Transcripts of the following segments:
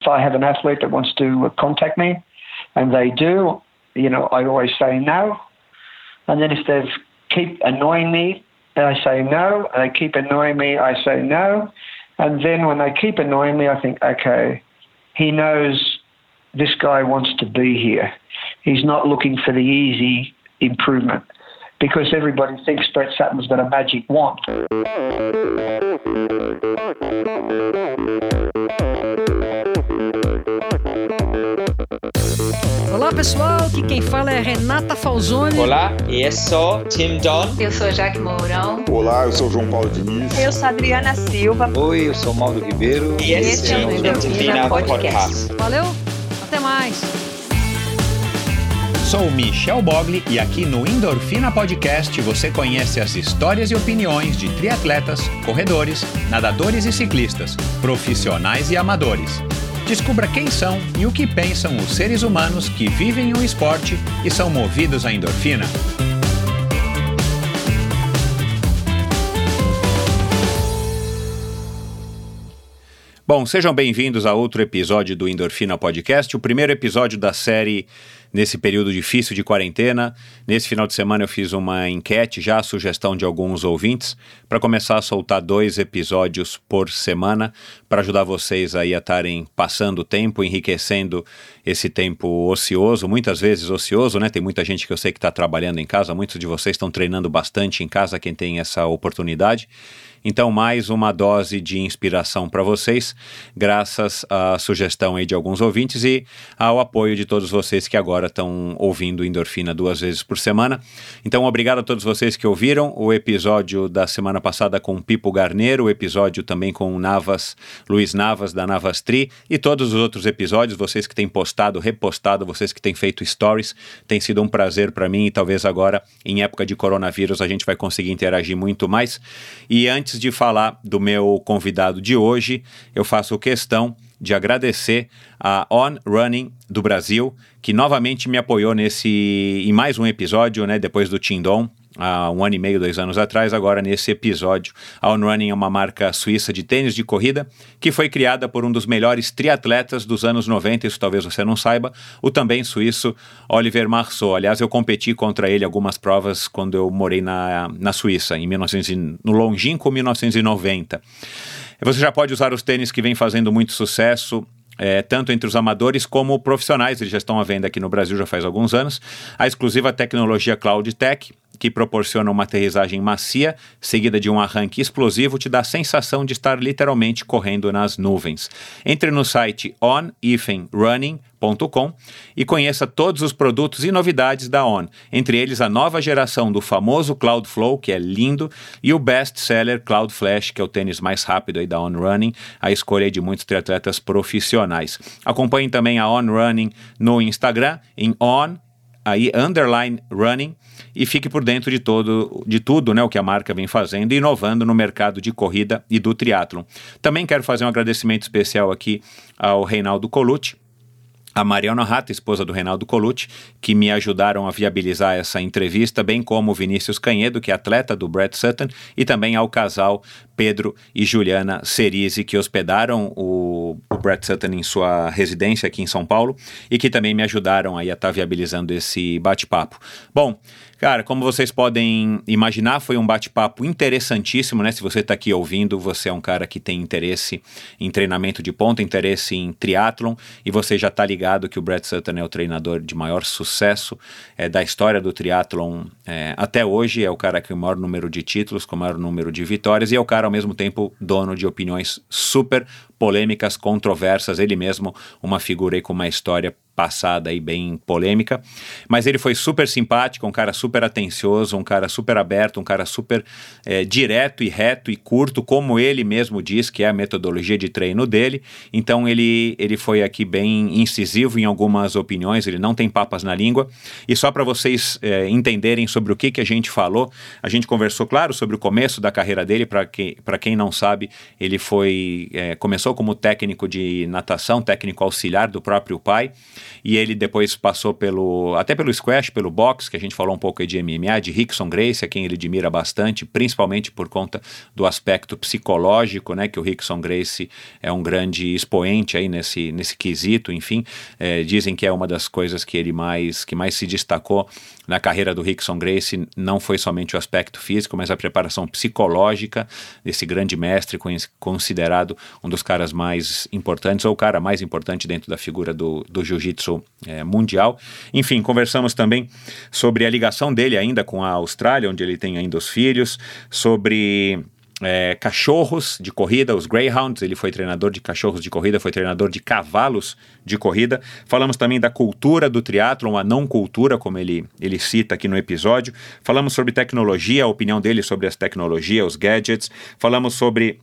if I have an athlete that wants to contact me, and they do, you know, I always say no. And then if they keep annoying me, I say no. And they keep annoying me, I say no. And then when they keep annoying me, I think, okay, he knows this guy wants to be here. He's not looking for the easy improvement because everybody thinks Brett Sutton's got a magic wand. Olá pessoal, aqui quem fala é Renata Falzoni. Olá, eu sou Tim Don. Eu sou Jaque Mourão. Olá, eu sou João Paulo Diniz. Eu sou Adriana Silva. Oi, eu sou Mauro Ribeiro. E esse, é o Endorfina Podcast. Valeu, até mais. Sou Michel Bogli e aqui no Endorfina Podcast você conhece as histórias e opiniões de triatletas, corredores, nadadores e ciclistas, profissionais e amadores. Descubra quem são e o que pensam os seres humanos que vivem o esporte e são movidos à endorfina. Bom, sejam bem-vindos a outro episódio do Endorfina Podcast, o primeiro episódio da série nesse período difícil de quarentena. Nesse final de semana eu fiz uma enquete, já a sugestão de alguns ouvintes, para começar a soltar dois episódios por semana, para ajudar vocês aí a estarem passando o tempo, enriquecendo esse tempo ocioso, muitas vezes ocioso, né? Tem muita gente que eu sei que está trabalhando em casa, muitos de vocês estão treinando bastante em casa, quem tem essa oportunidade. Então, mais uma dose de inspiração para vocês, graças à sugestão aí de alguns ouvintes e ao apoio de todos vocês que agora estão ouvindo Endorfina duas vezes por semana. Então, obrigado a todos vocês que ouviram o episódio da semana passada com Pipo Garneiro, o episódio também com Navas, Luiz Navas da Navas Tri e todos os outros episódios, vocês que têm postado, repostado, vocês que têm feito stories, tem sido um prazer para mim e talvez agora, em época de coronavírus, a gente vai conseguir interagir muito mais. E antes antes de falar do meu convidado de hoje, eu faço questão de agradecer a On Running do Brasil, que novamente me apoiou nesse em mais um episódio, né, depois do Tindom, há um ano e meio, dois anos atrás, agora nesse episódio. A On Running é uma marca suíça de tênis de corrida que foi criada por um dos melhores triatletas dos anos 90, isso talvez você não saiba, o também suíço Oliver Marceau. Aliás, eu competi contra ele algumas provas quando eu morei na, na Suíça, em 1900, no longínquo 1990. Você já pode usar os tênis que vem fazendo muito sucesso é, tanto entre os amadores como profissionais. Eles já estão à venda aqui no Brasil já faz alguns anos. A exclusiva tecnologia Cloud Tech, que proporciona uma aterrissagem macia, seguida de um arranque explosivo, te dá a sensação de estar literalmente correndo nas nuvens. Entre no site on-running.com e conheça todos os produtos e novidades da On, entre eles a nova geração do famoso Cloudflow, que é lindo, e o best-seller Cloud Flash, que é o tênis mais rápido da On Running, a escolha de muitos triatletas profissionais. Acompanhe também a On Running no Instagram, em on, aí underline running e fique por dentro de todo de tudo, né, o que a marca vem fazendo e inovando no mercado de corrida e do triatlon. Também quero fazer um agradecimento especial aqui ao Reinaldo Colucci, a Mariana Rata, esposa do Reinaldo Colucci, que me ajudaram a viabilizar essa entrevista, bem como o Vinícius Canhedo, que é atleta do Brett Sutton, e também ao casal Pedro e Juliana Cerise, que hospedaram o, o Sutton em sua residência aqui em São Paulo e que também me ajudaram aí a estar tá viabilizando esse bate-papo. Bom, Cara, como vocês podem imaginar, foi um bate-papo interessantíssimo, né? Se você está aqui ouvindo, você é um cara que tem interesse em treinamento de ponta, interesse em triatlon, e você já está ligado que o Brett Sutton é o treinador de maior sucesso é, da história do triatlon é, até hoje, é o cara com o maior número de títulos, com o maior número de vitórias, e é o cara, ao mesmo tempo, dono de opiniões super polêmicas, controversas, ele mesmo uma figura aí com uma história passada e bem polêmica, mas ele foi super simpático, um cara super atencioso, um cara super aberto, um cara super é, direto e reto e curto, como ele mesmo diz que é a metodologia de treino dele. Então ele, ele foi aqui bem incisivo em algumas opiniões, ele não tem papas na língua. E só para vocês é, entenderem sobre o que, que a gente falou, a gente conversou, claro, sobre o começo da carreira dele, para que, quem não sabe, ele foi é, começou como técnico de natação, técnico auxiliar do próprio pai. E ele depois passou pelo até pelo squash, pelo boxe, que a gente falou um pouco aí de MMA, de Rickson Grace, a quem ele admira bastante, principalmente por conta do aspecto psicológico, né, que o Rickson Grace é um grande expoente aí nesse, nesse quesito, enfim, é, dizem que é uma das coisas que ele mais que mais se destacou na carreira do Rickson Grace não foi somente o aspecto físico, mas a preparação psicológica desse grande mestre, considerado um dos caras mais importantes, ou o cara mais importante dentro da figura do, do jiu-jitsu é, mundial. Enfim, conversamos também sobre a ligação dele ainda com a Austrália, onde ele tem ainda os filhos, sobre é, cachorros de corrida, os Greyhounds, ele foi treinador de cachorros de corrida, foi treinador de cavalos de corrida. Falamos também da cultura do triatlon, a não cultura, como ele, ele cita aqui no episódio. Falamos sobre tecnologia, a opinião dele sobre as tecnologias, os gadgets. Falamos sobre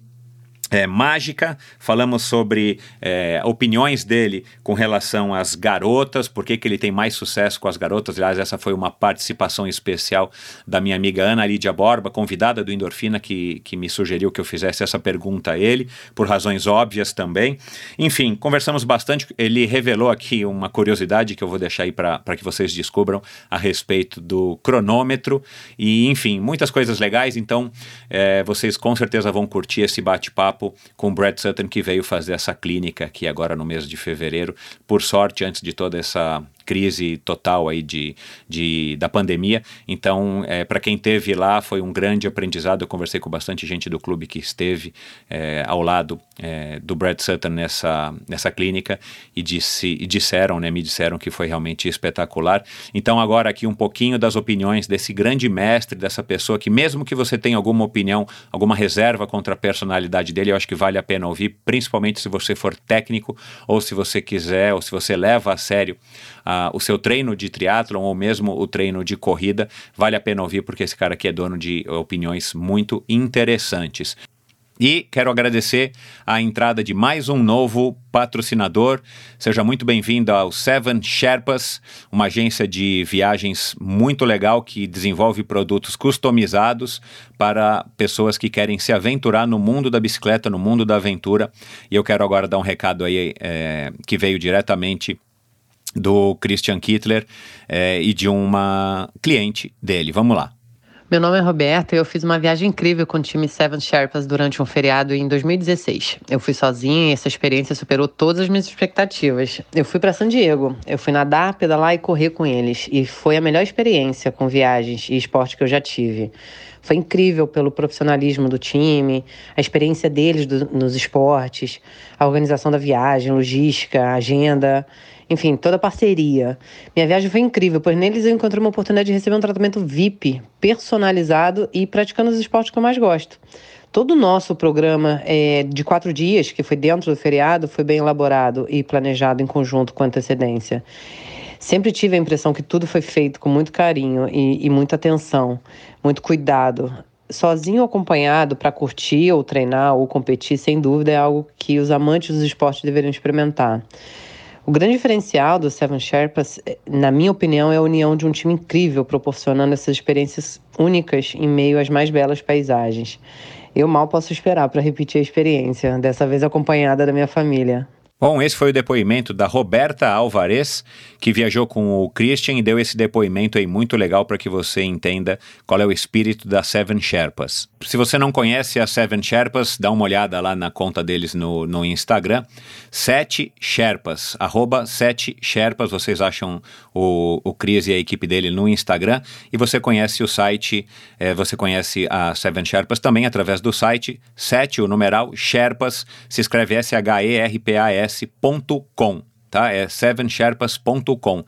é, mágica, falamos sobre é, opiniões dele com relação às garotas, por que, ele tem mais sucesso com as garotas. Aliás, essa foi uma participação especial da minha amiga Ana Lídia Borba, convidada do Endorfina, que, que me sugeriu que eu fizesse essa pergunta a ele, por razões óbvias também. Enfim, conversamos bastante. Ele revelou aqui uma curiosidade que eu vou deixar aí para que vocês descubram a respeito do cronômetro. E, enfim, muitas coisas legais. Então, é, vocês com certeza vão curtir esse bate-papo papo com o Brad Sutton, que veio fazer essa clínica aqui agora no mês de fevereiro. Por sorte, antes de toda essa crise total aí de, de, da pandemia. Então, é, para quem teve lá, foi um grande aprendizado. Eu conversei com bastante gente do clube que esteve é, ao lado é, do Brad Sutton nessa, nessa clínica e, disse, e disseram, né, me disseram que foi realmente espetacular. Então, agora aqui um pouquinho das opiniões desse grande mestre, dessa pessoa que, mesmo que você tenha alguma opinião, alguma reserva contra a personalidade dele, eu acho que vale a pena ouvir, principalmente se você for técnico ou se você quiser, ou se você leva a sério o seu treino de triatlon ou mesmo o treino de corrida, vale a pena ouvir porque esse cara aqui é dono de opiniões muito interessantes. E quero agradecer a entrada de mais um novo patrocinador. Seja muito bem-vindo ao Seven Sherpas, uma agência de viagens muito legal que desenvolve produtos customizados para pessoas que querem se aventurar no mundo da bicicleta, no mundo da aventura. E eu quero agora dar um recado aí é, que veio diretamente do Christian Kittler é, e de uma cliente dele. Vamos lá. Meu nome é Roberta e eu fiz uma viagem incrível com o time Seven Sherpas durante um feriado em 2016. Eu fui sozinha e essa experiência superou todas as minhas expectativas. Eu fui para San Diego, eu fui nadar, pedalar e correr com eles e foi a melhor experiência com viagens e esporte que eu já tive. Foi incrível pelo profissionalismo do time, a experiência deles do, nos esportes, a organização da viagem, logística, agenda enfim, toda a parceria. Minha viagem foi incrível, pois neles eu encontrei uma oportunidade de receber um tratamento VIP, personalizado e praticando os esportes que eu mais gosto. Todo o nosso programa é, de quatro dias, que foi dentro do feriado, foi bem elaborado e planejado em conjunto com antecedência. Sempre tive a impressão que tudo foi feito com muito carinho e, e muita atenção, muito cuidado. Sozinho ou acompanhado para curtir ou treinar ou competir, sem dúvida, é algo que os amantes dos esportes deveriam experimentar. O grande diferencial do Seven Sherpas, eh, na minha opinião, é a união de um time incrível, proporcionando essas experiências únicas em meio às mais belas paisagens. Eu mal posso esperar para repetir a experiência, dessa vez acompanhada da minha família. Bom, esse foi o depoimento da Roberta Alvarez, que viajou com o Christian e deu esse depoimento aí muito legal para que você entenda qual é o espírito da Seven Sherpas. Se você não conhece a Seven Sherpas, dá uma olhada lá na conta deles no, no Instagram. Sete Sherpas, arroba Sherpas, vocês acham o, o Chris e a equipe dele no Instagram. E você conhece o site, é, você conhece a Seven Sherpas também através do site Sete, o numeral Sherpas, se escreve S-H-E-R-P-A-S s.com, tá? É sevensherpas.com.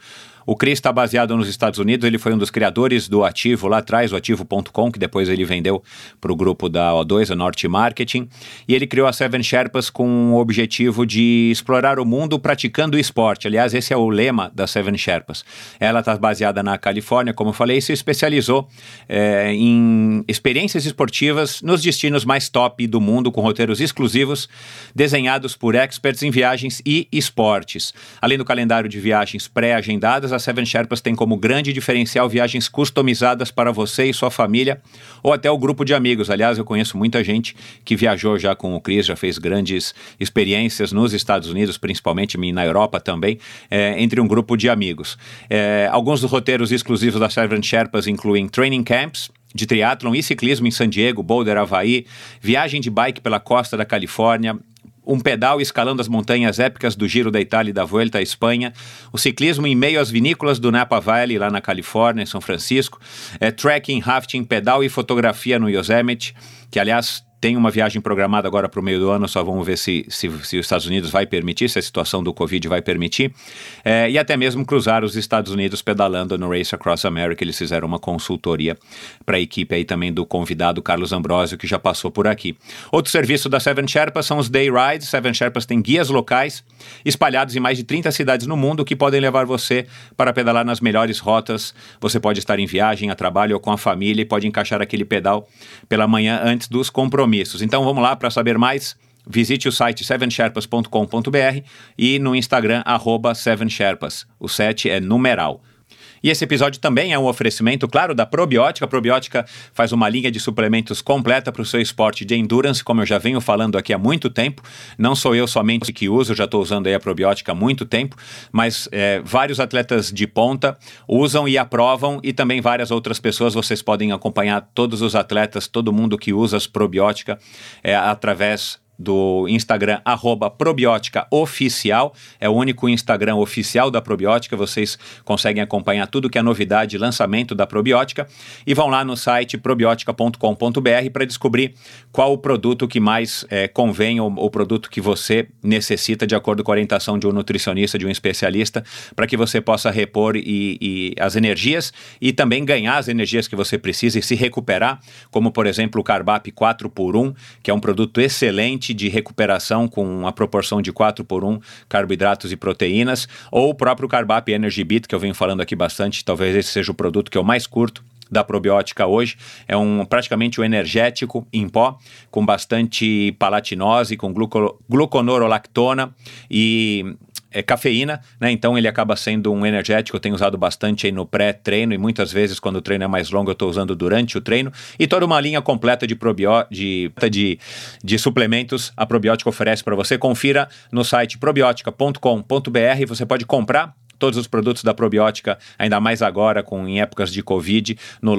O Chris está baseado nos Estados Unidos, ele foi um dos criadores do Ativo lá atrás, o Ativo.com, que depois ele vendeu para o grupo da O2, a Norte Marketing, e ele criou a Seven Sherpas com o objetivo de explorar o mundo praticando esporte. Aliás, esse é o lema da Seven Sherpas. Ela está baseada na Califórnia, como eu falei, e se especializou é, em experiências esportivas nos destinos mais top do mundo, com roteiros exclusivos, desenhados por experts em viagens e esportes. Além do calendário de viagens pré-agendadas, a a Seven Sherpas tem como grande diferencial viagens customizadas para você e sua família ou até o grupo de amigos. Aliás, eu conheço muita gente que viajou já com o Chris, já fez grandes experiências nos Estados Unidos, principalmente na Europa também, é, entre um grupo de amigos. É, alguns dos roteiros exclusivos da Seven Sherpas incluem training camps, de triatlon e ciclismo em San Diego, Boulder, Havaí, viagem de bike pela costa da Califórnia, um pedal escalando as montanhas épicas do Giro da Itália e da Vuelta à Espanha, o ciclismo em meio às vinícolas do Napa Valley, lá na Califórnia, em São Francisco, é, trekking, rafting, pedal e fotografia no Yosemite, que aliás tem uma viagem programada agora para o meio do ano, só vamos ver se, se, se, os Estados Unidos vai permitir, se a situação do Covid vai permitir. É, e até mesmo cruzar os Estados Unidos pedalando no Race Across America. Eles fizeram uma consultoria para a equipe aí também do convidado Carlos Ambrosio, que já passou por aqui. Outro serviço da Seven Sherpas são os Day Rides. Seven Sherpas tem guias locais espalhados em mais de 30 cidades no mundo que podem levar você para pedalar nas melhores rotas. Você pode estar em viagem, a trabalho ou com a família e pode encaixar aquele pedal pela manhã antes dos compromissos compromissos. Então vamos lá para saber mais. Visite o site sevensherpas.com.br e no Instagram, arroba sevensherpas. O 7 é numeral. E esse episódio também é um oferecimento, claro, da Probiótica. A Probiótica faz uma linha de suplementos completa para o seu esporte de endurance, como eu já venho falando aqui há muito tempo. Não sou eu somente que uso, já estou usando a Probiótica há muito tempo, mas é, vários atletas de ponta usam e aprovam, e também várias outras pessoas. Vocês podem acompanhar todos os atletas, todo mundo que usa as Probiótica é, através do Instagram, arroba probiótica oficial. É o único Instagram oficial da probiótica. Vocês conseguem acompanhar tudo que é novidade, lançamento da probiótica. E vão lá no site probiotica.com.br para descobrir qual o produto que mais é, convém ou o produto que você necessita, de acordo com a orientação de um nutricionista, de um especialista, para que você possa repor e, e as energias e também ganhar as energias que você precisa e se recuperar, como por exemplo o Carbap 4 por 1 que é um produto excelente de recuperação com a proporção de 4 por 1 carboidratos e proteínas, ou o próprio Carbap Energy Beat, que eu venho falando aqui bastante, talvez esse seja o produto que eu mais curto da probiótica hoje. É um praticamente um energético em pó, com bastante palatinose, com gluco, gluconorolactona e é, cafeína, né? Então ele acaba sendo um energético. Eu tenho usado bastante aí no pré-treino e muitas vezes quando o treino é mais longo eu estou usando durante o treino. E toda uma linha completa de, probió de, de, de suplementos a probiótica oferece para você. Confira no site probiotica.com.br. Você pode comprar todos os produtos da probiótica, ainda mais agora com em épocas de Covid, no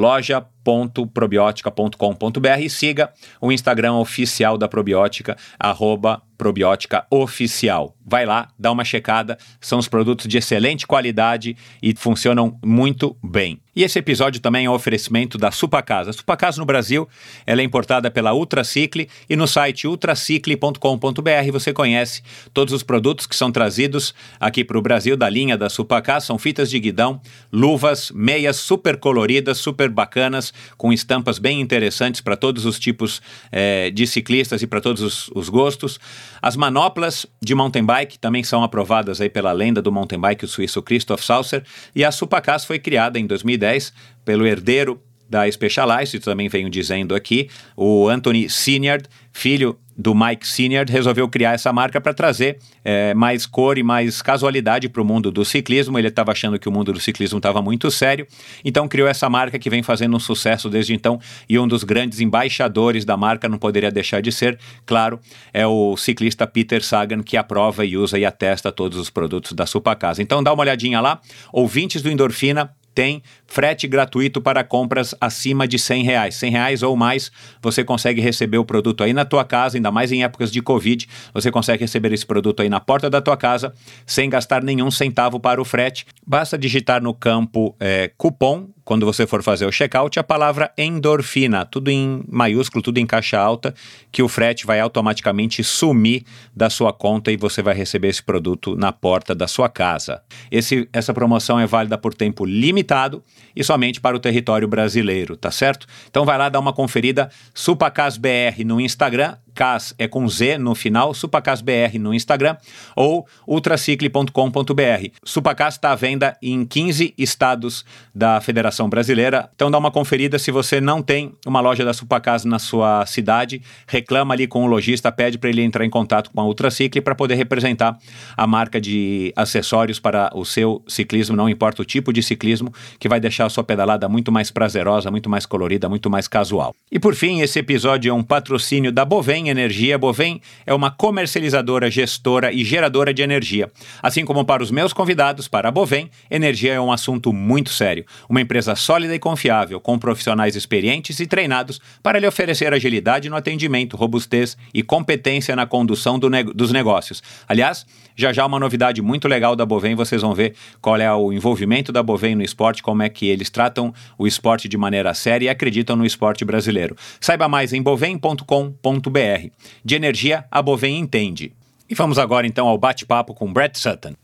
loja.probiotica.com.br e siga o Instagram oficial da probiótica, arroba probiótica oficial. Vai lá, dá uma checada, são os produtos de excelente qualidade e funcionam muito bem. E esse episódio também é um oferecimento da Supacasa. A Supacasa no Brasil, ela é importada pela Ultracicle e no site ultracicle.com.br você conhece todos os produtos que são trazidos aqui para o Brasil da linha da Supacasa. São fitas de guidão, luvas, meias super coloridas, super bacanas, com estampas bem interessantes para todos os tipos é, de ciclistas e para todos os, os gostos. As manoplas de mountain bike também são aprovadas aí pela lenda do mountain bike, o suíço Christoph Sauser, e a Supacas foi criada em 2010 pelo herdeiro da Specialized, também venho dizendo aqui, o Anthony Sinyard, filho do Mike Senior resolveu criar essa marca para trazer é, mais cor e mais casualidade para o mundo do ciclismo. Ele estava achando que o mundo do ciclismo estava muito sério, então criou essa marca que vem fazendo um sucesso desde então. E um dos grandes embaixadores da marca não poderia deixar de ser, claro, é o ciclista Peter Sagan, que aprova e usa e atesta todos os produtos da Supacasa. Então dá uma olhadinha lá, ouvintes do Endorfina tem frete gratuito para compras acima de 100 reais. 100 reais ou mais, você consegue receber o produto aí na tua casa, ainda mais em épocas de Covid, você consegue receber esse produto aí na porta da tua casa, sem gastar nenhum centavo para o frete. Basta digitar no campo é, cupom quando você for fazer o checkout, a palavra endorfina, tudo em maiúsculo, tudo em caixa alta, que o frete vai automaticamente sumir da sua conta e você vai receber esse produto na porta da sua casa. Esse, essa promoção é válida por tempo limitado e somente para o território brasileiro, tá certo? Então vai lá dar uma conferida, SupacasBR no Instagram, Supacas é com Z no final, SupacasBR no Instagram ou ultracicle.com.br. Supacas está à venda em 15 estados da Federação Brasileira. Então dá uma conferida se você não tem uma loja da Supacas na sua cidade, reclama ali com o lojista, pede para ele entrar em contato com a Ultracicle para poder representar a marca de acessórios para o seu ciclismo, não importa o tipo de ciclismo, que vai deixar a sua pedalada muito mais prazerosa, muito mais colorida, muito mais casual. E por fim, esse episódio é um patrocínio da Bovem Energia. Bovem é uma comercializadora, gestora e geradora de energia. Assim como para os meus convidados, para a Bovem, energia é um assunto muito sério. Uma empresa sólida e confiável, com profissionais experientes e treinados para lhe oferecer agilidade no atendimento, robustez e competência na condução do ne dos negócios. Aliás, já já uma novidade muito legal da Bovem, vocês vão ver qual é o envolvimento da Bovem no esporte, como é que eles tratam o esporte de maneira séria e acreditam no esporte brasileiro. Saiba mais em bovem.com.br. De energia, a Bovem entende. E vamos agora então ao bate-papo com Brett Sutton.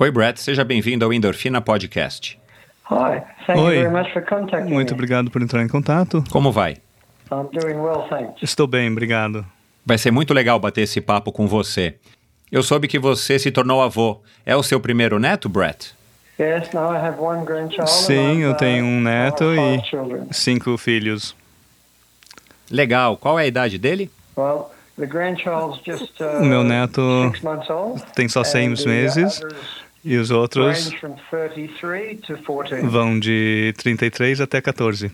Oi, Brett, seja bem-vindo ao Endorfina Podcast. Hi, thank Oi. you very much for contacting Muito me. obrigado por entrar em contato. Como vai? I'm doing well, thanks. Estou bem, obrigado. Vai ser muito legal bater esse papo com você. Eu soube que você se tornou avô. É o seu primeiro neto, Brett? Sim, eu tenho um uh, neto e cinco filhos. Legal. Qual é a idade dele? Well, the grandchild's just uh, O meu neto six months old. tem só seis meses e os outros range from 33 to 14. vão de 33 até 14.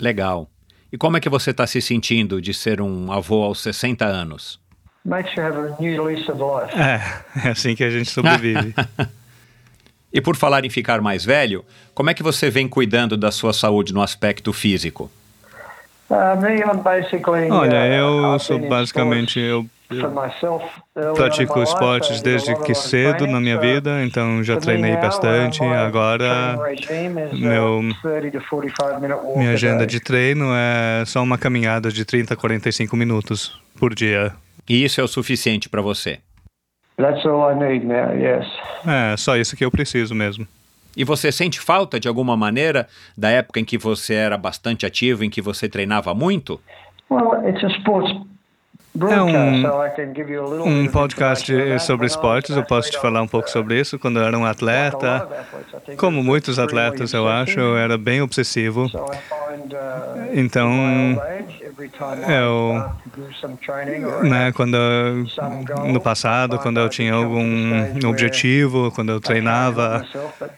Legal. E como é que você está se sentindo de ser um avô aos 60 anos? Makes you have a new lease of life. É, é assim que a gente sobrevive. E por falar em ficar mais velho, como é que você vem cuidando da sua saúde no aspecto físico? Uh, basically. Olha, uh, eu sou basicamente eu, on in pratico esportes I did a desde que cedo na minha vida, então já treinei bastante. uh, Agora uh, meu 30 to 45 minute walk minha agenda de treino é só uma caminhada de 30 a 45 minutos por dia. E isso é o suficiente para você? That's all I need now, yes. É, só isso que eu preciso mesmo. E você sente falta de alguma maneira da época em que você era bastante ativo, em que você treinava muito? Well, it's a sports É um, um podcast sobre esportes, eu posso te falar um pouco was, sobre isso. Quando eu era um atleta, como muitos atletas, eu acho, eu era bem obsessivo. Uh, Então, eu- or Né, quando no passado, quando eu tinha algum objetivo, quando eu treinava,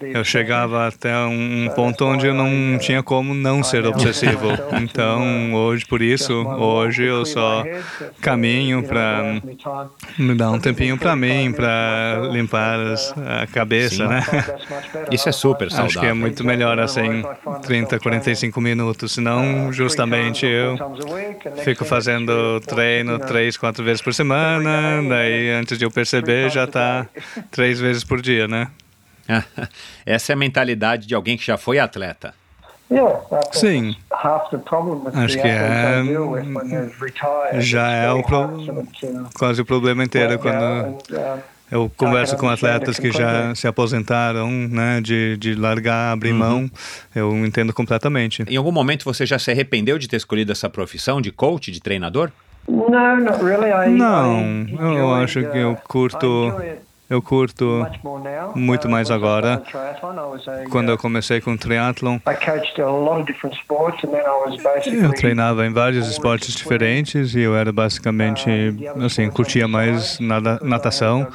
eu chegava até um ponto onde eu não tinha como não ser obsessivo. Então, hoje, por isso, hoje eu só caminho para me dar um tempinho para mim, para limpar a cabeça, Sim. né? Isso é super saudável. Acho que é muito melhor assim, 30, 45 minutos, senão justamente eu fico fazendo treino três, quatro vezes por semana, daí antes de eu perceber já tá três vezes por dia, né? Essa é a mentalidade de alguém que já foi atleta. Sim. Acho que é, já é o pro, quase o problema inteiro quando eu converso com atletas que já se aposentaram, né, de, de largar, abrir mão, eu entendo completamente. Em algum momento você já se arrependeu de ter escolhido essa profissão de coach, de treinador? Não, eu acho que eu curto, eu curto muito mais agora. Quando eu comecei com triatlon, eu treinava em vários esportes diferentes e eu era basicamente, assim, curtia mais nada, natação.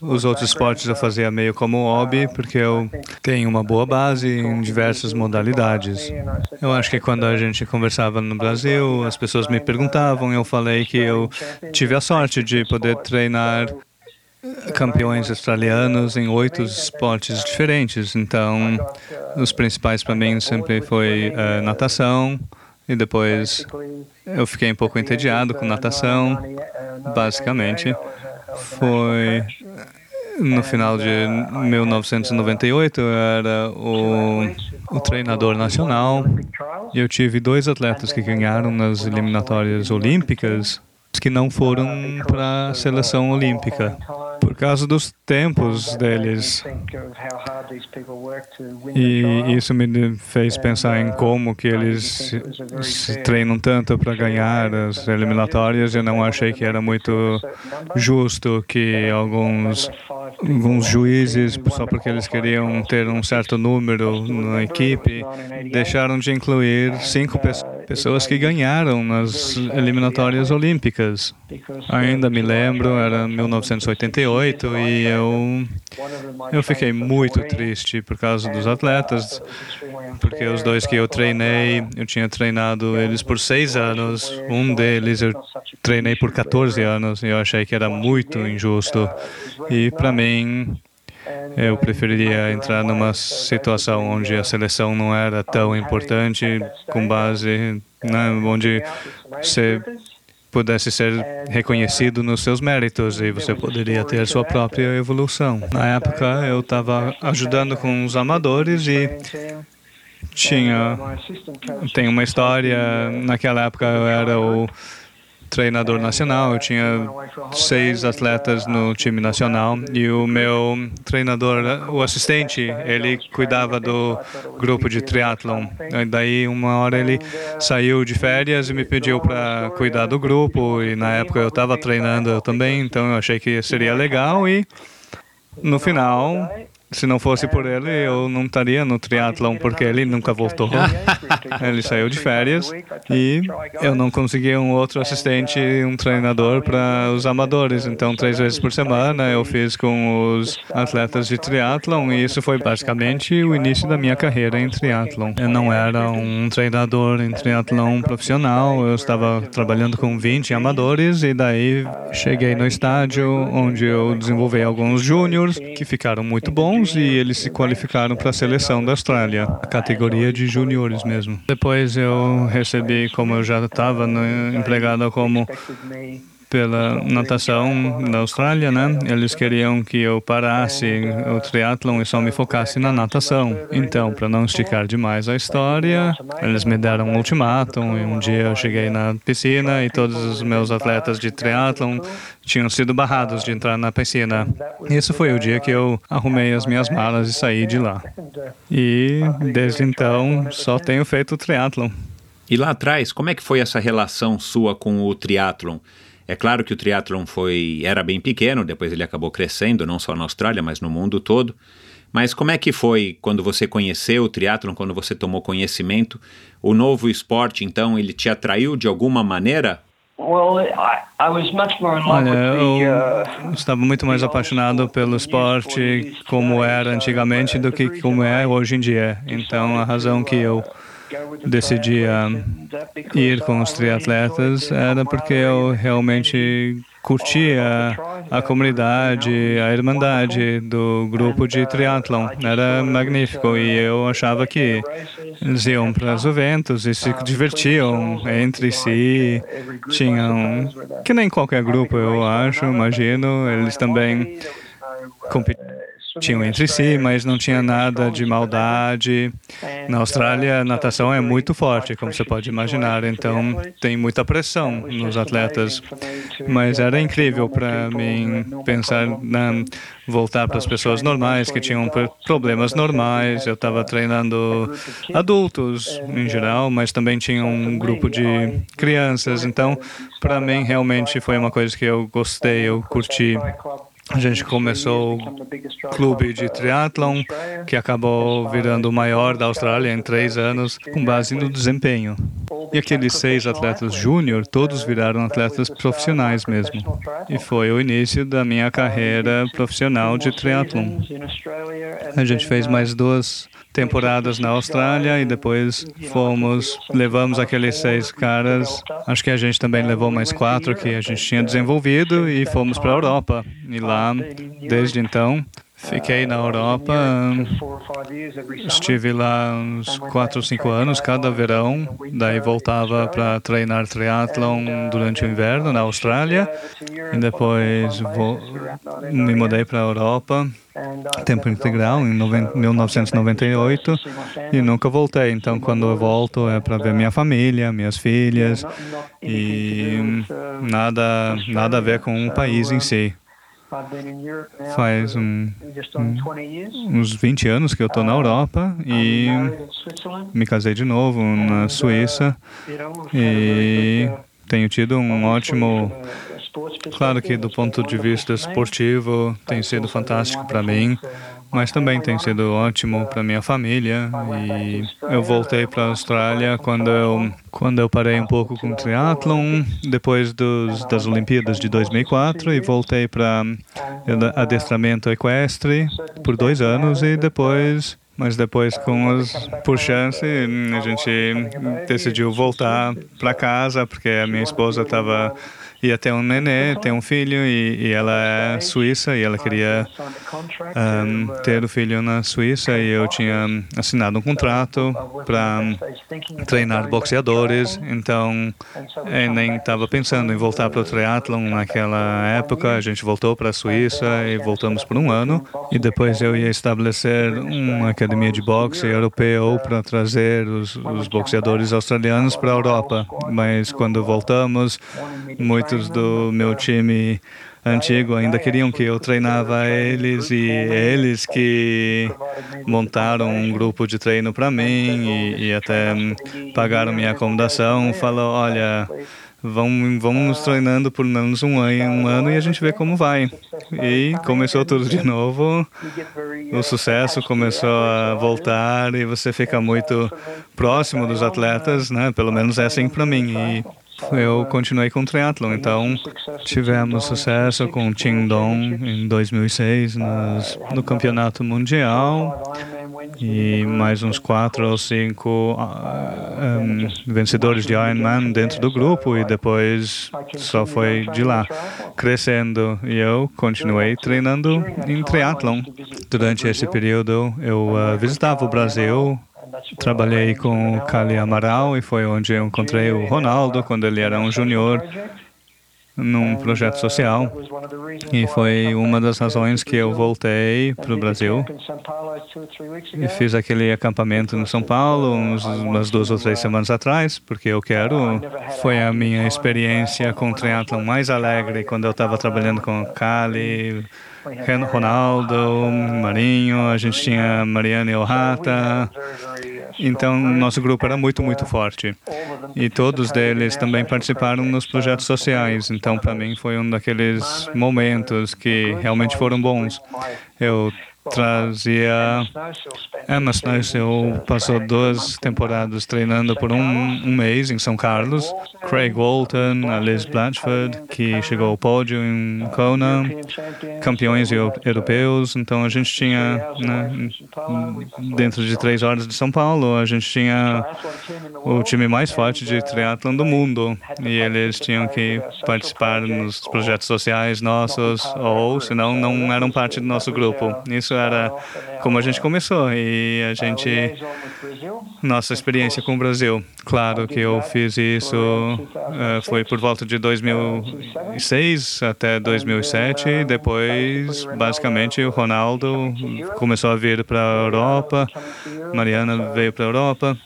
Os outros esportes eu fazia meio como hobby, porque eu tenho uma boa base em diversas modalidades. Eu acho que quando a gente conversava no Brasil, as pessoas me perguntavam, eu falei que eu tive a sorte de poder treinar campeões australianos em oito esportes diferentes. Então, os principais para mim sempre foi eh, natação e depois eu fiquei um pouco entediado com natação. Basicamente, foi no final de 1998 eu era o, o treinador nacional e eu tive dois atletas que ganharam nas eliminatórias olímpicas que não foram para a seleção olímpica por causa dos tempos deles. E isso me fez pensar em como que eles se treinam tanto para ganhar as eliminatórias. Eu não achei que era muito justo que alguns alguns juízes, só porque eles queriam ter um certo número na equipe, deixaram de incluir cinco pessoas que ganharam nas eliminatórias olímpicas. Ainda me lembro, era 1988 e eu eu fiquei muito triste por causa dos atletas, porque os dois que eu treinei, eu tinha treinado eles por seis anos, um deles eu treinei por 14 anos e eu achei que era muito injusto. E para mim, eu preferiria entrar numa situação onde a seleção não era tão importante, com base, né, onde você pudesse ser reconhecido nos seus méritos e você poderia ter sua própria evolução. Na época, eu estava ajudando com os amadores e tinha tem uma história. Naquela época, eu era o treinador nacional, eu tinha seis atletas no time nacional e o meu treinador, o assistente, ele cuidava do grupo de triatlon. Daí uma hora ele saiu de férias e me pediu para cuidar do grupo. E na época eu estava treinando também, então eu achei que seria legal. E no final se não fosse por ele, eu não estaria no triatlon, porque ele nunca voltou. ele saiu de férias e eu não conseguia um outro assistente, um treinador para os amadores. Então, três vezes por semana eu fiz com os atletas de triatlon e isso foi basicamente o início da minha carreira em triatlon. Eu não era um treinador em triatlon profissional, eu estava trabalhando com 20 amadores e daí cheguei no estádio onde eu desenvolvi alguns júniores que ficaram muito bons e eles se qualificaram para a seleção da Austrália, a categoria de juniores mesmo. Depois eu recebi, como eu já estava empregado como pela natação na Austrália, né? Eles queriam que eu parasse o triatlon e só me focasse na natação. Então, para não esticar demais a história, eles me deram um ultimátum e um dia eu cheguei na piscina e todos os meus atletas de triatlon tinham sido barrados de entrar na piscina. Isso foi o dia que eu arrumei as minhas malas e saí de lá. E desde então só tenho feito triatlon. E lá atrás, como é que foi essa relação sua com o triatlon? É claro que o triatlon foi era bem pequeno, depois ele acabou crescendo, não só na Austrália, mas no mundo todo. Mas como é que foi quando você conheceu o triatlon, quando você tomou conhecimento? O novo esporte, então, ele te atraiu de alguma maneira? Olha, eu estava muito mais apaixonado pelo esporte como era antigamente do que como é hoje em dia. Então, a razão que eu decidi ir com os triatletas era porque eu realmente curtia a comunidade, a irmandade do grupo de triatlon. Era magnífico e eu achava que eles iam para os eventos e se divertiam entre si. Tinham, que nem qualquer grupo, eu acho, imagino, eles também competiam tinham entre si, mas não tinha nada de maldade. Na Austrália, a natação é muito forte, como você pode imaginar, então tem muita pressão nos atletas. Mas era incrível para mim pensar na voltar para as pessoas normais que tinham problemas normais. Eu estava treinando adultos em geral, mas também tinha um grupo de crianças. Então, para mim, realmente foi uma coisa que eu gostei, eu curti. A gente começou o clube de triatlon, que acabou virando o maior da Austrália em três anos, com base no desempenho. E aqueles seis atletas júnior, todos viraram atletas profissionais mesmo. E foi o início da minha carreira profissional de triatlon. A gente fez mais duas temporadas na Austrália e depois fomos, levamos aqueles seis caras, acho que a gente também levou mais quatro que a gente tinha desenvolvido e fomos para a Europa. E lá, desde então, Fiquei na Europa, estive lá uns 4 ou 5 anos, cada verão, daí voltava para treinar triatlon durante o inverno na Austrália, e depois me mudei para a Europa, tempo integral, em 1998, e nunca voltei. Então, quando eu volto, é para ver minha família, minhas filhas, e nada, nada a ver com o país em si. Faz um, um, uns 20 anos que eu estou na Europa e me casei de novo na Suíça e tenho tido um ótimo. Claro que do ponto de vista esportivo tem sido fantástico para mim, mas também tem sido ótimo para minha família. E eu voltei para a Austrália quando eu quando eu parei um pouco com o triatlon depois dos, das Olimpíadas de 2004 e voltei para adestramento equestre por dois anos e depois mas depois, com os, por chance, a gente decidiu voltar para casa, porque a minha esposa estava ia ter um nenê, ter um filho, e, e ela é suíça, e ela queria um, ter o filho na Suíça, e eu tinha assinado um contrato para treinar boxeadores, então eu nem estava pensando em voltar para o triatlon naquela época, a gente voltou para a Suíça e voltamos por um ano, e depois eu ia estabelecer uma academia de boxe europeu para trazer os, os boxeadores australianos para a Europa, mas quando voltamos, muitos do meu time antigo ainda queriam que eu treinava eles e eles que montaram um grupo de treino para mim e, e, até pagaram minha acomodação. Falou, olha, vamos, vamos treinando por menos um ano, um ano e a gente vê como vai. E começou tudo de novo. O sucesso começou a voltar e você fica muito próximo dos atletas, né? Pelo menos é assim para mim. E eu continuei com o triatlon. Então, tivemos sucesso com o Qingdong em 2006 nos, no campeonato mundial. E mais uns quatro ou cinco um, vencedores de Ironman dentro do grupo e depois só foi de lá. crescendo e eu continuei treinando em triatlon. Durante esse período eu uh, visitava o Brasil Trabalhei com o Cali Amaral e foi onde eu encontrei o Ronaldo quando ele era um júnior num projeto social. E foi uma das razões que eu voltei para o Brasil. E fiz aquele acampamento no São Paulo umas duas ou três semanas atrás porque eu quero. Foi a minha experiência com o triatlon mais alegre quando eu estava trabalhando com o Cali Ronaldo, Marinho, a gente tinha Mariana e Ohata. Então, nosso grupo era muito, muito forte. E todos deles também participaram nos projetos sociais. Então, para mim, foi um daqueles momentos que realmente foram bons. Eu trazia Emma Snowsill passou duas temporadas treinando por um, um, mês em São Carlos. Craig Walton, a Liz Blatchford, que chegou ao pódio em Kona, campeões europeus. Então a gente tinha, né, dentro de três horas de São Paulo, a gente tinha o time mais forte de triatlon do mundo. E eles tinham que participar nos projetos sociais nossos, ou senão não eram parte do nosso grupo. Isso isso era como a gente começou e a gente nossa experiência com o Brasil. Claro que eu fiz isso uh, foi por volta de 2006 até 2007 e depois basicamente o Ronaldo começou a vir para a Europa, Mariana veio para a Europa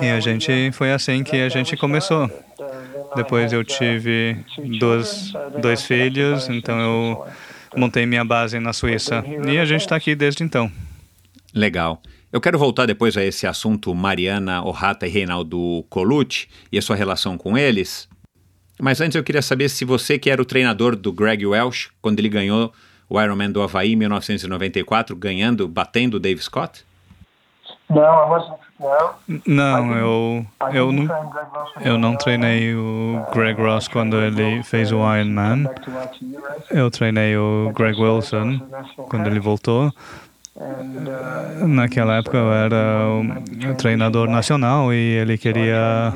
e a gente foi assim que a gente começou. Depois eu tive dois, dois filhos, então eu montei minha base na Suíça. E a gente está aqui desde então. Legal. Eu quero voltar depois a esse assunto Mariana Orrata e Reinaldo Colucci e a sua relação com eles. Mas antes eu queria saber se você que era o treinador do Greg Welsh quando ele ganhou o Ironman do Havaí em 1994, ganhando, batendo o Dave Scott? Não, eu não, eu, eu, não, eu não treinei o Greg Ross quando ele fez o Ironman. Eu treinei o Greg Wilson quando ele voltou. Naquela época eu era o treinador nacional e ele queria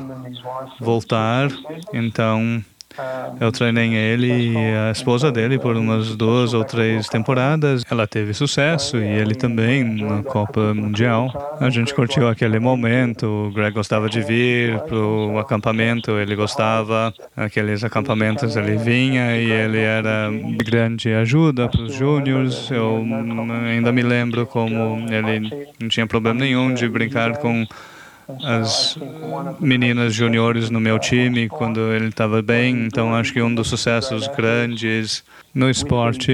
voltar, então eu treinei ele e a esposa dele por umas duas ou três temporadas. Ela teve sucesso e ele também na Copa Mundial. A gente curtiu aquele momento. O Greg gostava de vir para o acampamento, ele gostava. Aqueles acampamentos ele vinha e ele era de grande ajuda para os júniores. Eu ainda me lembro como ele não tinha problema nenhum de brincar com as meninas juniores no meu time quando ele estava bem. Então acho que um dos sucessos grandes no esporte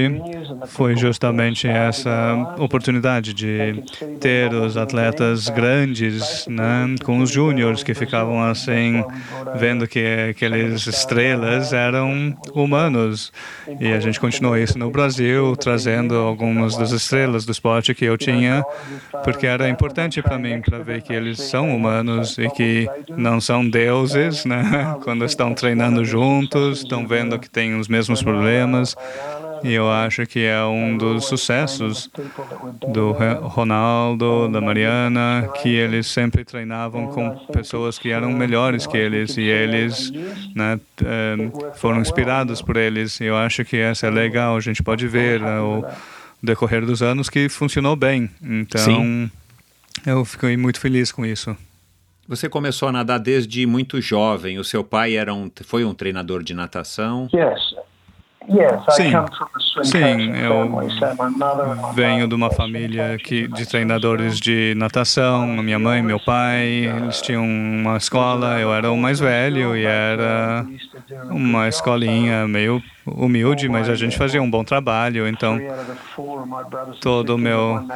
foi justamente essa oportunidade de ter os atletas grandes né, com os júniores que ficavam assim, vendo que aqueles estrelas eram humanos. E a gente continuou isso no Brasil, trazendo algumas das estrelas do esporte que eu tinha, porque era importante para mim, para ver que eles são humanos e que não são deuses, né? Quando estão treinando juntos, estão vendo que têm os mesmos problemas. E eu acho que é um dos sucessos do Ronaldo, da Mariana, que eles sempre treinavam com pessoas que eram melhores que eles e eles né, eh, foram inspirados por eles. E eu acho que essa é legal. A gente pode ver né, o decorrer dos anos que funcionou bem. Então, Sim. eu fiquei muito feliz com isso. Você começou a nadar desde muito jovem. O seu pai era um, foi um treinador de natação? Yes. Sim, sim, eu venho de uma família que, de treinadores de natação. Minha mãe, meu pai, eles tinham uma escola. Eu era o mais velho e era uma escolinha meio humilde, mas a gente fazia um bom trabalho. Então, todo o meu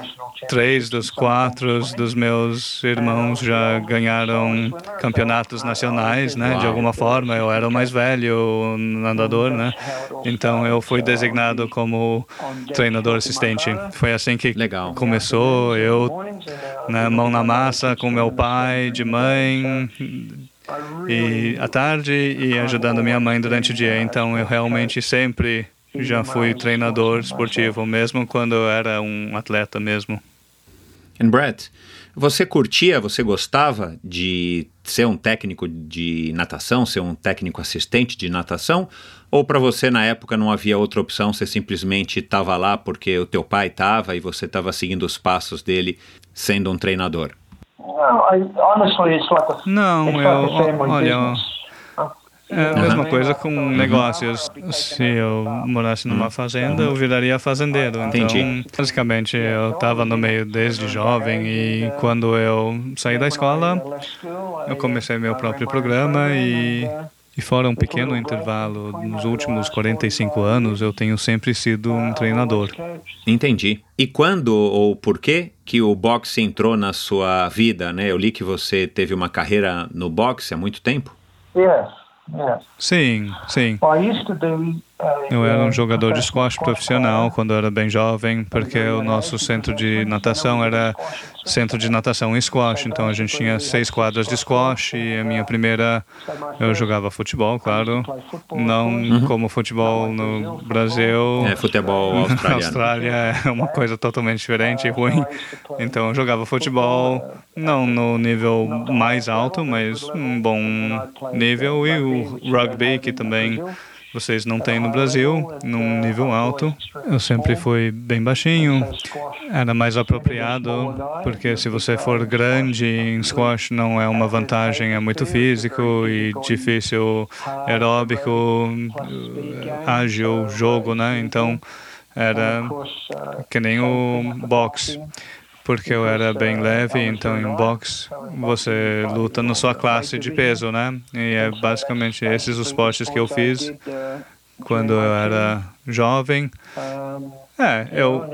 três dos quatro dos meus irmãos já ganharam campeonatos nacionais, né? De alguma forma, eu era o mais velho nadador, né? Então, eu fui designado como treinador assistente. Foi assim que Legal. começou. Eu, né, mão na massa com meu pai, de mãe e à tarde e ajudando minha mãe durante o dia. Então eu realmente sempre já fui treinador esportivo, mesmo quando eu era um atleta mesmo. E Brett, você curtia, você gostava de ser um técnico de natação, ser um técnico assistente de natação? Ou para você na época não havia outra opção, você simplesmente estava lá porque o teu pai estava e você estava seguindo os passos dele sendo um treinador? Não, eu, olha, é a mesma coisa com negócios. Se eu morasse numa fazenda, eu viraria fazendeiro. Então, Entendi. basicamente, eu estava no meio desde jovem e quando eu saí da escola, eu comecei meu próprio programa e e fora um pequeno intervalo, nos últimos 45 anos, eu tenho sempre sido um treinador. Entendi. E quando ou por que que o boxe entrou na sua vida, né? Eu li que você teve uma carreira no boxe há muito tempo. Sim, sim. Eu era um jogador de squash profissional quando era bem jovem, porque o nosso centro de natação era centro de natação em squash, então a gente tinha seis quadras de squash e a minha primeira eu jogava futebol, claro, não uhum. como futebol no Brasil. É futebol australiano. Na Austrália é uma coisa totalmente diferente e ruim. Então eu jogava futebol não no nível mais alto, mas um bom nível e o rugby que também vocês não têm no Brasil, num nível alto. Eu sempre fui bem baixinho, era mais apropriado, porque se você for grande em squash não é uma vantagem, é muito físico e difícil, aeróbico, ágil, jogo, né? Então era que nem o boxe porque eu era bem leve, então em boxe você luta na sua classe de peso, né? E é basicamente esses os esportes que eu fiz quando eu era jovem. É, eu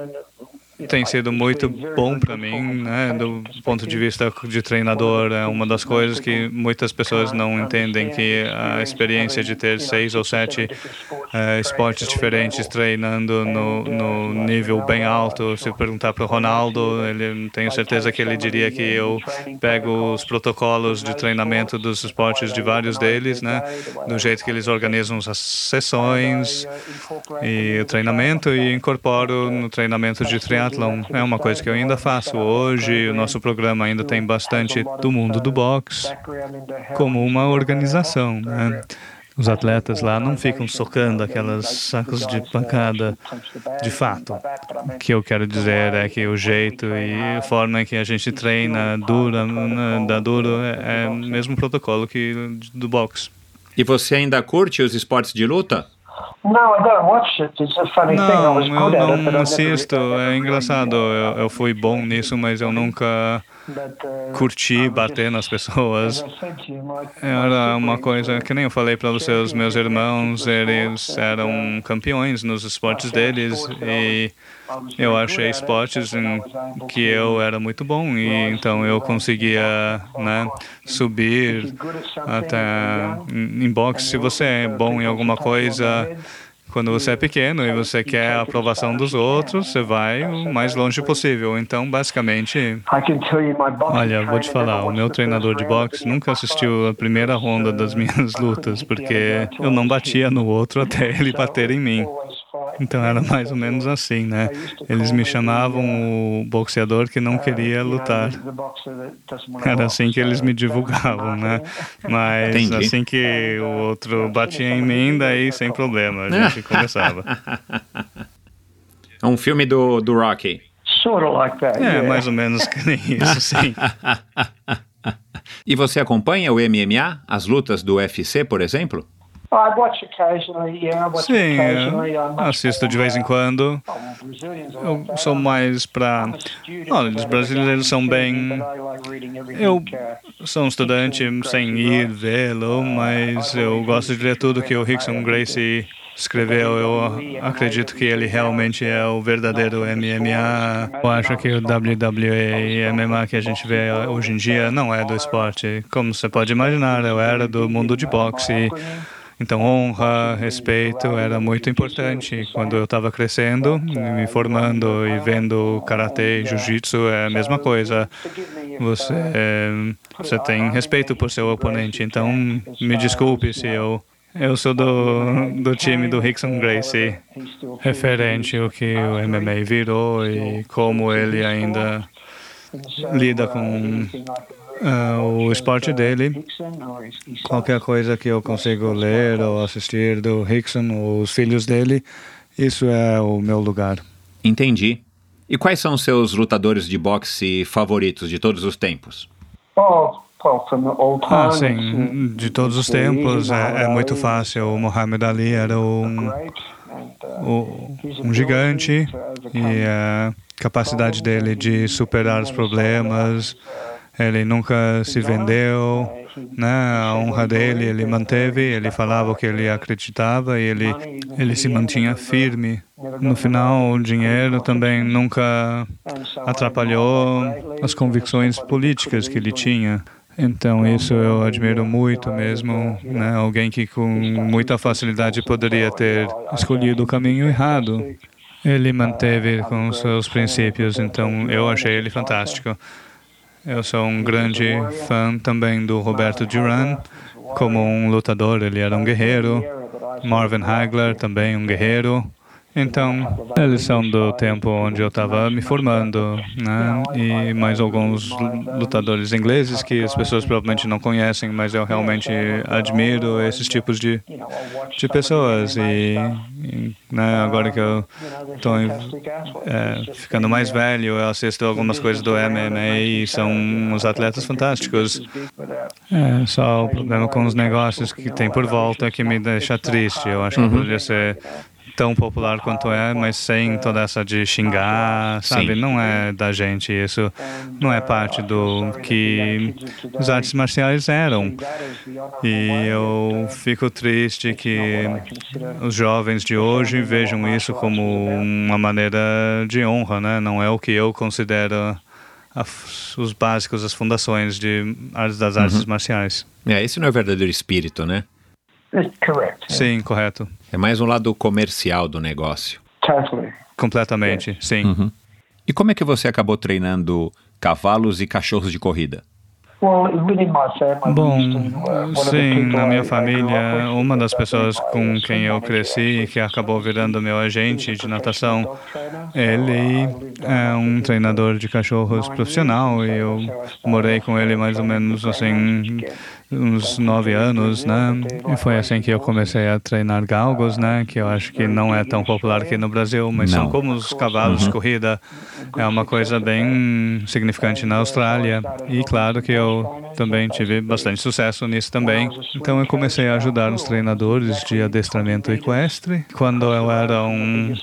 tem sido muito bom para mim, né? Do ponto de vista de treinador, é uma das coisas que muitas pessoas não entendem que a experiência de ter seis ou sete uh, esportes diferentes treinando no, no nível bem alto. Se perguntar para o Ronaldo, ele tenho certeza que ele diria que eu pego os protocolos de treinamento dos esportes de vários deles, né? Do jeito que eles organizam as sessões e o treinamento e incorporo no treinamento de triatlon triatlon é uma coisa que eu ainda faço hoje. O nosso programa ainda tem bastante do mundo do boxe como uma organização, né? Os atletas lá não ficam socando aquelas sacos de pancada de fato. O que eu quero dizer é que o jeito e a forma que a gente treina dura, né, dá duro, é, é o mesmo protocolo que do boxe. E você ainda curte os esportes de luta? Não, eu não assisto. É engraçado. Eu, eu fui bom nisso, mas eu nunca curtir bater nas pessoas. Era uma coisa que nem eu falei para os meus irmãos, eles eram campeões nos esportes deles e eu achei esportes em que eu era muito bom e então eu conseguia né, subir até em boxe. Se você é bom em alguma coisa, quando você é pequeno e você quer a aprovação dos outros, você vai o mais longe possível. Então, basicamente, olha, vou te falar, o meu treinador de boxe nunca assistiu a primeira ronda das minhas lutas, porque eu não batia no outro até ele bater em mim. Então era mais ou menos assim, né? Eles me chamavam o boxeador que não queria lutar. Era assim que eles me divulgavam, né? Mas Entendi. assim que o outro batia em mim, daí sem problema, a gente começava. É um filme do, do Rocky. É, mais ou menos que nem isso, sim. e você acompanha o MMA, as lutas do UFC, por exemplo? Sim, assisto de vez em quando. Eu sou mais para. Olha, os brasileiros são bem. Eu sou um estudante sem ir vê-lo, mas eu gosto de ler tudo que o Rickson Gracie escreveu. Eu acredito que ele realmente é o verdadeiro MMA. Eu acho que o WWE e MMA que a gente vê hoje em dia não é do esporte. Como você pode imaginar, eu era do mundo de boxe. Então, honra, respeito era muito importante. Quando eu estava crescendo, me formando e vendo karatê e jiu-jitsu, é a mesma coisa. Você, você tem respeito por seu oponente. Então, me desculpe se eu eu sou do, do time do Rickson Gracie, referente ao que o MMA virou e como ele ainda lida com uh, o esporte dele, qualquer coisa que eu consigo ler ou assistir do Rickson ou os filhos dele, isso é o meu lugar. Entendi. E quais são os seus lutadores de boxe favoritos de todos os tempos? Ah, sim, de todos os tempos é, é muito fácil. O Muhammad Ali era um, um, um gigante e a capacidade dele de superar os problemas ele nunca se vendeu, né? a honra dele ele manteve, ele falava o que ele acreditava e ele, ele se mantinha firme. No final, o dinheiro também nunca atrapalhou as convicções políticas que ele tinha. Então, isso eu admiro muito mesmo, né? Alguém que com muita facilidade poderia ter escolhido o caminho errado. Ele manteve com seus princípios, então eu achei ele fantástico. Eu sou um grande fã também do Roberto Duran. Como um lutador, ele era um guerreiro. Marvin Hagler, também um guerreiro. Então, eles são do tempo onde eu estava me formando, né? E mais alguns lutadores ingleses que as pessoas provavelmente não conhecem, mas eu realmente admiro esses tipos de, de pessoas. E, e né, agora que eu estou é, ficando mais velho, eu assisto algumas coisas do MMA e são uns atletas fantásticos. É só o problema com os negócios que tem por volta que me deixa triste. Eu acho que uhum. poderia ser tão popular quanto é, mas sem toda essa de xingar, sabe? Sim. Não é da gente. Isso não é parte do que as artes marciais eram. E eu fico triste que os jovens de hoje vejam isso como uma maneira de honra, né? Não é o que eu considero os básicos, as fundações de das artes uhum. marciais. É, esse não é o verdadeiro espírito, né? Sim, correto. É mais um lado comercial do negócio. Completamente, sim. Uhum. E como é que você acabou treinando cavalos e cachorros de corrida? Bom, sim, na minha família, uma das pessoas com quem eu cresci e que acabou virando meu agente de natação, ele é um treinador de cachorros profissional e eu morei com ele mais ou menos assim uns nove anos, né? E foi assim que eu comecei a treinar galgos, né? Que eu acho que não é tão popular aqui no Brasil, mas não. são como os cavalos uhum. de corrida. É uma coisa bem significante na Austrália. E claro que eu também tive bastante sucesso nisso também. Então eu comecei a ajudar os treinadores de adestramento equestre. Quando eu era um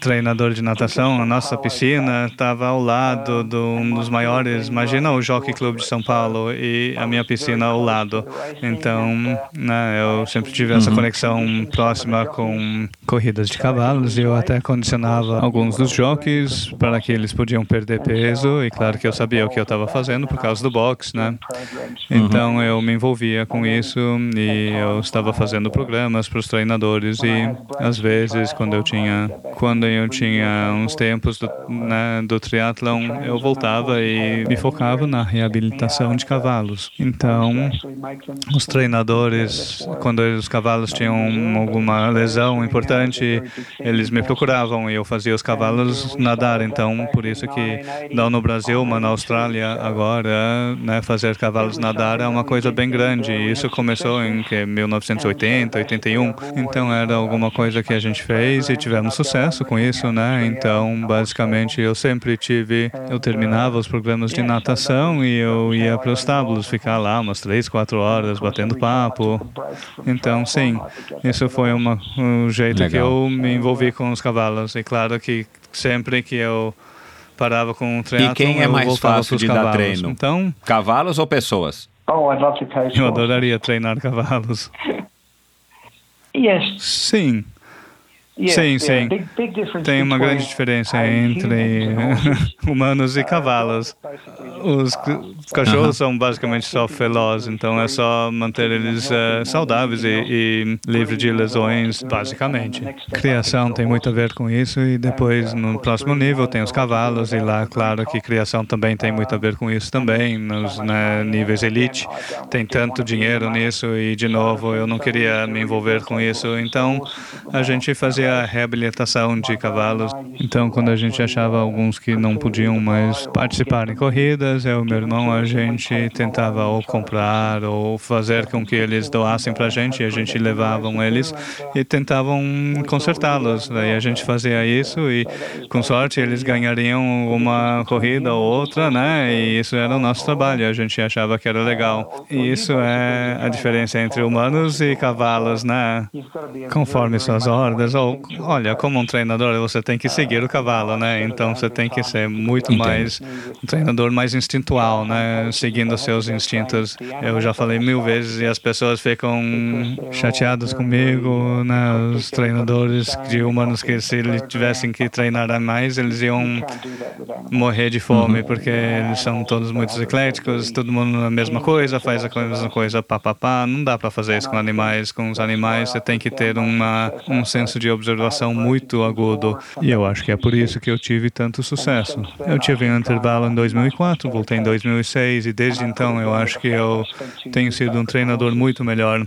treinador de natação, a nossa piscina estava ao lado de um dos maiores, imagina o Jockey Club de São Paulo e a minha piscina ao lado. Então, né, eu sempre tive essa uhum. conexão próxima com corridas de cavalos e eu até condicionava alguns dos jockeys para que eles podiam perder peso e claro que eu sabia o que eu estava fazendo por causa do boxe, né? Então eu me envolvia com isso e eu estava fazendo programas para os treinadores e às vezes quando eu tinha quando eu tinha uns tempos do, né, do triatlon eu voltava e me focava na reabilitação de cavalos. Então os treinadores quando os cavalos tinham alguma lesão importante eles me procuravam e eu fazia os cavalos nadar. Então por isso que não no Brasil, mas na Austrália agora, né, fazer cavalos nadar é uma coisa bem grande. Isso começou em que, 1980, 81. Então era alguma coisa que a gente fez e tivemos sucesso com isso, né? Então, basicamente, eu sempre tive, eu terminava os programas de natação e eu ia para os estábulos, ficar lá umas três, quatro horas batendo papo. Então, sim, isso foi uma, um jeito Legal. que eu me envolvi com os cavalos. E claro que sempre que eu parava com o triatlon, E quem é mais fácil de cavalos. dar treino? Então, cavalos ou pessoas? Oh, I'd love to coach. Eu adoraria treinar cavalos. yes. Sim. Sim. Tem uma grande diferença entre humanos e cavalos. Os cachorros são basicamente só velozes, então é só manter eles uh, saudáveis e, e livres de lesões, basicamente. Criação tem muito a ver com isso e depois no próximo nível tem os cavalos e lá, claro que criação também tem muito a ver com isso também, nos né, níveis elite. Tem tanto dinheiro nisso e, de novo, eu não queria me envolver com isso, então a gente fazia a reabilitação de cavalos. Então, quando a gente achava alguns que não podiam mais participar em corridas, eu e meu irmão, a gente tentava ou comprar ou fazer com que eles doassem para a gente e a gente levavam eles e tentavam consertá-los. Daí a gente fazia isso e, com sorte, eles ganhariam uma corrida ou outra, né? E isso era o nosso trabalho. A gente achava que era legal. E isso é a diferença entre humanos e cavalos, né? Conforme suas ordens ou Olha, como um treinador, você tem que seguir o cavalo, né? Então você tem que ser muito mais um treinador mais instintual, né? Seguindo seus instintos. Eu já falei mil vezes e as pessoas ficam chateadas comigo, né? Os treinadores de humanos que se eles tivessem que treinar mais, eles iam morrer de fome uhum. porque eles são todos muito ecléticos, todo mundo a mesma coisa, faz a mesma coisa, pá, pá, pá. Não dá para fazer isso com animais. Com os animais você tem que ter uma, um senso de observação observação muito agudo. E eu acho que é por isso que eu tive tanto sucesso. Eu tive um intervalo em 2004, voltei em 2006 e desde então eu acho que eu tenho sido um treinador muito melhor.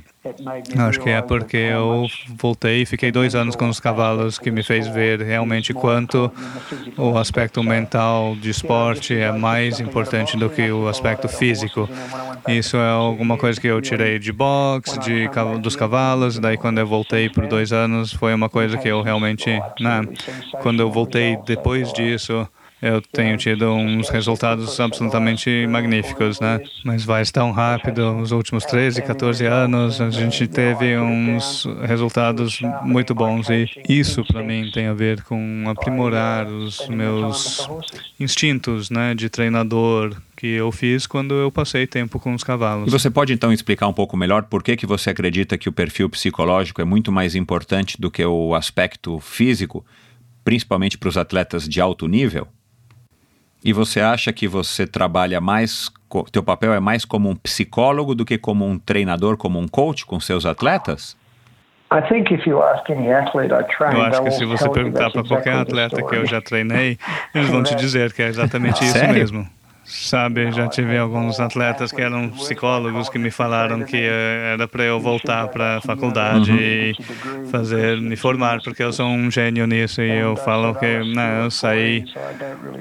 Acho que é porque eu voltei e fiquei dois anos com os cavalos que me fez ver realmente quanto o aspecto mental de esporte é mais importante do que o aspecto físico. Isso é alguma coisa que eu tirei de boxe, de, dos cavalos, daí quando eu voltei por dois anos foi uma coisa que eu realmente, né, quando eu voltei depois disso, eu tenho tido uns resultados absolutamente magníficos, né? Mas vai tão rápido, os últimos 13, 14 anos, a gente teve uns resultados muito bons e isso para mim tem a ver com aprimorar os meus instintos, né, de treinador que eu fiz quando eu passei tempo com os cavalos. E você pode então explicar um pouco melhor por que que você acredita que o perfil psicológico é muito mais importante do que o aspecto físico, principalmente para os atletas de alto nível? E você acha que você trabalha mais, teu papel é mais como um psicólogo do que como um treinador, como um coach com seus atletas? Eu acho que se você perguntar para qualquer atleta que eu já treinei, eles vão te dizer que é exatamente isso mesmo. Sabe, já tive alguns atletas que eram psicólogos que me falaram que eh, era para eu voltar para a faculdade uhum. e fazer, me formar, porque eu sou um gênio nisso e eu falo que não, eu saí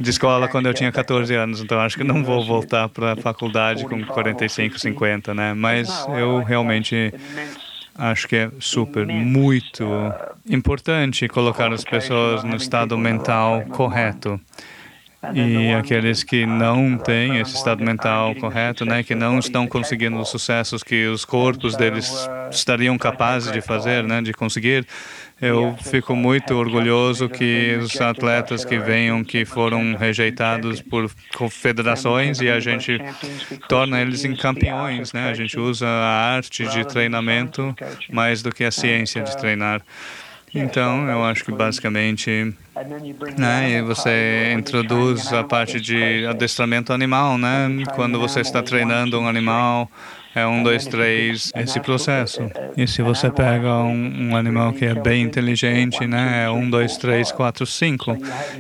de escola quando eu tinha 14 anos, então acho que não vou voltar para a faculdade com 45, 50, né? Mas eu realmente acho que é super, muito importante colocar as pessoas no estado mental correto e aqueles que não têm esse estado mental correto, né, que não estão conseguindo os sucessos que os corpos deles estariam capazes de fazer, né, de conseguir. Eu fico muito orgulhoso que os atletas que venham, que foram rejeitados por confederações e a gente torna eles em campeões, né? A gente usa a arte de treinamento mais do que a ciência de treinar. Então, eu acho que basicamente né, você introduz a parte de adestramento animal, né? Quando você está treinando um animal, é um, dois, três, esse processo. E se você pega um, um, animal que é bem inteligente, né, é um, dois, três, quatro, cinco.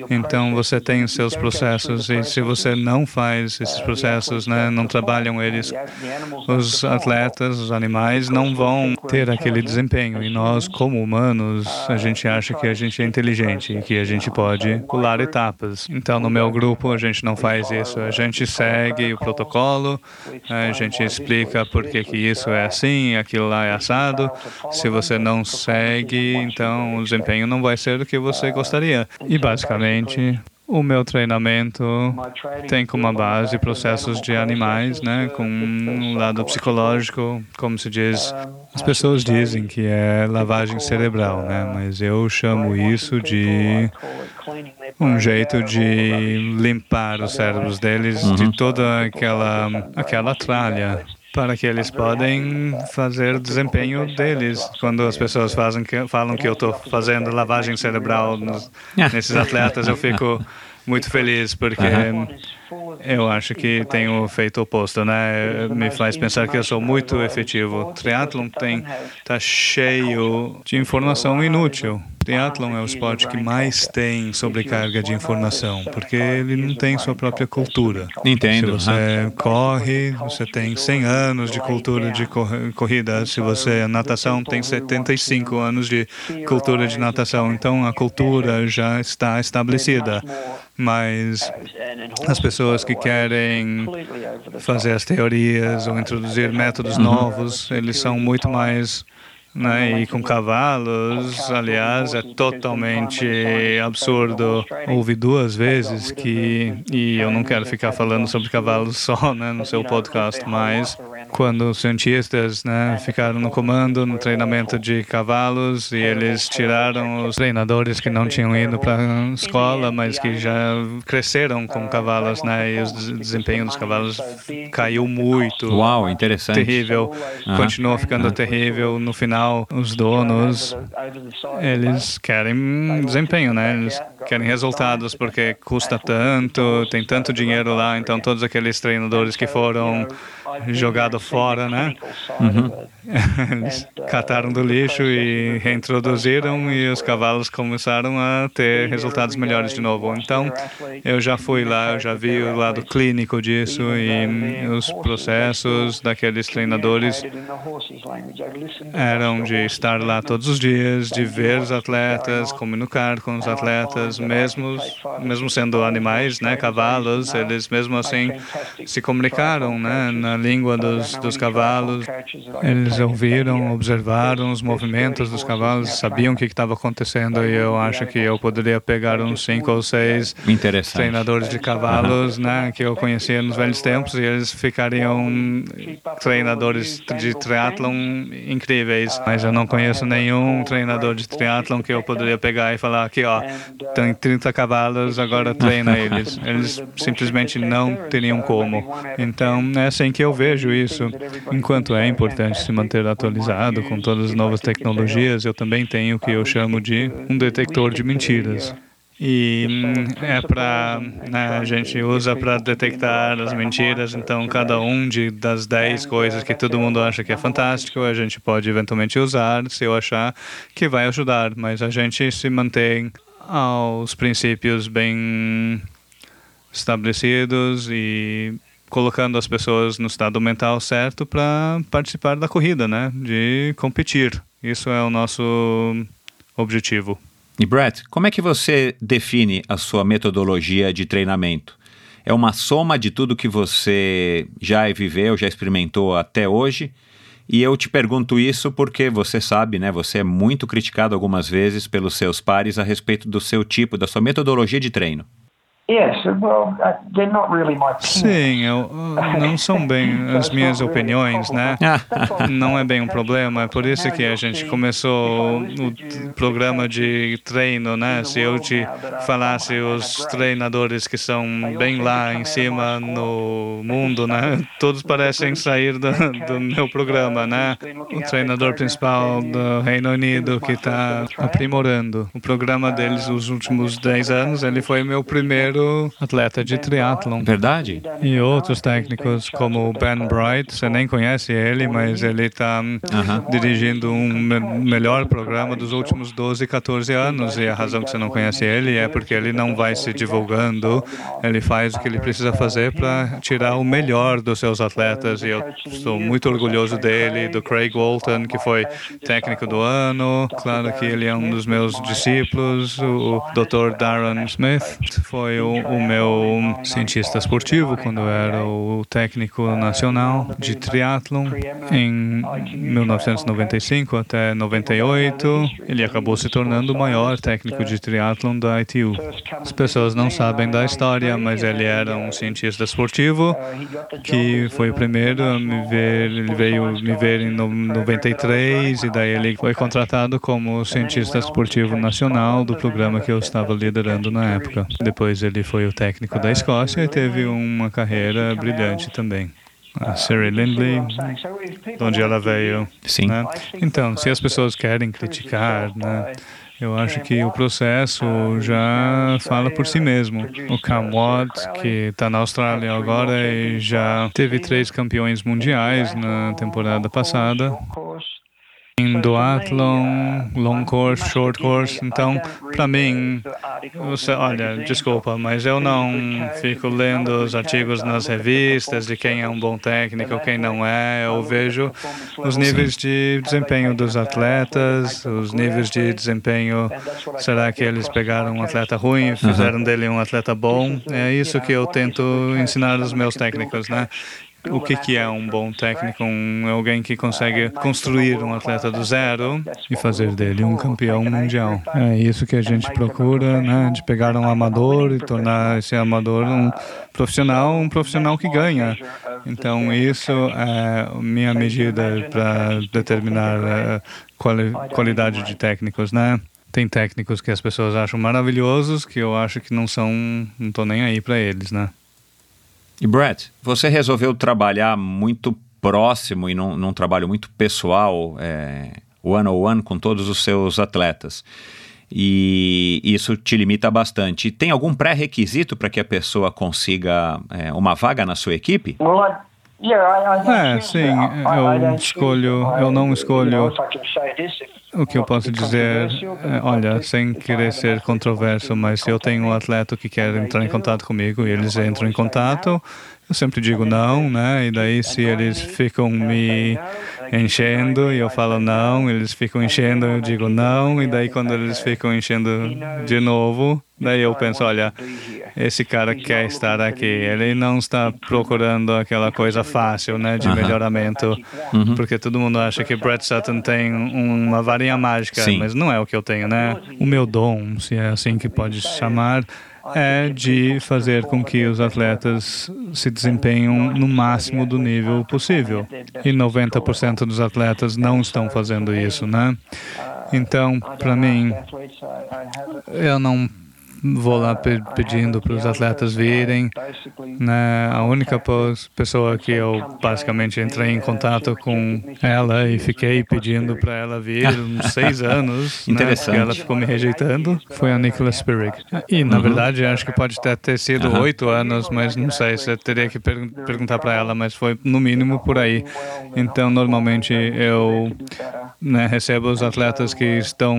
Então você tem os seus processos e se você não faz esses processos, né, não trabalham eles, os atletas, os animais não vão ter aquele desempenho. E nós, como humanos, a gente acha que a gente é inteligente e que a gente pode pular etapas. Então no meu grupo a gente não faz isso. A gente segue o protocolo, a gente explica por que, isso é assim, aquilo lá é assado. Se você não segue, então o desempenho não vai ser o que você gostaria. E basicamente, o meu treinamento tem como base processos de animais, né, com um lado psicológico, como se diz. As pessoas dizem que é lavagem cerebral, né, mas eu chamo isso de um jeito de limpar os cérebros deles de uhum. toda aquela aquela tralha para que eles podem fazer o desempenho deles. Quando as pessoas fazem que, falam que eu estou fazendo lavagem cerebral nos, nesses atletas, eu fico muito feliz porque eu acho que tem o efeito oposto, né? Me faz pensar que eu sou muito efetivo. O triatlon tem tá cheio de informação inútil. Triathlon é o esporte que mais tem sobrecarga de informação, porque ele não tem sua própria cultura. Entendo. Se você corre, você tem 100 anos de cultura de corrida. Se você é natação, tem 75 anos de cultura de natação. Então a cultura já está estabelecida. Mas as pessoas que querem fazer as teorias ou introduzir métodos novos, eles são muito mais né? E com cavalos, aliás, é totalmente absurdo. Ouvi duas vezes que, e eu não quero ficar falando sobre cavalos só né, no seu podcast, mas quando os cientistas né, ficaram no comando, no treinamento de cavalos, e eles tiraram os treinadores que não tinham ido para a escola, mas que já cresceram com cavalos, né, e o desempenho dos cavalos caiu muito. Uau, interessante. Terrível, ah. continuou ficando terrível. No final, os donos, eles querem desempenho, né, eles querem resultados porque custa tanto, tem tanto dinheiro lá, então todos aqueles treinadores que foram jogados fora, né? Uhum. Eles cataram do lixo e reintroduziram e os cavalos começaram a ter resultados melhores de novo. Então, eu já fui lá, eu já vi o lado clínico disso e os processos daqueles treinadores eram de estar lá todos os dias, de ver os atletas, comunicar com os atletas, mesmo, mesmo sendo animais, né, cavalos, eles mesmo assim se comunicaram né, na língua dos, dos cavalos. Eles ouviram, observaram os movimentos dos cavalos, sabiam o que estava acontecendo e eu acho que eu poderia pegar uns cinco ou seis treinadores de cavalos, né, que eu conhecia nos velhos tempos e eles ficariam treinadores de triatlon incríveis. Mas eu não conheço nenhum treinador de triatlon que eu poderia pegar e falar aqui, ó, tem 30 cavalos, agora treina eles. Eles simplesmente não teriam como. Então é assim que eu vejo isso. Enquanto é importante se manter atualizado com todas as novas tecnologias, eu também tenho o que eu chamo de um detector de mentiras. E hum, é para né, a gente usa para detectar as mentiras. Então, cada um de, das dez coisas que todo mundo acha que é fantástico, a gente pode eventualmente usar se eu achar que vai ajudar. Mas a gente se mantém aos princípios bem estabelecidos e colocando as pessoas no estado mental certo para participar da corrida, né? De competir. Isso é o nosso objetivo. E Brett, como é que você define a sua metodologia de treinamento? É uma soma de tudo que você já viveu, já experimentou até hoje? E eu te pergunto isso porque você sabe, né? Você é muito criticado algumas vezes pelos seus pares a respeito do seu tipo, da sua metodologia de treino. Sim, eu, não são bem as minhas opiniões, né? Não é bem um problema, é por isso que a gente começou o programa de treino, né? Se eu te falasse os treinadores que são bem lá em cima no mundo, né? Todos parecem sair do, do meu programa, né? O treinador principal do Reino Unido que está aprimorando o programa deles os últimos 10 anos, ele foi meu primeiro primeiro atleta de triatlon. Verdade. E outros técnicos como Ben Bright, você nem conhece ele, mas ele está uh -huh. dirigindo um me melhor programa dos últimos 12, 14 anos. E a razão que você não conhece ele é porque ele não vai se divulgando, ele faz o que ele precisa fazer para tirar o melhor dos seus atletas. E eu sou muito orgulhoso dele, do Craig Walton, que foi técnico do ano. Claro que ele é um dos meus discípulos, o Dr. Darren Smith foi o, o meu cientista esportivo quando eu era o técnico nacional de triatlon em 1995 até 98. Ele acabou se tornando o maior técnico de triatlon da ITU. As pessoas não sabem da história, mas ele era um cientista esportivo que foi o primeiro a me ver. Ele veio me ver em 93 e daí ele foi contratado como cientista esportivo nacional do programa que eu estava liderando na época. Depois ele foi o técnico da Escócia e teve uma carreira brilhante também. A Siri Lindley, de onde ela veio. Sim. Né? Então, se as pessoas querem criticar, né, eu acho que o processo já fala por si mesmo. O Cam Watt, que está na Austrália agora e já teve três campeões mundiais na temporada passada em duathlon, long course, short course. Então, para mim, você, olha, desculpa, mas eu não fico lendo os artigos nas revistas de quem é um bom técnico, quem não é. Eu vejo os níveis de desempenho dos atletas, os níveis de desempenho. Será que eles pegaram um atleta ruim e fizeram dele um atleta bom? É isso que eu tento ensinar aos meus técnicos, né? O que, que é um bom técnico, um, alguém que consegue construir um atleta do zero e fazer dele um campeão mundial. É isso que a gente procura, né, de pegar um amador e tornar esse amador um profissional, um profissional que ganha. Então isso é minha medida para determinar a quali qualidade de técnicos, né? Tem técnicos que as pessoas acham maravilhosos que eu acho que não são, não estou nem aí para eles, né? E Brett, você resolveu trabalhar muito próximo e num, num trabalho muito pessoal, é, one on one com todos os seus atletas. E isso te limita bastante. Tem algum pré-requisito para que a pessoa consiga é, uma vaga na sua equipe? É, sim, eu escolho, eu não escolho o que eu posso dizer, é, olha, sem querer ser controverso, mas se eu tenho um atleta que quer entrar em contato comigo e eles entram em contato, eu sempre digo não, né? E daí se eles ficam me enchendo e eu falo não, eles ficam enchendo, eu digo não, e daí quando eles ficam enchendo de novo, daí eu penso, olha, esse cara quer estar aqui, ele não está procurando aquela coisa fácil, né, de melhoramento, uhum. porque todo mundo acha que Brett Sutton tem uma varinha mágica, Sim. mas não é o que eu tenho, né? O meu dom, se é assim que pode chamar, é de fazer com que os atletas se desempenhem no máximo do nível possível. E 90% dos atletas não estão fazendo isso, né? Então, para mim, eu não vou lá pedindo para os atletas virem. Né? A única pessoa que eu basicamente entrei em contato com ela e fiquei pedindo para ela vir uns seis anos, Interessante. Né? ela ficou me rejeitando, foi a Nicola Spirig. E na uhum. verdade acho que pode até ter sido oito uhum. anos, mas não sei, você teria que per perguntar para ela, mas foi no mínimo por aí. Então normalmente eu né, recebo os atletas que estão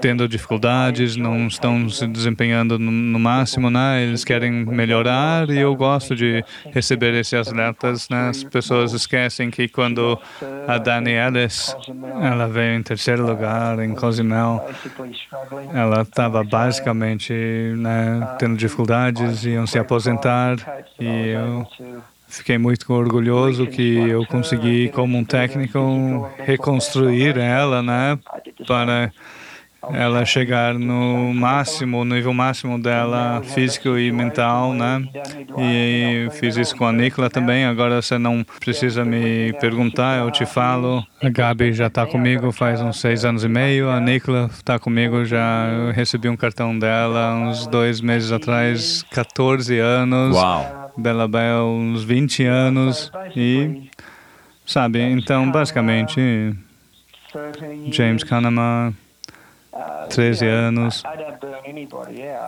tendo dificuldades, não estão se desempenhando no, máximo, né? Eles querem melhorar e eu gosto de receber esses atletas, né? As pessoas esquecem que quando a Dani Ellis, ela veio em terceiro lugar em Cozumel, ela estava basicamente né, tendo dificuldades, iam se aposentar e eu Fiquei muito orgulhoso que eu consegui, como um técnico, reconstruir ela, né, para ela chegar no máximo, no nível máximo dela, físico e mental, né? E fiz isso com a Nicola também. Agora você não precisa me perguntar, eu te falo. A Gabi já está comigo faz uns seis anos e meio. A Nicola está comigo já. Recebi um cartão dela uns dois meses atrás, 14 anos. Uau! Bela Bel uns 20 anos e, sabe, então basicamente James Kahneman 13 anos.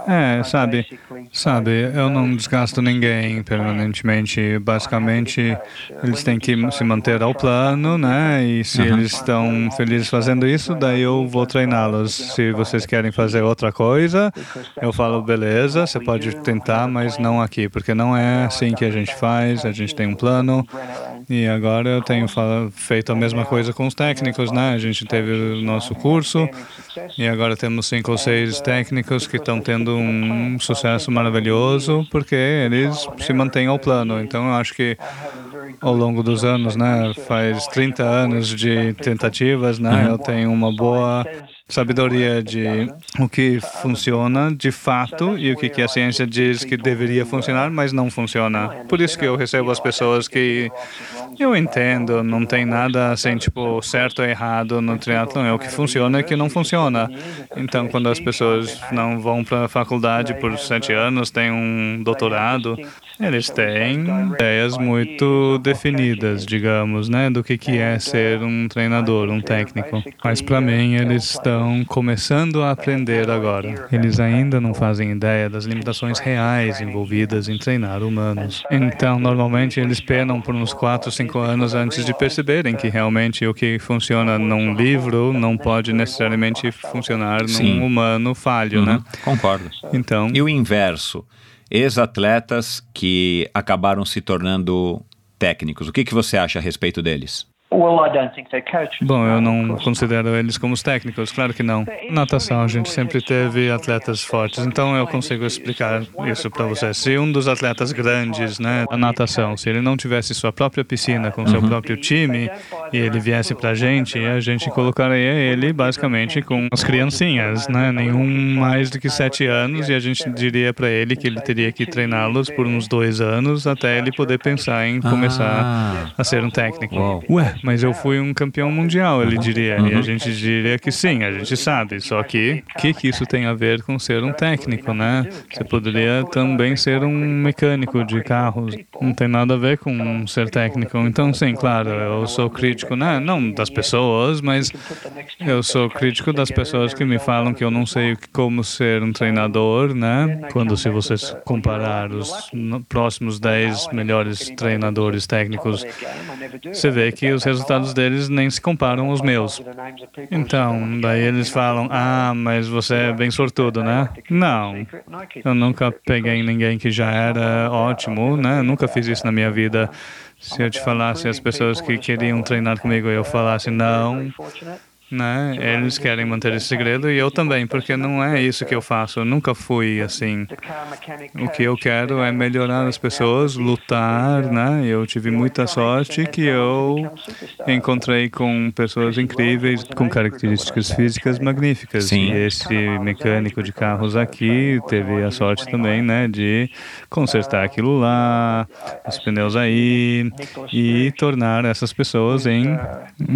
É, sabe, sabe, eu não desgasto ninguém permanentemente. Basicamente, eles têm que se manter ao plano, né? E se eles estão felizes fazendo isso, daí eu vou treiná-los. Se vocês querem fazer outra coisa, eu falo, beleza, você pode tentar, mas não aqui, porque não é assim que a gente faz. A gente tem um plano. E agora eu tenho feito a mesma coisa com os técnicos, né? A gente teve o nosso curso e agora temos cinco ou seis técnicos que estão tendo um sucesso maravilhoso porque eles se mantêm ao plano. Então eu acho que ao longo dos anos, né, faz 30 anos de tentativas, né, eu tenho uma boa sabedoria de o que funciona de fato e o que, que a ciência diz que deveria funcionar, mas não funciona. Por isso que eu recebo as pessoas que eu entendo, não tem nada assim, tipo, certo ou errado no triatlon, é o que funciona e o que não funciona. Então, quando as pessoas não vão para a faculdade por sete anos, têm um doutorado, eles têm ideias muito definidas, digamos, né, do que, que é ser um treinador, um técnico. Mas para mim, eles estão começando a aprender agora. Eles ainda não fazem ideia das limitações reais envolvidas em treinar humanos. Então, normalmente, eles penam por uns 4, 5 anos antes de perceberem que realmente o que funciona num livro não pode necessariamente funcionar num humano falho, né? uhum. né? Concordo. Então, e o inverso? Ex-atletas que acabaram se tornando técnicos. O que, que você acha a respeito deles? Bom, eu não considero eles como os técnicos, claro que não. Natação, a gente sempre teve atletas fortes, então eu consigo explicar isso para você. Se um dos atletas grandes, né, da natação, se ele não tivesse sua própria piscina com seu uhum. próprio time e ele viesse para a gente, a gente colocaria ele basicamente com as criancinhas, né, nenhum mais do que sete anos e a gente diria para ele que ele teria que treiná-los por uns dois anos até ele poder pensar em começar ah. a ser um técnico. Ué, mas eu fui um campeão mundial, ele diria. E a uhum. gente diria que sim, a gente sabe. Só que o que, que isso tem a ver com ser um técnico, né? Você poderia também ser um mecânico de carros. Não tem nada a ver com ser técnico. Então, sim, claro, eu sou crítico, né? não das pessoas, mas eu sou crítico das pessoas que me falam que eu não sei como ser um treinador, né? Quando se você comparar os próximos 10 melhores treinadores técnicos, você vê que os resultados deles nem se comparam aos meus. Então, daí eles falam: Ah, mas você é bem sortudo, né? Não. Eu nunca peguei ninguém que já era ótimo, né? nunca fiz isso na minha vida. Se eu te falasse as pessoas que queriam treinar comigo eu falasse não, né? Eles querem manter esse segredo e eu também, porque não é isso que eu faço. Eu nunca fui assim. O que eu quero é melhorar as pessoas, lutar, né? Eu tive muita sorte que eu encontrei com pessoas incríveis, com características físicas magníficas. Sim. E esse mecânico de carros aqui teve a sorte também, né, de consertar aquilo lá, os pneus aí e tornar essas pessoas em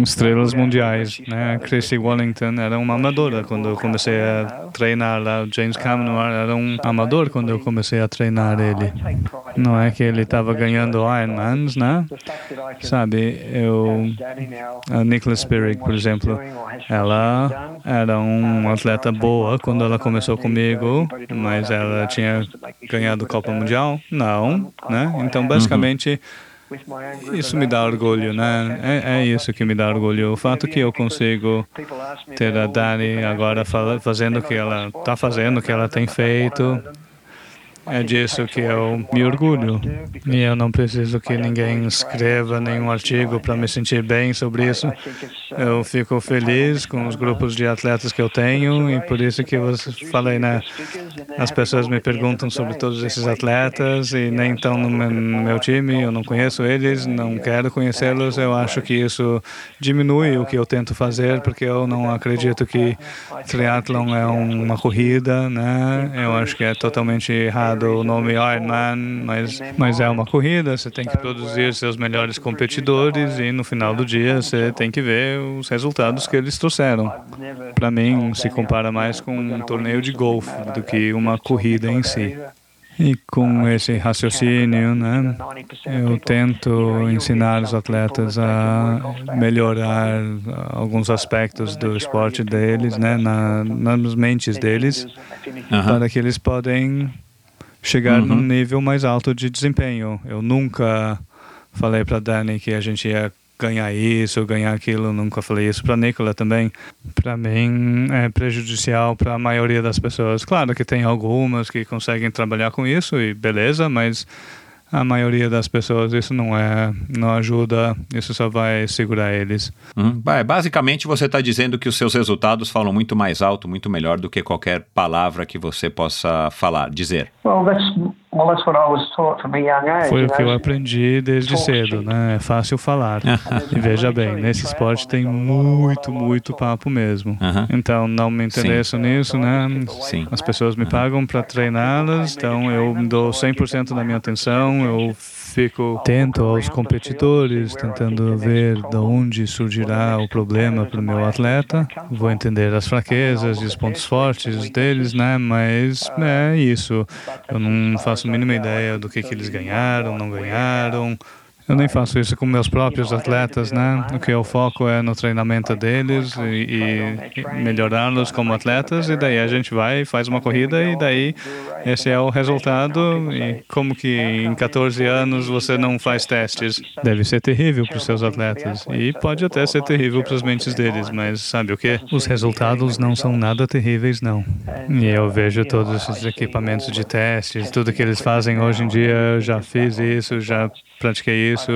estrelas mundiais, né? Chrissy Wellington era uma amadora quando eu comecei a treinar lá. James Cameron era um amador quando eu comecei a treinar ele. Não é que ele estava ganhando Ironmans, né? Sabe, eu... A Nicholas Spirig, por exemplo, ela era uma atleta boa quando ela começou comigo, mas ela tinha ganhado Copa Mundial? Não, né? Então, basicamente... isso me dá orgulho, né? É, é, isso que me dá orgulho. O fato que eu consigo ter a Dani agora fazendo o que ela está fazendo, o que ela tem feito, é disso que eu me orgulho. E eu não preciso que ninguém escreva nenhum artigo para me sentir bem sobre isso. Eu fico feliz com os grupos de atletas que eu tenho e por isso que eu falei, né? As pessoas me perguntam sobre todos esses atletas e nem estão no meu time, eu não conheço eles, não quero conhecê-los. Eu acho que isso diminui o que eu tento fazer porque eu não acredito que triatlon é uma corrida, né? Eu acho que é totalmente errado do nome Ironman, mas, mas é uma corrida, você tem que produzir seus melhores competidores e no final do dia você tem que ver os resultados que eles trouxeram. Para mim, se compara mais com um torneio de golfe do que uma corrida em si. E com esse raciocínio, né, eu tento ensinar os atletas a melhorar alguns aspectos do esporte deles, né, na, nas mentes deles, para que eles podem chegar uhum. num nível mais alto de desempenho. Eu nunca falei para Dani que a gente ia ganhar isso, ganhar aquilo, nunca falei isso para Nicola também. Para mim é prejudicial para a maioria das pessoas. Claro que tem algumas que conseguem trabalhar com isso e beleza, mas a maioria das pessoas isso não é, não ajuda, isso só vai segurar eles. Hum, basicamente você está dizendo que os seus resultados falam muito mais alto, muito melhor do que qualquer palavra que você possa falar, dizer. Well, that's foi o que eu aprendi desde cedo, né? É fácil falar. e veja bem, nesse esporte tem muito, muito papo mesmo. Então não me interesso nisso, né? Sim. As pessoas me pagam para treiná-las, então eu dou 100% da minha atenção, eu fico atento aos competidores, tentando ver de onde surgirá o problema para o meu atleta. Vou entender as fraquezas e os pontos fortes deles, né? Mas é isso. Eu não faço a mínima ideia do que, que eles ganharam, não ganharam. Eu nem faço isso com meus próprios atletas, né? O que eu foco é no treinamento deles e, e melhorá-los como atletas, e daí a gente vai e faz uma corrida, e daí esse é o resultado. E como que em 14 anos você não faz testes? Deve ser terrível para os seus atletas, e pode até ser terrível para as mentes deles, mas sabe o que? Os resultados não são nada terríveis, não. E eu vejo todos esses equipamentos de testes, tudo que eles fazem hoje em dia, eu já fiz isso, já pratiquei isso,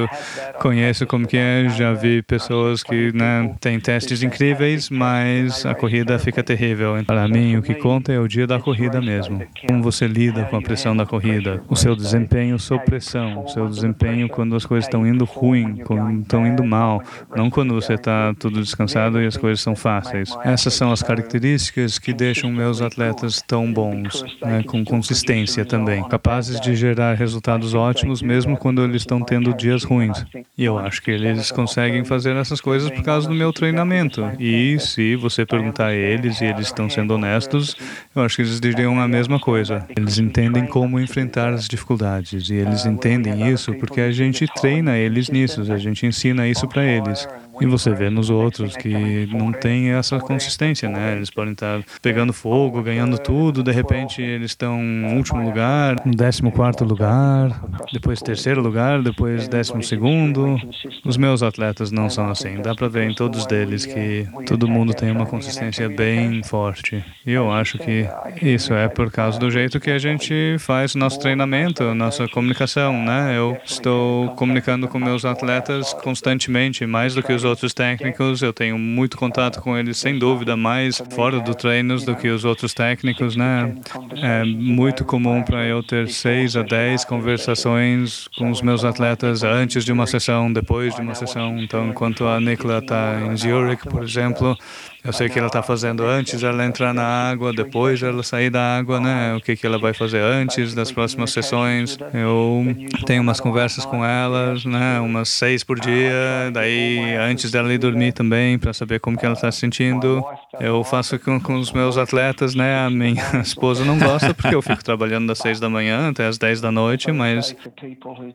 conheço como que é, já vi pessoas que né, têm testes incríveis, mas a corrida fica terrível. Para mim, o que conta é o dia da corrida mesmo. Como você lida com a pressão da corrida, o seu desempenho sob pressão, o seu desempenho quando as coisas estão indo ruim, quando estão indo mal, não quando você está tudo descansado e as coisas são fáceis. Essas são as características que deixam meus atletas tão bons, né, com consistência também, capazes de gerar resultados ótimos mesmo quando eles estão tendo dias ruins. E eu acho que eles conseguem fazer essas coisas por causa do meu treinamento. E se você perguntar a eles e eles estão sendo honestos, eu acho que eles diriam a mesma coisa. Eles entendem como enfrentar as dificuldades e eles entendem isso porque a gente treina eles nisso, a gente ensina isso para eles. E você vê nos outros que não tem essa consistência, né? Eles podem estar pegando fogo, ganhando tudo, de repente eles estão em último lugar, no décimo quarto lugar, depois terceiro lugar, depois décimo segundo. Os meus atletas não são assim. Dá para ver em todos deles que todo mundo tem uma consistência bem forte. E eu acho que isso é por causa do jeito que a gente faz nosso treinamento, nossa comunicação, né? Eu estou comunicando com meus atletas constantemente, mais do que os outros técnicos, eu tenho muito contato com eles, sem dúvida, mais fora do treinos do que os outros técnicos, né? É muito comum para eu ter seis a dez conversações com os meus atletas antes de uma sessão, depois de uma sessão. Então, enquanto a Nicola está em Zurich, por exemplo, eu sei o que ela está fazendo antes ela entrar na água, depois ela sair da água, né? O que, que ela vai fazer antes das próximas sessões. Eu tenho umas conversas com elas, né? Umas seis por dia, daí antes dela ir dormir também, para saber como que ela está se sentindo. Eu faço com, com os meus atletas, né? A minha esposa não gosta porque eu fico trabalhando das seis da manhã até as dez da noite, mas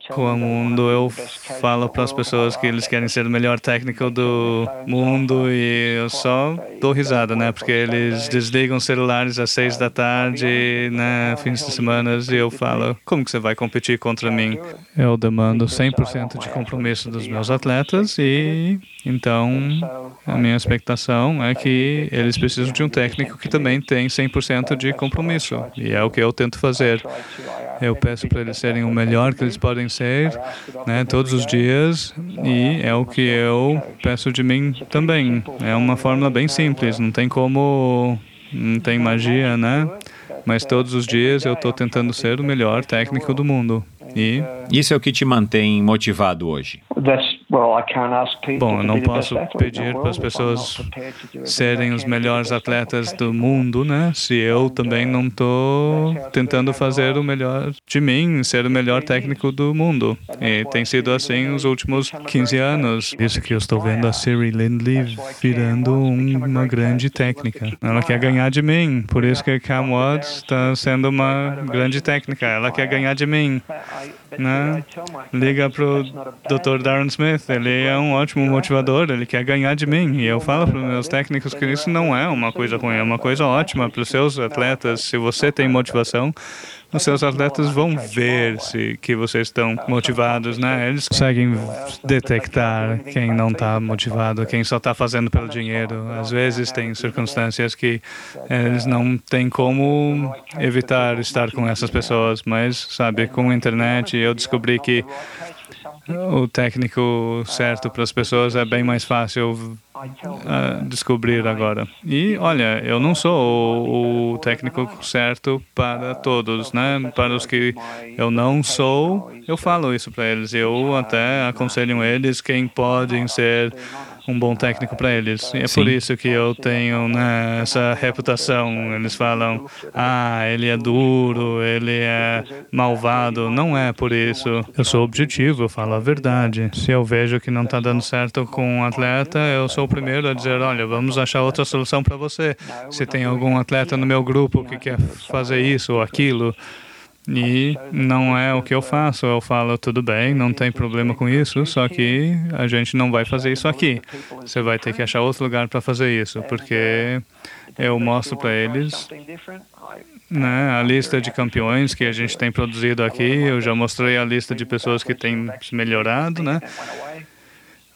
quando eu falo para as pessoas que eles querem ser o melhor técnico do mundo e eu só dou risada, né? Porque eles desligam celulares às seis da tarde, né? Fins de semana, e eu falo, como que você vai competir contra mim? Eu demando 100% de compromisso dos meus atletas e então a minha expectação é que eles precisam de um técnico que também tem 100% de compromisso. E é o que eu tento fazer. Eu peço para eles serem o melhor que eles podem ser, né, todos os dias, e é o que eu peço de mim também. É uma fórmula bem simples, não tem como, não tem magia, né? Mas todos os dias eu estou tentando ser o melhor técnico do mundo. E isso é o que te mantém motivado hoje. Bom, eu não posso pedir para as pessoas serem os melhores atletas do mundo, né? Se eu também não estou tentando fazer o melhor de mim, ser o melhor técnico do mundo. E tem sido assim os últimos 15 anos. Isso que eu estou vendo a Siri Lindley virando uma grande técnica. Ela quer ganhar de mim, por isso que Cam Watts está sendo uma grande técnica. Ela quer ganhar de mim né? Liga pro Dr. Darren Smith, ele é um ótimo motivador, ele quer ganhar de mim. E eu falo para os meus técnicos que isso não é uma coisa ruim, é uma coisa ótima para os seus atletas. Se você tem motivação, os seus atletas vão ver se que vocês estão motivados, né? Eles conseguem detectar quem não está motivado, quem só está fazendo pelo dinheiro. Às vezes tem circunstâncias que eles não têm como evitar estar com essas pessoas, mas sabe, com a internet eu descobri que o técnico certo para as pessoas é bem mais fácil uh, descobrir agora. E olha, eu não sou o, o, técnico certo para todos, né? Para os que eu não sou, eu falo isso para eles. Eu até aconselho eles quem podem ser um bom técnico para eles. E é Sim. por isso que eu tenho né, essa reputação. Eles falam, ah, ele é duro, ele é malvado. Não é por isso. Eu sou objetivo, eu falo a verdade. Se eu vejo que não está dando certo com um atleta, eu sou o primeiro a dizer, olha, vamos achar outra solução para você. Se tem algum atleta no meu grupo que quer fazer isso ou aquilo, e não é o que eu faço. Eu falo, tudo bem, não tem problema com isso, só que a gente não vai fazer isso aqui. Você vai ter que achar outro lugar para fazer isso, porque eu mostro para eles né, a lista de campeões que a gente tem produzido aqui. Eu já mostrei a lista de pessoas que têm melhorado, né?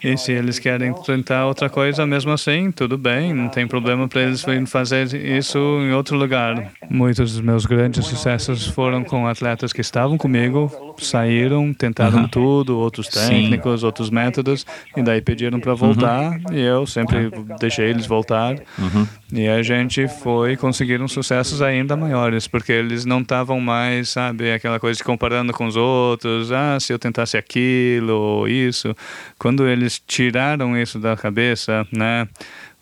E se eles querem tentar outra coisa, mesmo assim, tudo bem, não tem problema para eles fazer isso em outro lugar. Muitos dos meus grandes sucessos foram com atletas que estavam comigo, saíram, tentaram uhum. tudo, outros técnicos, Sim. outros métodos, e daí pediram para voltar, uhum. e eu sempre deixei eles voltar. Uhum. E a gente foi conseguiram sucessos ainda maiores, porque eles não estavam mais, sabe, aquela coisa de comparando com os outros, ah, se eu tentasse aquilo ou isso. Quando eles eles tiraram isso da cabeça, né,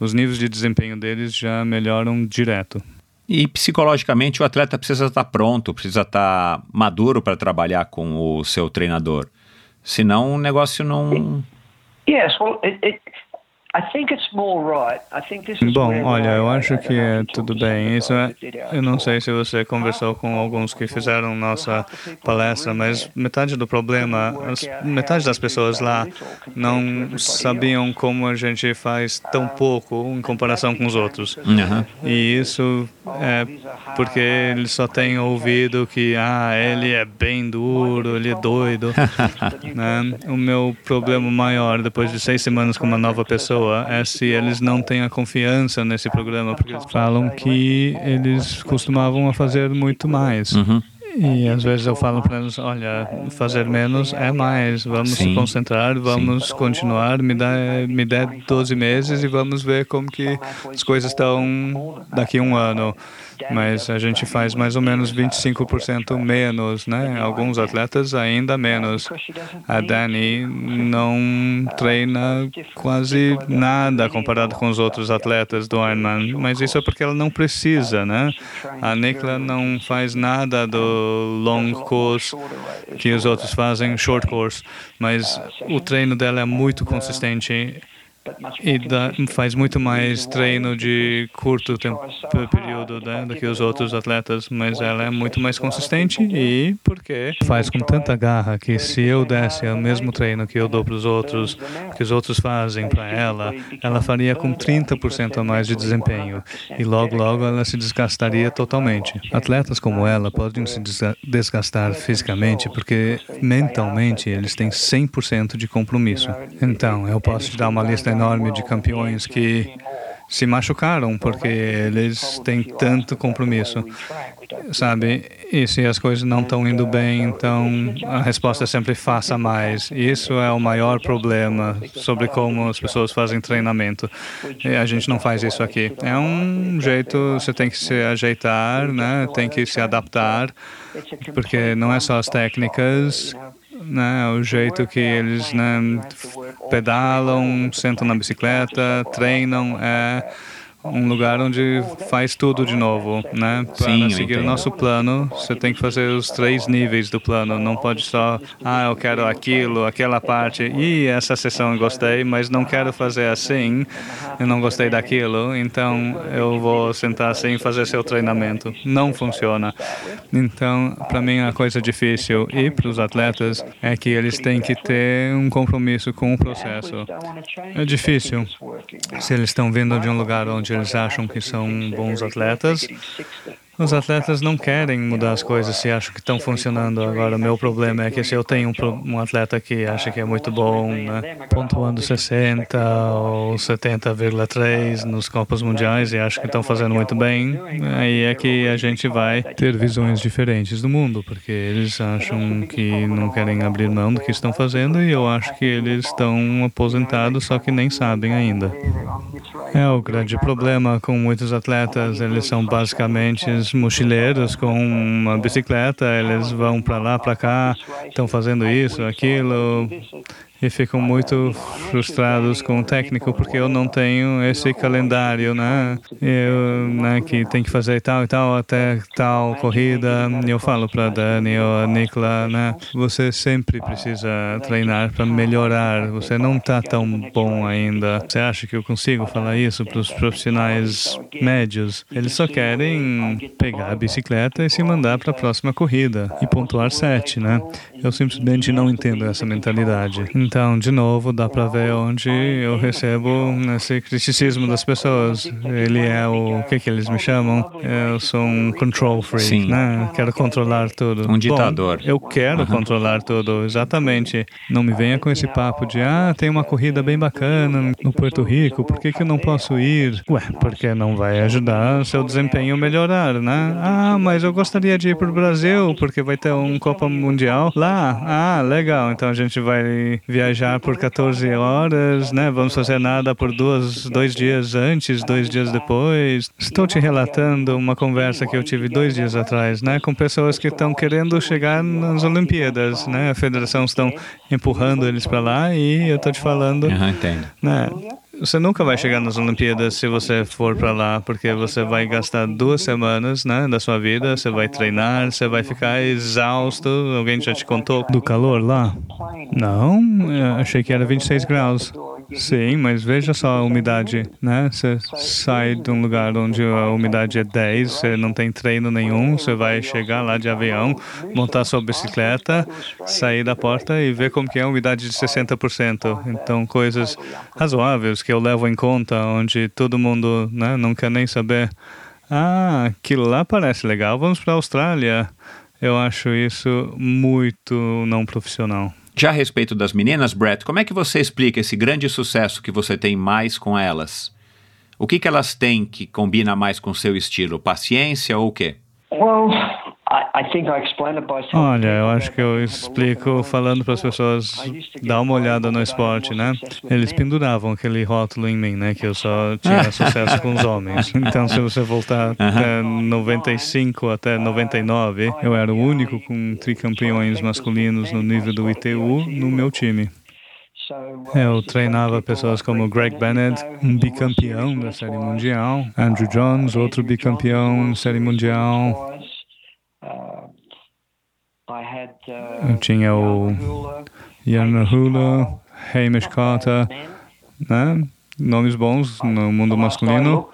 os níveis de desempenho deles já melhoram direto. E psicologicamente o atleta precisa estar pronto, precisa estar maduro para trabalhar com o seu treinador. Senão o negócio não. Yes, well, it, it, Bom, olha, eu acho que é tudo bem. Isso é, eu não sei se você conversou com alguns que fizeram nossa palestra, mas metade do problema, metade das pessoas lá não sabiam como a gente faz tão pouco em comparação com os outros. Uhum. E isso é porque eles só têm ouvido que, ah, ele é bem duro, ele é doido. né? O meu problema maior, depois de seis semanas com uma nova pessoa, pessoa é se eles não têm a confiança nesse programa, porque eles falam que eles costumavam fazer muito mais. Uhum. E às vezes eu falo para eles, olha, fazer menos é mais, vamos Sim. se concentrar, vamos Sim. continuar, me dá, me dê 12 meses e vamos ver como que as coisas estão daqui a um ano mas a gente faz mais ou menos 25% menos, né? Alguns atletas ainda menos. A Dani não treina quase nada comparado com os outros atletas do Ironman, mas isso é porque ela não precisa, né? A Nikla não faz nada do long course que os outros fazem, short course, mas o treino dela é muito consistente e dá, faz muito mais treino de curto tempo, período né, do que os outros atletas, mas ela é muito mais consistente e porque faz com tanta garra que se eu desse o mesmo treino que eu dou para os outros, que os outros fazem para ela, ela faria com 30% a mais de desempenho. e logo logo ela se desgastaria totalmente. Atletas como ela podem se desgastar fisicamente porque mentalmente eles têm 100% de compromisso. Então, eu posso te dar uma lista enorme de campeões que se machucaram porque eles têm tanto compromisso, sabe? E se as coisas não estão indo bem, então a resposta é sempre faça mais. Isso é o maior problema sobre como as pessoas fazem treinamento. E a gente não faz isso aqui. É um jeito, você tem que se ajeitar, né? Tem que se adaptar, porque não é só as técnicas né, o jeito que eles né, pedalam, sentam na bicicleta, treinam, é um lugar onde faz tudo de novo, né? Para Sim, seguir o nosso plano, você tem que fazer os três níveis do plano. Não pode só, ah, eu quero aquilo, aquela parte, e essa sessão eu gostei, mas não quero fazer assim, eu não gostei daquilo, então eu vou sentar assim e fazer seu treinamento. Não funciona. Então, para mim, a coisa difícil e para os atletas é que eles têm que ter um compromisso com o processo. É difícil se eles estão vindo de um lugar onde eles acham que são bons atletas os atletas não querem mudar as coisas se acham que estão funcionando. Agora, meu problema é que se eu tenho um, um atleta que acha que é muito bom, né, pontuando 60 ou 70,3 nos Copas Mundiais e acha que estão fazendo muito bem, aí é que a gente vai ter visões diferentes do mundo, porque eles acham que não querem abrir mão do que estão fazendo e eu acho que eles estão aposentados, só que nem sabem ainda. É o grande problema com muitos atletas, eles são basicamente mochileiros com uma bicicleta, eles vão para lá, para cá, estão fazendo isso, aquilo, e ficam muito frustrados com o técnico porque eu não tenho esse calendário, né? Eu, né, que tem que fazer tal e tal até tal corrida. Eu falo para Dani ou a Nikla, né? Você sempre precisa treinar para melhorar. Você não está tão bom ainda. Você acha que eu consigo falar isso para os profissionais médios? Eles só querem pegar a bicicleta e se mandar para a próxima corrida e pontuar sete, né? Eu simplesmente não entendo essa mentalidade. Então, de novo, dá para ver onde eu recebo esse criticismo das pessoas. Ele é o, o que que eles me chamam? Eu sou um control freak, Sim. né? Quero controlar tudo. Um ditador. Bom, eu quero uhum. controlar tudo, exatamente. Não me venha com esse papo de, ah, tem uma corrida bem bacana no Porto Rico, por que que eu não posso ir? Ué, porque não vai ajudar seu desempenho a melhorar, né? Ah, mas eu gostaria de ir para o Brasil, porque vai ter um Copa Mundial lá. Ah, legal, então a gente vai viajar por 14 horas, né? Vamos fazer nada por duas, dois dias antes, dois dias depois. Estou te relatando uma conversa que eu tive dois dias atrás, né? Com pessoas que estão querendo chegar nas Olimpíadas, né? A federação estão empurrando eles para lá e eu estou te falando, uhum, entendo. né? Você nunca vai chegar nas Olimpíadas se você for para lá, porque você vai gastar duas semanas né, da sua vida, você vai treinar, você vai ficar exausto. Alguém já te contou do calor lá? Não, achei que era 26 graus. Sim, mas veja só a umidade, né? Você sai de um lugar onde a umidade é 10, você não tem treino nenhum, você vai chegar lá de avião, montar sua bicicleta, sair da porta e ver como que é a umidade de 60%. Então, coisas razoáveis que eu levo em conta, onde todo mundo né, não quer nem saber. Ah, aquilo lá parece legal, vamos para a Austrália. Eu acho isso muito não profissional. Já a respeito das meninas, Brett, como é que você explica esse grande sucesso que você tem mais com elas? O que, que elas têm que combina mais com seu estilo? Paciência ou o quê? Well, Olha, eu acho que eu explico falando para as pessoas dar uma olhada no esporte, né? Eles penduravam aquele rótulo em mim, né? Que eu só tinha sucesso com os homens. Então, se você voltar até 95 até 99, eu era o único com tricampeões masculinos no nível do ITU no meu time. Eu treinava pessoas como Greg Bennett, um bicampeão da Série Mundial, Andrew Jones, outro bicampeão da Série Mundial, eu tinha o Jan Hula, Hamish Carter, né? nomes bons no mundo masculino.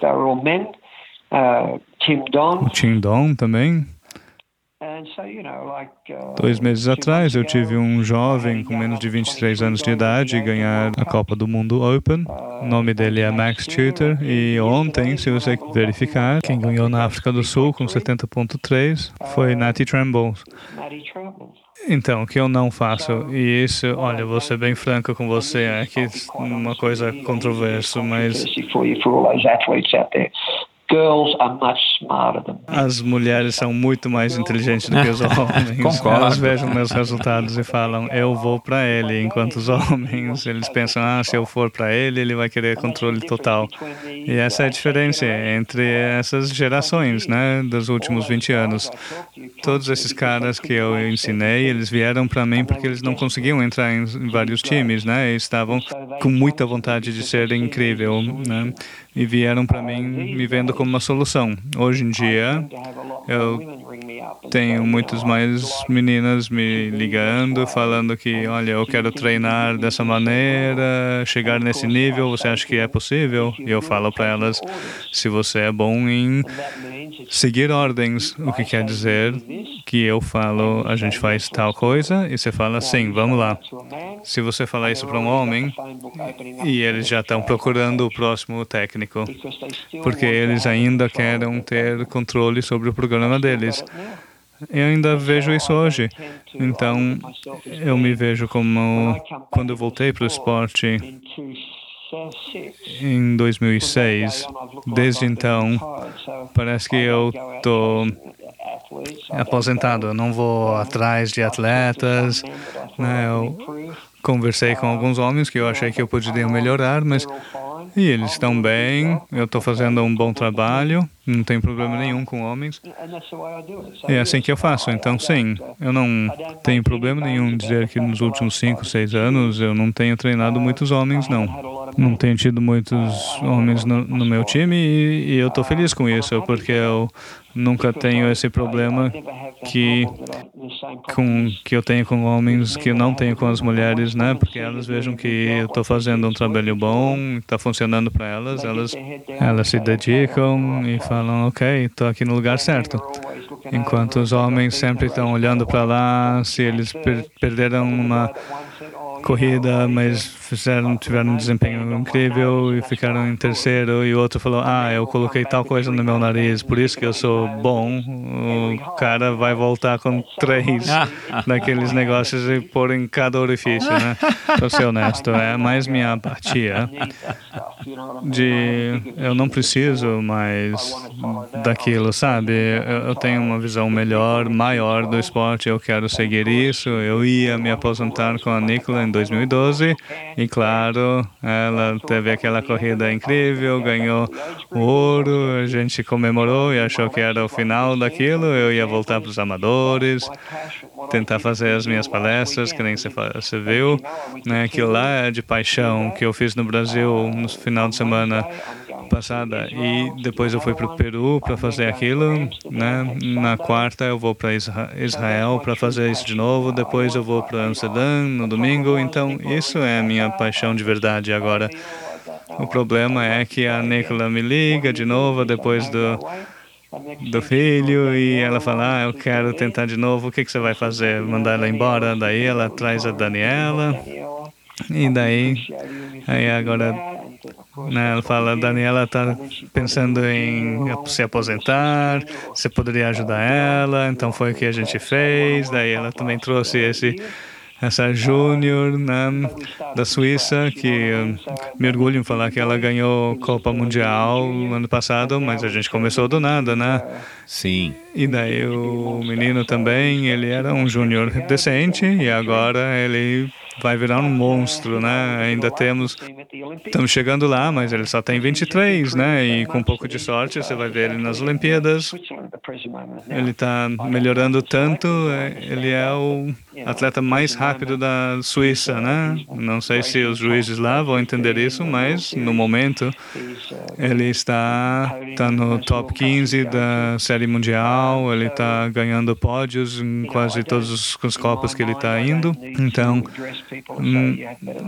Uh, o Tim Don também. Dois meses atrás, eu tive um jovem com menos de 23 anos de idade ganhar a Copa do Mundo Open. O nome dele é Max Tutor. E ontem, se você verificar, quem ganhou na África do Sul com 70.3 foi Natty Tremble. Então, o que eu não faço, e isso, olha, vou ser bem franco com você, é que uma coisa controversa, mas as mulheres são muito mais inteligentes do que os homens. Concordo. Elas vejam meus resultados e falam, eu vou para ele, enquanto os homens, eles pensam, ah, se eu for para ele, ele vai querer controle total. E essa é a diferença entre essas gerações, né, dos últimos 20 anos. Todos esses caras que eu ensinei, eles vieram para mim porque eles não conseguiam entrar em vários times, né, e estavam com muita vontade de ser incrível, né e vieram para mim me vendo como uma solução. Hoje em dia, eu tenho muitas mais meninas me ligando, falando que, olha, eu quero treinar dessa maneira, chegar nesse nível, você acha que é possível? E eu falo para elas, se você é bom em seguir ordens, o que quer dizer que eu falo, a gente faz tal coisa, e você fala, sim, vamos lá. Se você falar isso para um homem, e eles já estão procurando o próximo técnico, porque eles ainda querem ter controle sobre o programa deles. Eu ainda vejo isso hoje. Então, eu me vejo como quando eu voltei para o esporte em 2006. Desde então, parece que eu estou aposentado. Eu não vou atrás de atletas. Né? Eu conversei com alguns homens que eu achei que eu poderia melhorar, mas e eles estão bem, eu estou fazendo um bom trabalho, não tem problema nenhum com homens. É assim que eu faço. Então, sim, eu não tenho problema nenhum em dizer que nos últimos 5, 6 anos eu não tenho treinado muitos homens, não. Não tenho tido muitos homens no, no meu time e, e eu estou feliz com isso, porque eu nunca tenho esse problema que com que eu tenho com homens que eu não tenho com as mulheres, né? Porque elas vejam que eu estou fazendo um trabalho bom, está funcionando para elas, elas elas se dedicam e falam, ok, estou aqui no lugar certo. Enquanto os homens sempre estão olhando para lá, se eles per perderam uma corrida, mas fizeram, tiveram um desempenho incrível e ficaram em terceiro. E o outro falou: Ah, eu coloquei tal coisa no meu nariz, por isso que eu sou bom. O cara vai voltar com três daqueles negócios e pôr em cada orifício, né? Para ser honesto, é mais minha apatia de eu não preciso mais daquilo, sabe? Eu, eu tenho uma visão melhor, maior do esporte, eu quero seguir isso. Eu ia me aposentar com a Nicola em 2012 e, claro, ela teve aquela corrida incrível, ganhou ouro, a gente comemorou e achou que era o final daquilo. Eu ia voltar para os amadores, tentar fazer as minhas palestras, que nem você viu. Né? Aquilo lá é de paixão que eu fiz no Brasil no final de semana passada e depois eu fui para o Peru para fazer aquilo, né? Na quarta eu vou para Israel para fazer isso de novo, depois eu vou para Amsterdã no domingo. Então isso é a minha paixão de verdade agora. O problema é que a Nicola me liga de novo depois do do filho e ela fala, ah, eu quero tentar de novo, o que, que você vai fazer? Mandar ela embora? Daí ela traz a Daniela e daí, aí agora ela fala, Daniela está pensando em se aposentar, você poderia ajudar ela, então foi o que a gente fez, daí ela também trouxe esse essa Júnior né, da Suíça, que me orgulho em falar que ela ganhou Copa Mundial no ano passado, mas a gente começou do nada, né? Sim. E daí o menino também, ele era um júnior decente e agora ele vai virar um monstro, né? Ainda temos, estamos chegando lá, mas ele só tem 23, né? E com um pouco de sorte você vai ver ele nas Olimpíadas. Ele está melhorando tanto, ele é o atleta mais rápido da Suíça, né? Não sei se os juízes lá vão entender isso, mas no momento ele está, está no top 15 da Série Mundial, ele está ganhando pódios em quase todos os, os copas que ele está indo. Então,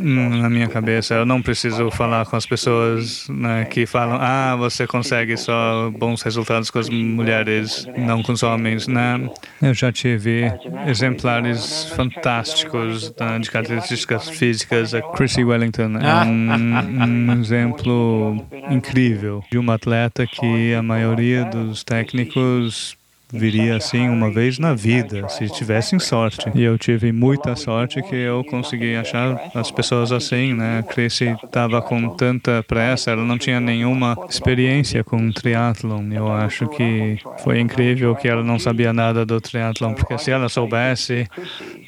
na minha cabeça, eu não preciso falar com as pessoas né, que falam, ah, você consegue só bons resultados com as mulheres, não com os homens, né? Eu já tive exemplares fantásticos né, de características físicas. A Chrissy Wellington é um, um exemplo incrível de uma atleta que a maioria dos técnicos viria assim uma vez na vida, se tivessem sorte. E eu tive muita sorte que eu consegui achar as pessoas assim, né? A Chrissy estava com tanta pressa, ela não tinha nenhuma experiência com triatlon. Eu acho que foi incrível que ela não sabia nada do triatlon, porque se ela soubesse,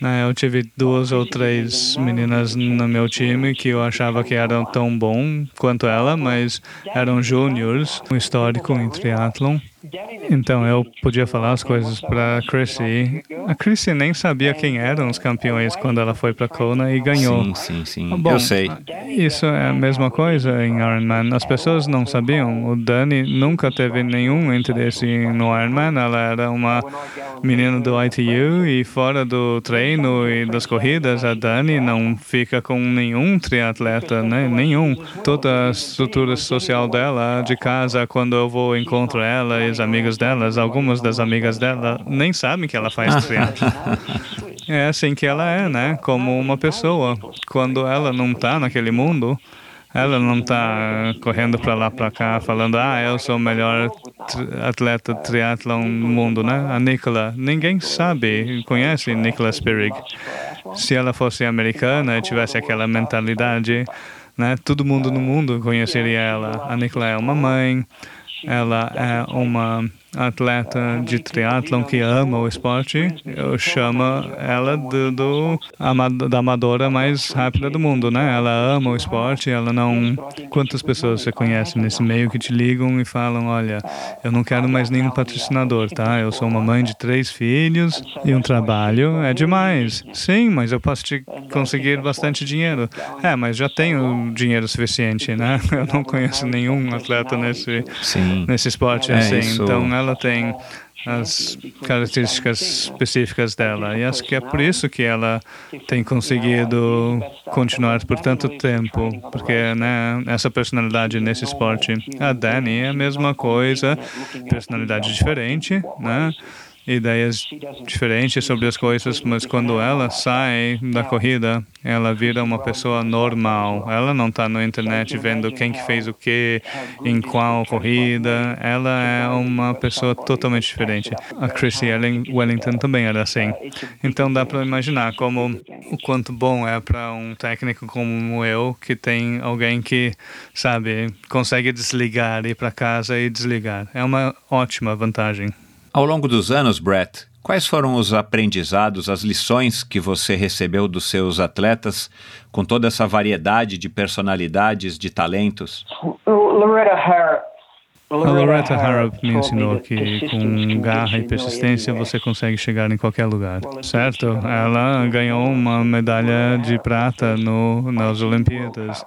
né, eu tive duas ou três meninas no meu time que eu achava que eram tão bom quanto ela, mas eram júniores, um histórico em triatlon. Então eu podia falar as coisas para a Chrissy. A Chrissy nem sabia quem eram os campeões quando ela foi para Kona e ganhou. Sim, sim, sim. Bom, eu sei. Isso é a mesma coisa em Ironman. As pessoas não sabiam. O Dani nunca teve nenhum interesse no Ironman. Ela era uma menina do ITU e fora do treino e das corridas, a Dani não fica com nenhum triatleta, né? Nenhum. Toda a estrutura social dela, de casa, quando eu vou encontro ela as amigas delas, algumas das amigas dela nem sabem que ela faz triatlo. É assim que ela é, né? Como uma pessoa. Quando ela não está naquele mundo, ela não está correndo para lá para cá falando, ah, eu sou o melhor atleta triatlon no mundo, né? A Nicola, ninguém sabe, conhece Nicola Spirig. Se ela fosse americana e tivesse aquela mentalidade, né? Todo mundo no mundo conheceria ela. A Nicola é uma mãe, ela é uma atleta de triatlon que ama o esporte, eu chamo ela do, do da amadora mais rápida do mundo, né? Ela ama o esporte, ela não... Quantas pessoas você conhece nesse meio que te ligam e falam, olha, eu não quero mais nenhum patrocinador, tá? Eu sou uma mãe de três filhos e um trabalho é demais. Sim, mas eu posso te conseguir bastante dinheiro. É, mas já tenho dinheiro suficiente, né? Eu não conheço nenhum atleta nesse, Sim. nesse esporte É, assim. isso- Então, ela tem as características específicas dela. E acho que é por isso que ela tem conseguido continuar por tanto tempo, porque né, essa personalidade nesse esporte. A Dani é a mesma coisa, personalidade diferente, né? Ideias diferentes sobre as coisas, mas quando ela sai da corrida, ela vira uma pessoa normal. Ela não está na internet vendo quem que fez o que, em qual corrida. Ela é uma pessoa totalmente diferente. A Chrissy Wellington também era assim. Então dá para imaginar como o quanto bom é para um técnico como eu, que tem alguém que, sabe, consegue desligar, ir para casa e desligar. É uma ótima vantagem. Ao longo dos anos, Brett, quais foram os aprendizados, as lições que você recebeu dos seus atletas com toda essa variedade de personalidades, de talentos? Loretta Harrop. A Loretta Harrop me ensinou que com garra e persistência você consegue chegar em qualquer lugar, certo? Ela ganhou uma medalha de prata no, nas Olimpíadas.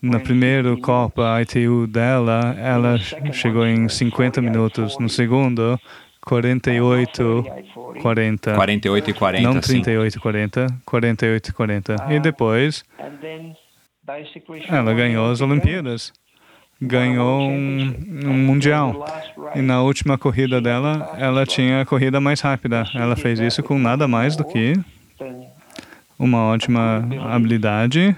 Na primeira Copa ITU dela, ela chegou em 50 minutos. No segundo, 48, 40. 48 e 40, Não sim. 38 40, 48 40. E depois, ela ganhou as Olimpíadas. Ganhou um, um Mundial. E na última corrida dela, ela tinha a corrida mais rápida. Ela fez isso com nada mais do que uma ótima habilidade.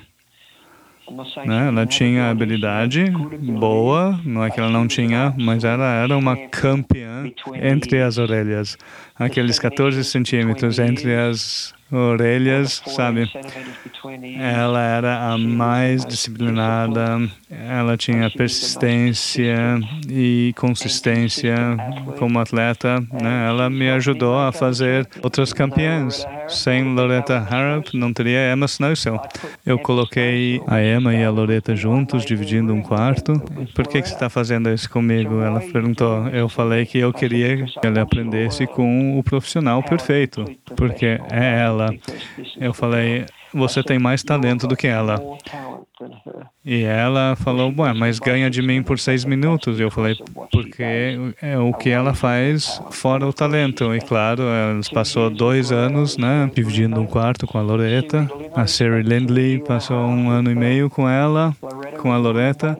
Né? Ela tinha habilidade boa, não é que ela não tinha, mas ela era uma campeã entre as orelhas. Aqueles 14 centímetros entre as orelhas, sabe? Ela era a mais disciplinada, ela tinha persistência e consistência como atleta. Né? Ela me ajudou a fazer outras campeãs. Sem Loretta Harrop, não teria Emma Snowsell. Eu coloquei a Emma e a Loretta juntos, dividindo um quarto. Por que, que você está fazendo isso comigo? Ela perguntou. Eu falei que eu queria que ela aprendesse com o profissional perfeito, porque é ela ela. Eu falei, você tem mais talento do que ela. E ela falou, Ué, mas ganha de mim por seis minutos. Eu falei, porque é o que ela faz fora o talento. E claro, ela passou dois anos, né, dividindo um quarto com a Loretta. A Sherry Lindley passou um ano e meio com ela, com a Loretta.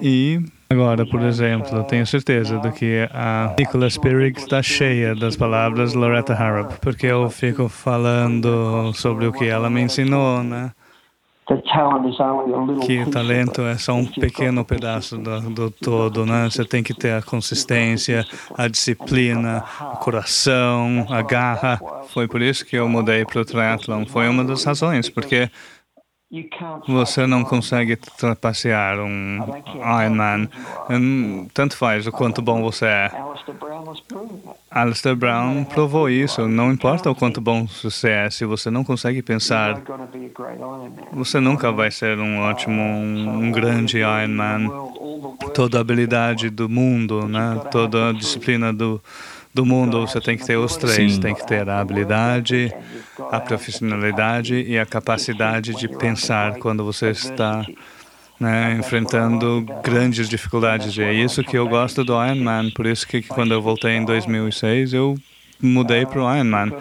E agora, por exemplo, tenho certeza de que a Nicola Spirig está cheia das palavras Loretta Harrop, porque eu fico falando sobre o que ela me ensinou, né? que talento é só um pequeno pedaço do, do, todo, né? Você tem que ter a consistência, a disciplina, o coração, a garra. Foi por isso que eu mudei para o triatlon. Foi uma das razões, porque você não consegue trapacear um Ironman. Tanto faz o quanto bom você é. Alistair Brown provou isso. Não importa o quanto bom você é, se você não consegue pensar, você nunca vai ser um ótimo, um grande Ironman. Toda a habilidade do mundo, né? toda a disciplina do do mundo, você tem que ter os três. Sim. Tem que ter a habilidade, a profissionalidade e a capacidade de pensar quando você está né, enfrentando grandes dificuldades. E é isso que eu gosto do Ironman. Por isso que quando eu voltei em 2006, eu mudei para o Ironman,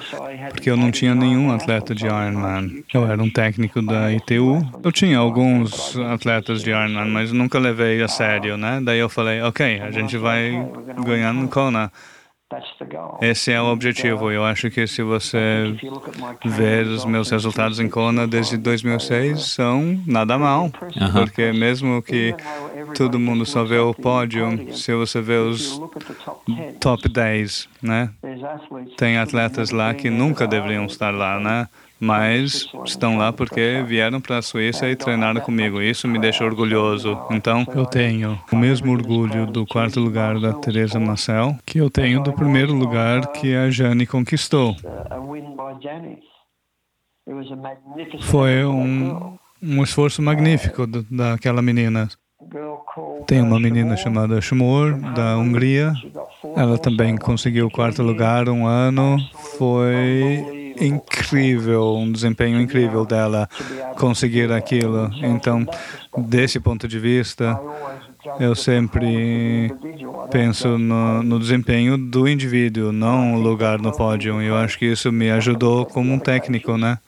porque eu não tinha nenhum atleta de Ironman. Eu era um técnico da ITU. Eu tinha alguns atletas de Ironman, mas nunca levei a sério, né? Daí eu falei, ok, a gente vai ganhar no Kona. Esse é o objetivo. Eu acho que se você ver os meus resultados em Kona desde 2006, são nada mal. Uh -huh. Porque mesmo que todo mundo só vê o pódio, se você vê os top 10, né? Tem atletas lá que nunca deveriam estar lá, né? Mas estão lá porque vieram para a Suíça e treinaram comigo. Isso me deixa orgulhoso. Então, eu tenho o mesmo orgulho do quarto lugar da Teresa Marcel que eu tenho do primeiro lugar que a Jane conquistou. Foi um, um esforço magnífico daquela menina. Tem uma menina chamada Shumor, da Hungria. Ela também conseguiu o quarto lugar um ano. Foi incrível, um desempenho incrível dela conseguir aquilo. Então, desse ponto de vista, eu sempre penso no, no, desempenho do indivíduo, não o lugar no pódio. E eu acho que isso me ajudou como um técnico, né?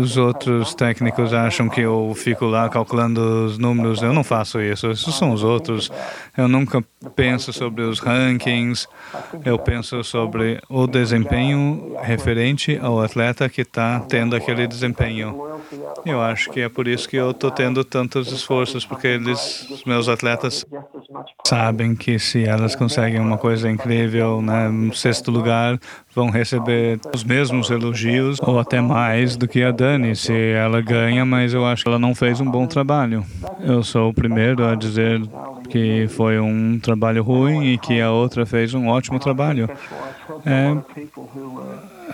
Os outros técnicos acham que eu fico lá calculando os números. Eu não faço isso. Esses são os outros. Eu nunca penso sobre os rankings. Eu penso sobre o desempenho referente ao atleta que está tendo aquele desempenho. Eu acho que é por isso que eu estou tendo tantos esforços, porque eles, meus atletas, sabem que se elas conseguem uma coisa incrível, né, no sexto lugar, vão receber os mesmos elogios ou até mais do que a Dani se ela ganha, mas eu acho que ela não fez um bom trabalho. Eu sou o primeiro a dizer que foi um trabalho ruim e que a outra fez um ótimo trabalho. É,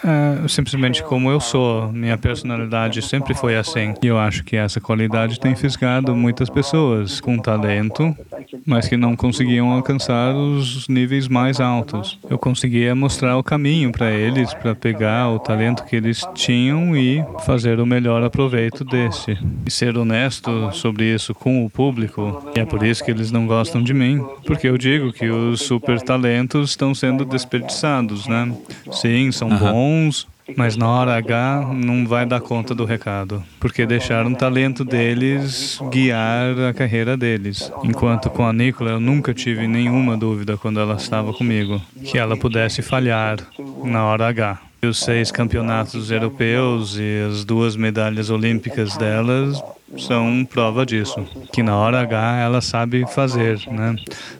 é simplesmente como eu sou. Minha personalidade sempre foi assim. E eu acho que essa qualidade tem fisgado muitas pessoas com talento, mas que não conseguiam alcançar os níveis mais altos. Eu conseguia mostrar o caminho para eles, para pegar o talento que eles tinham e fazer o melhor aproveito desse. E ser honesto sobre isso com o público. E é por isso que eles não gostam de mim, porque eu digo que os super talentos estão sendo desperdiçados, né? Sim, são bons bons, mas na hora H não vai dar conta do recado, porque deixaram o talento deles guiar a carreira deles. Enquanto com a Nicola eu nunca tive nenhuma dúvida quando ela estava comigo, que ela pudesse falhar na hora H. Os seis campeonatos europeus e as duas medalhas olímpicas delas são prova disso, que na hora H ela sabe fazer, né?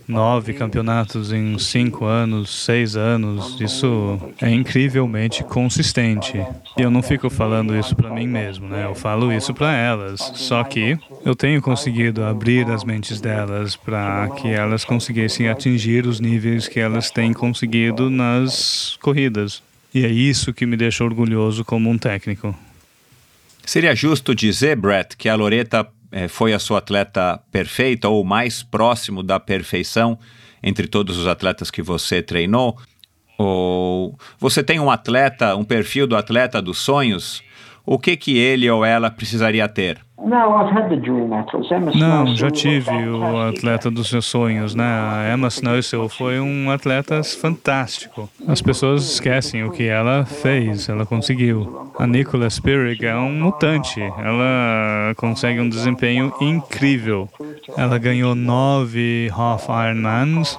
Nove campeonatos em cinco anos, seis anos, isso é incrivelmente consistente. E eu não fico falando isso para mim mesmo, né? Eu falo isso para elas. Só que eu tenho conseguido abrir as mentes delas para que elas conseguissem atingir os níveis que elas têm conseguido nas corridas. E é isso que me deixa orgulhoso como um técnico. Seria justo dizer, Brett, que a Loreta eh, foi a sua atleta perfeita ou mais próximo da perfeição entre todos os atletas que você treinou? Ou você tem um atleta, um perfil do atleta dos sonhos? O que que ele ou ela precisaria ter? Não, já tive o atleta dos seus sonhos, né? A Emma Snussel foi um atleta fantástico. As pessoas esquecem o que ela fez, ela conseguiu. A Nicola Spirig é um mutante, ela consegue um desempenho incrível. Ela ganhou nove half Ironmans.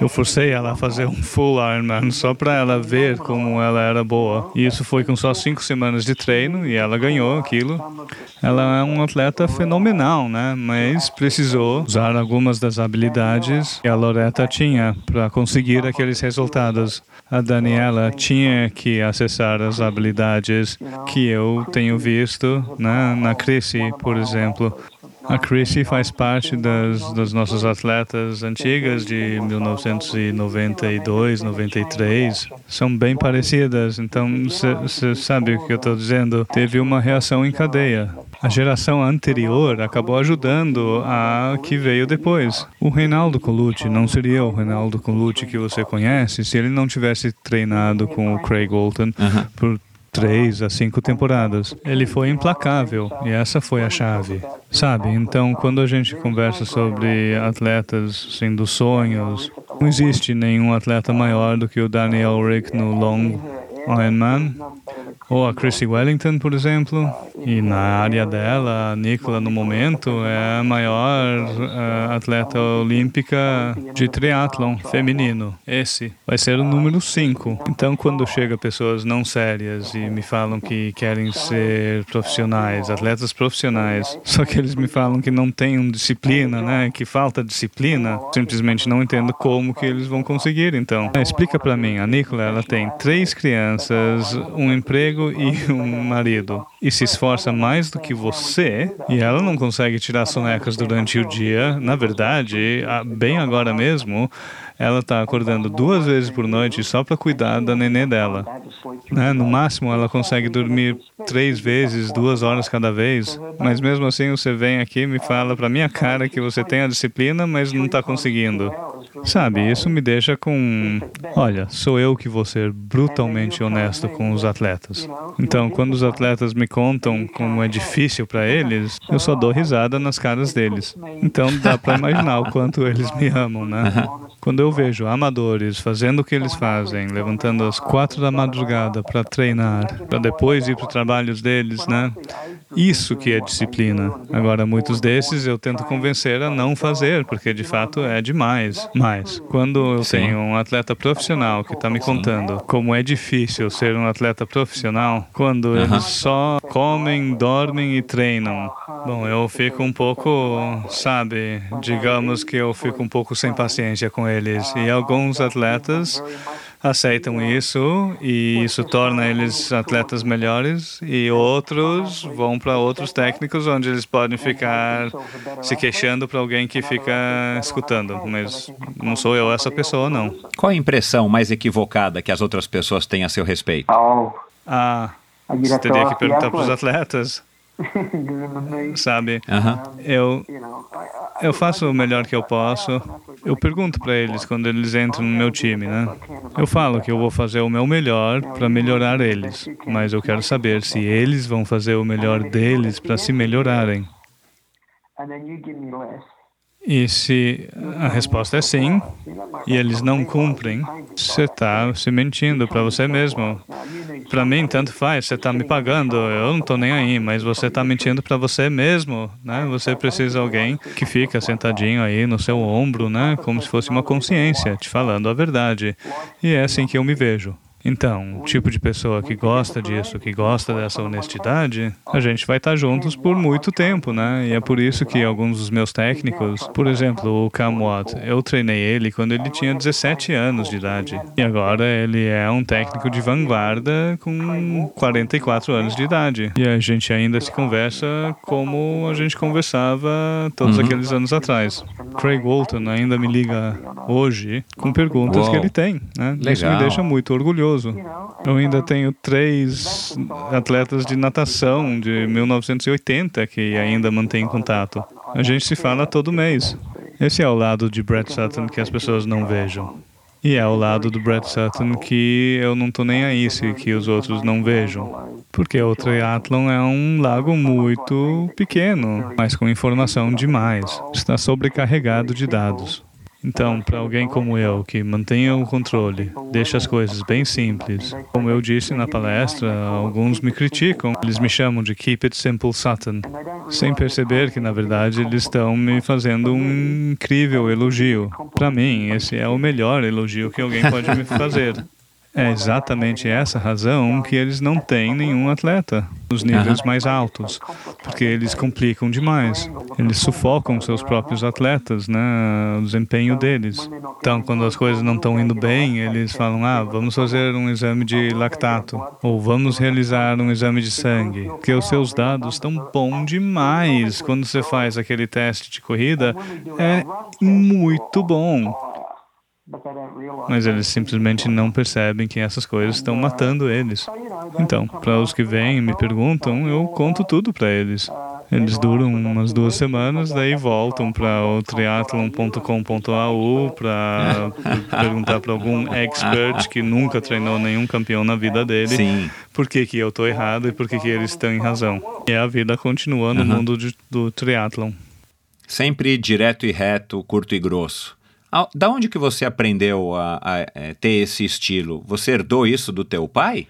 Eu forcei ela a fazer um full Ironman só para ela ver como ela era boa. E isso foi com só cinco semanas de treino e ela ganhou aquilo. Ela é um atleta fenomenal, né? Mas precisou usar algumas das habilidades que a Loretta tinha para conseguir aqueles resultados. A Daniela tinha que acessar as habilidades que eu tenho visto né? na Chrissy, por exemplo. A Chrissy faz parte das, das nossas atletas antigas de 1992, 93. São bem parecidas, então você sabe o que eu estou dizendo. Teve uma reação em cadeia. A geração anterior acabou ajudando a que veio depois. O Reinaldo Colucci não seria o Reinaldo Colucci que você conhece se ele não tivesse treinado com o Craig Walton por três a cinco temporadas. Ele foi implacável e essa foi a chave, sabe? Então, quando a gente conversa sobre atletas assim, dos sonhos, não existe nenhum atleta maior do que o Daniel Rick no long Ironman ou a Chrissy Wellington, por exemplo, e na área dela, a Nicola, no momento, é a maior uh, atleta olímpica de triatlon feminino. Esse vai ser o número 5. Então, quando chega pessoas não sérias e me falam que querem ser profissionais, atletas profissionais, só que eles me falam que não têm disciplina, né, que falta disciplina, simplesmente não entendo como que eles vão conseguir, então. Explica para mim, a Nicola, ela tem três crianças, um emprego emprego e um marido. e se esforça mais do que você e ela não consegue tirar sonecas durante o dia, na verdade, bem agora mesmo, ela está acordando duas vezes por noite só para cuidar da nenê dela. Né? No máximo, ela consegue dormir três vezes, duas horas cada vez. Mas mesmo assim, você vem aqui e me fala para minha cara que você tem a disciplina, mas não está conseguindo. Sabe, isso me deixa com. Olha, sou eu que vou ser brutalmente honesto com os atletas. Então, quando os atletas me contam como é difícil para eles, eu só dou risada nas caras deles. Então, dá para imaginar o quanto eles me amam, né? Quando eu vejo amadores fazendo o que eles fazem, levantando às quatro da madrugada para treinar, para depois ir para os trabalhos deles, né? Isso que é disciplina. Agora, muitos desses eu tento convencer a não fazer, porque de fato é demais. Mas, quando eu tenho um atleta profissional que está me contando como é difícil ser um atleta profissional, quando eles só comem, dormem e treinam, bom, eu fico um pouco, sabe, digamos que eu fico um pouco sem paciência com eles. E alguns atletas aceitam isso e isso torna eles atletas melhores e outros vão para outros técnicos onde eles podem ficar se queixando para alguém que fica escutando, mas não sou eu essa pessoa não. Qual a impressão mais equivocada que as outras pessoas têm a seu respeito? Ah, você teria que perguntar para os atletas. Sabe? Eu, eu faço o melhor que eu posso. Eu pergunto para eles quando eles entram no meu time, né? Eu falo que eu vou fazer o meu melhor para melhorar eles, mas eu quero saber se eles vão fazer o melhor deles para se melhorarem. E se a resposta é sim, e eles não cumprem, você está se mentindo para você mesmo. Para mim, tanto faz, você está me pagando, eu não estou nem aí, mas você está mentindo para você mesmo, né? Você precisa de alguém que fica sentadinho aí no seu ombro, né? Como se fosse uma consciência, te falando a verdade. E é assim que eu me vejo. Então, o tipo de pessoa que gosta disso, que gosta dessa honestidade, a gente vai estar juntos por muito tempo, né? E é por isso que alguns dos meus técnicos, por exemplo, o Cam Watt, eu treinei ele quando ele tinha 17 anos de idade. E agora ele é um técnico de vanguarda com 44 anos de idade. E a gente ainda se conversa como a gente conversava todos uhum. aqueles anos atrás. Craig Walton ainda me liga hoje com perguntas Uou. que ele tem, né? Legal. Isso me deixa muito orgulhoso orgulhoso. Eu ainda tenho três atletas de natação de 1980 que ainda mantêm contato. A gente se fala todo mês. Esse é o lado de Brett Sutton que as pessoas não vejam. E é o lado do Brett Sutton que eu não tô nem aí se que os outros não vejam. Porque o triatlon é um lago muito pequeno, mas com informação demais. Está sobrecarregado de dados. Então, para alguém como eu, que mantenha o controle, deixa as coisas bem simples, como eu disse na palestra, alguns me criticam, eles me chamam de Keep It Simple Sutton, sem perceber que, na verdade, eles estão me fazendo um incrível elogio. Para mim, esse é o melhor elogio que alguém pode me fazer. É exatamente essa razão que eles não têm nenhum atleta nos níveis mais altos, porque eles complicam demais. Eles sufocam seus próprios atletas, né, o desempenho deles. Então, quando as coisas não estão indo bem, eles falam: "Ah, vamos fazer um exame de lactato ou vamos realizar um exame de sangue", porque os seus dados estão bom demais. Quando você faz aquele teste de corrida, é muito bom. Mas eles simplesmente não percebem que essas coisas estão matando eles. Então, para os que vêm e me perguntam, eu conto tudo para eles. Eles duram umas duas semanas, daí voltam para o triathlon.com.au para perguntar para algum expert que nunca treinou nenhum campeão na vida dele Sim. por que, que eu estou errado e por que, que eles estão em razão. E a vida continua no Uhum. mundo de, do triatlon. Sempre direto e reto, curto e grosso. Ah, Da onde que você aprendeu a, a, eh, ter esse estilo? Você herdou isso do teu pai?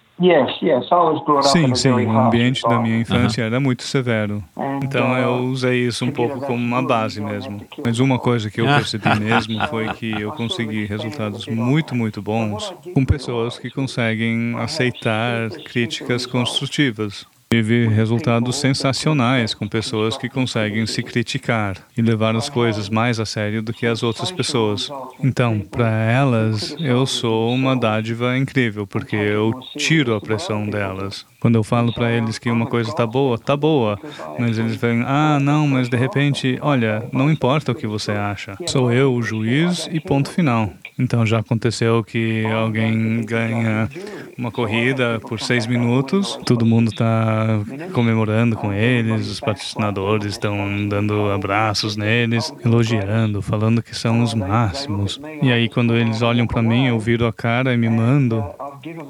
Sim, a sim, o ambiente da minha infância era muito severo. Então eu usei isso um pouco como uma base mesmo. Mas uma coisa que eu percebi mesmo foi que eu consegui resultados muito, muito bons com pessoas que conseguem aceitar críticas construtivas. Tive resultados sensacionais com pessoas que conseguem se criticar e levar as coisas mais a sério do que as outras pessoas. Então, para elas, eu sou uma dádiva incrível, porque eu tiro a pressão delas. Quando eu falo para eles que uma coisa tá boa, tá boa, mas eles vêm, ah, não, mas de repente, olha, não importa o que você acha. Sou eu o juiz e ponto final. Então já aconteceu que alguém ganha uma corrida por seis minutos, todo mundo está comemorando com eles, os patrocinadores estão dando abraços neles, elogiando, falando que são os máximos. E aí quando eles olham para mim, eu viro a cara e me mando.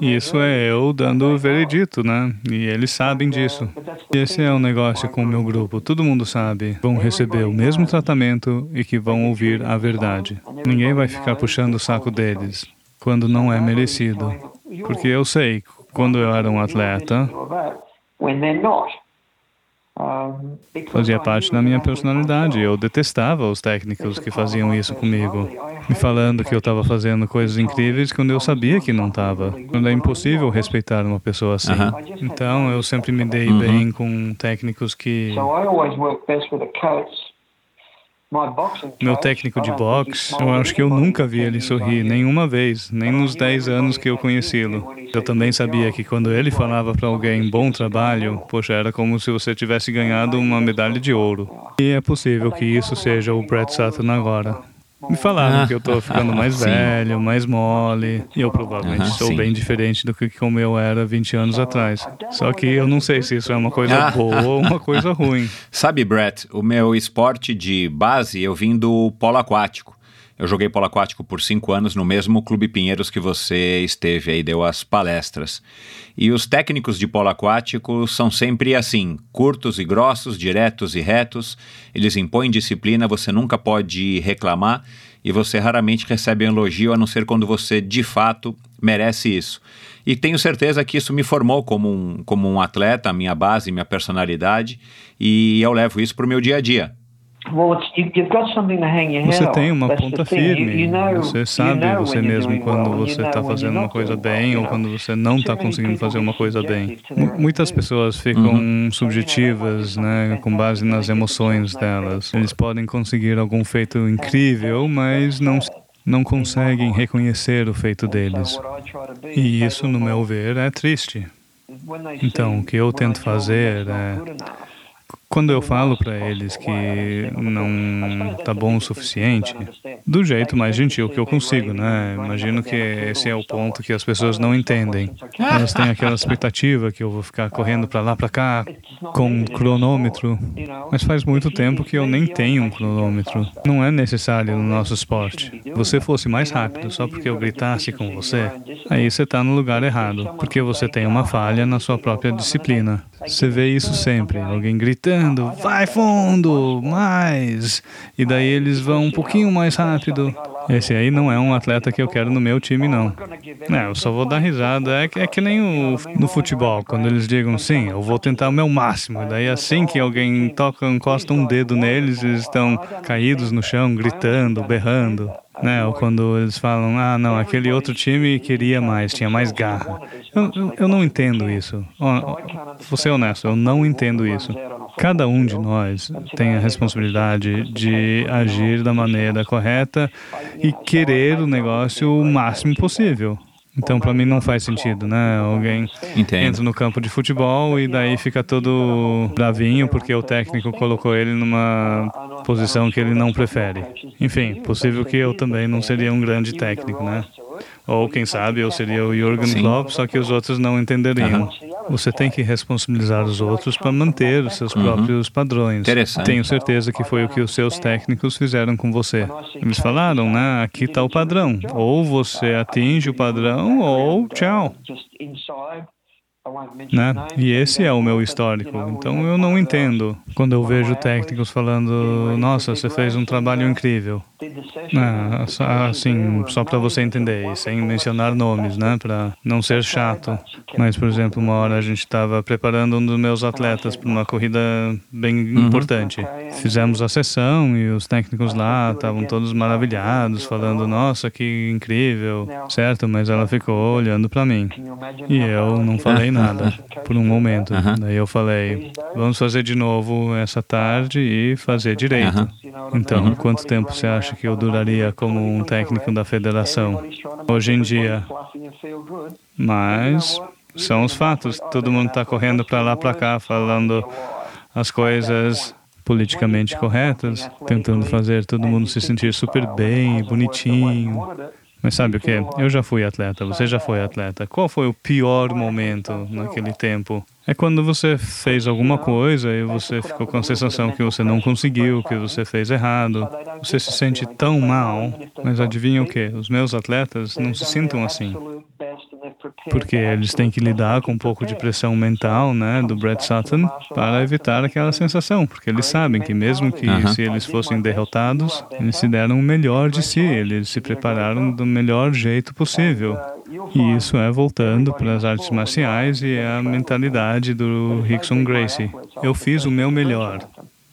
E isso é eu dando o veredito, né? E eles sabem disso. E esse é o negócio com o meu grupo. Todo mundo sabe. Vão receber o mesmo tratamento e que vão ouvir a verdade. Ninguém vai ficar puxando o saco deles quando não é merecido. Porque eu sei, quando eu era um atleta, fazia parte da minha personalidade. Eu detestava os técnicos que faziam isso comigo, me falando que eu estava fazendo coisas incríveis quando eu sabia que não estava. Quando é impossível respeitar uma pessoa assim. Aham. Então eu sempre me dei Uhum. bem com técnicos que So I always work best with a coach. Meu técnico de boxe, eu acho que eu nunca vi ele sorrir nenhuma vez, nem nos 10 anos que eu conheci-lo. Eu também sabia que quando ele falava para alguém bom trabalho, poxa, era como se você tivesse ganhado uma medalha de ouro. E é possível que isso seja o Brett Sutton agora. Me falaram que eu tô ficando mais Sim. velho, mais mole, e eu provavelmente Aham, sou sim. bem diferente do que como eu era 20 anos atrás. Só que eu não sei se isso é uma coisa Ah. boa ou uma coisa ruim. Sabe, Brett, o meu esporte de base eu vim do polo aquático. Eu joguei polo aquático por cinco anos no mesmo Clube Pinheiros que você esteve aí, deu as palestras. E os técnicos de polo aquático são sempre assim, curtos e grossos, diretos e retos. Eles impõem disciplina, você nunca pode reclamar e você raramente recebe um elogio, a não ser quando você de fato merece isso. E tenho certeza que isso me formou como um, como um atleta, a minha base, minha personalidade, e eu levo isso para o meu dia a dia. Você tem uma ponta firme. Você sabe você mesmo quando você está fazendo uma coisa bem ou quando você não está conseguindo fazer uma coisa bem. Muitas pessoas ficam subjetivas, né, com base nas emoções delas. Eles podem conseguir algum feito incrível, mas não não conseguem reconhecer o feito deles. E isso, no meu ver, é triste. Então, o que eu tento fazer é quando eu falo para eles que não tá bom o suficiente, do jeito mais gentil que eu consigo, né? Imagino que esse é o ponto que as pessoas não entendem. Elas têm aquela expectativa que eu vou ficar correndo para lá, para cá, com um cronômetro, mas faz muito tempo que eu nem tenho um cronômetro. Não é necessário no nosso esporte. Você fosse mais rápido só porque eu gritasse com você, aí você está no lugar errado, porque você tem uma falha na sua própria disciplina. Você vê isso sempre, alguém gritando, vai fundo, mais, e daí eles vão um pouquinho mais rápido. Esse aí não é um atleta que eu quero no meu time, não. É, eu só vou dar risada. É que, é que nem o, no futebol, quando eles digam sim, eu vou tentar o meu máximo. Daí assim que alguém toca, encosta um dedo neles, eles estão caídos no chão, gritando, berrando. Né? Ou quando eles falam, ah, não, aquele outro time queria mais, tinha mais garra. Eu, eu, eu não entendo isso. Vou ser honesto, eu não entendo isso. Cada um de nós tem a responsabilidade de agir da maneira correta e querer o negócio o máximo possível. Então, para mim, não faz sentido, né? Alguém Entendo. entra no campo de futebol e daí fica todo bravinho porque o técnico colocou ele numa posição que ele não prefere. Enfim, possível que eu também não seria um grande técnico, né? Ou, quem sabe, eu seria o Jürgen Klopp, só que os outros não entenderiam. Uhum. Você tem que responsabilizar os outros para manter os seus uhum. próprios padrões. Tenho certeza que foi o que os seus técnicos fizeram com você. Eles falaram, né? Aqui está o padrão. Ou você atinge o padrão, ou tchau. Né? E esse é o meu histórico. Então eu não entendo quando eu vejo técnicos falando: Nossa, você fez um trabalho incrível. É, assim, só para você entender, sem mencionar nomes, né, para não ser chato. Mas, por exemplo, uma hora a gente estava preparando um dos meus atletas para uma corrida bem uhum. importante. Fizemos a sessão e os técnicos lá estavam todos maravilhados, falando: Nossa, que incrível, certo? Mas ela ficou olhando para mim e eu não falei nada por um momento. Uhum. Daí eu falei: Vamos fazer de novo essa tarde e fazer direito. Uhum. Então, quanto tempo você acha? Acha que eu duraria como um técnico da federação hoje em dia. Mas são os fatos. Todo mundo está correndo para lá, para cá, falando as coisas politicamente corretas, tentando fazer todo mundo se sentir super bem, bonitinho. Mas sabe o que? Eu já fui atleta, você já foi atleta. Qual foi o pior momento naquele tempo? É quando você fez alguma coisa e você ficou com a sensação que você não conseguiu, que você fez errado. Você se sente tão mal, mas adivinha o que? Os meus atletas não se sintam assim porque eles têm que lidar com um pouco de pressão mental, né, do Brett Sutton, para evitar aquela sensação, porque eles sabem que mesmo que uh -huh. se eles fossem derrotados, eles se deram o melhor de si, eles se prepararam do melhor jeito possível. E isso é voltando para as artes marciais e a mentalidade do Rickson Gracie. Eu fiz o meu melhor.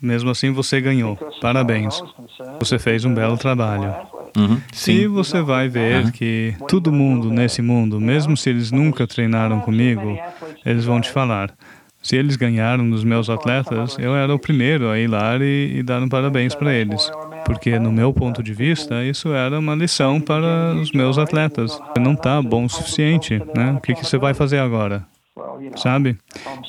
Mesmo assim, você ganhou. Parabéns. Você fez um belo trabalho. Uhum, se você vai ver uhum. que todo mundo nesse mundo, mesmo se eles nunca treinaram comigo, eles vão te falar. Se eles ganharam dos meus atletas, eu era o primeiro a ir lá e, e dar um parabéns para eles. Porque, no meu ponto de vista, isso era uma lição para os meus atletas. Não está bom o suficiente, né? O que, que você vai fazer agora? Sabe?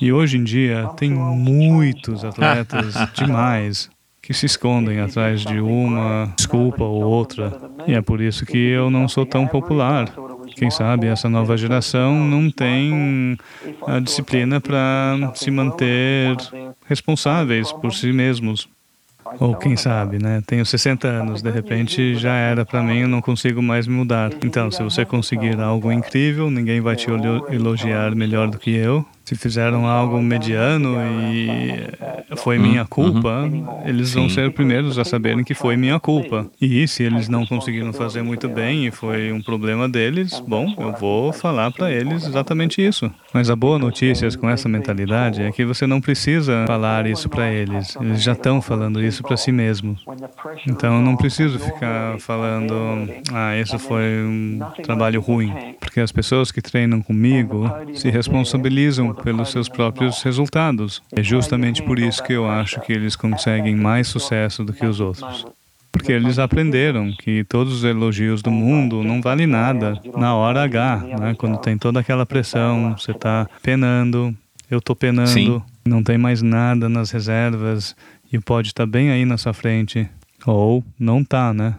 E hoje em dia tem muitos atletas demais que se escondem atrás de uma desculpa ou outra. E é por isso que eu não sou tão popular. Quem sabe essa nova geração não tem a disciplina para se manter responsáveis por si mesmos. Ou quem sabe, né? Tenho 60 anos, de repente já era para mim, eu não consigo mais me mudar. Então, se você conseguir algo incrível, ninguém vai te elogiar melhor do que eu se fizeram algo mediano e foi minha uhum. culpa, uhum. eles vão ser os primeiros a saberem que foi minha culpa. E se eles não conseguiram fazer muito bem e foi um problema deles, bom, eu vou falar para eles exatamente isso. Mas a boa notícia com essa mentalidade é que você não precisa falar isso para eles. Eles já estão falando isso para si mesmos. Então eu não preciso ficar falando, ah, isso foi um trabalho ruim, porque as pessoas que treinam comigo se responsabilizam pelos seus próprios resultados. É justamente por isso que eu acho que eles conseguem mais sucesso do que os outros. Porque eles aprenderam que todos os elogios do mundo não valem nada na hora H, né? quando tem toda aquela pressão, você está penando, eu estou penando, Sim. não tem mais nada nas reservas e pode estar tá bem aí na sua frente. Ou não está, né?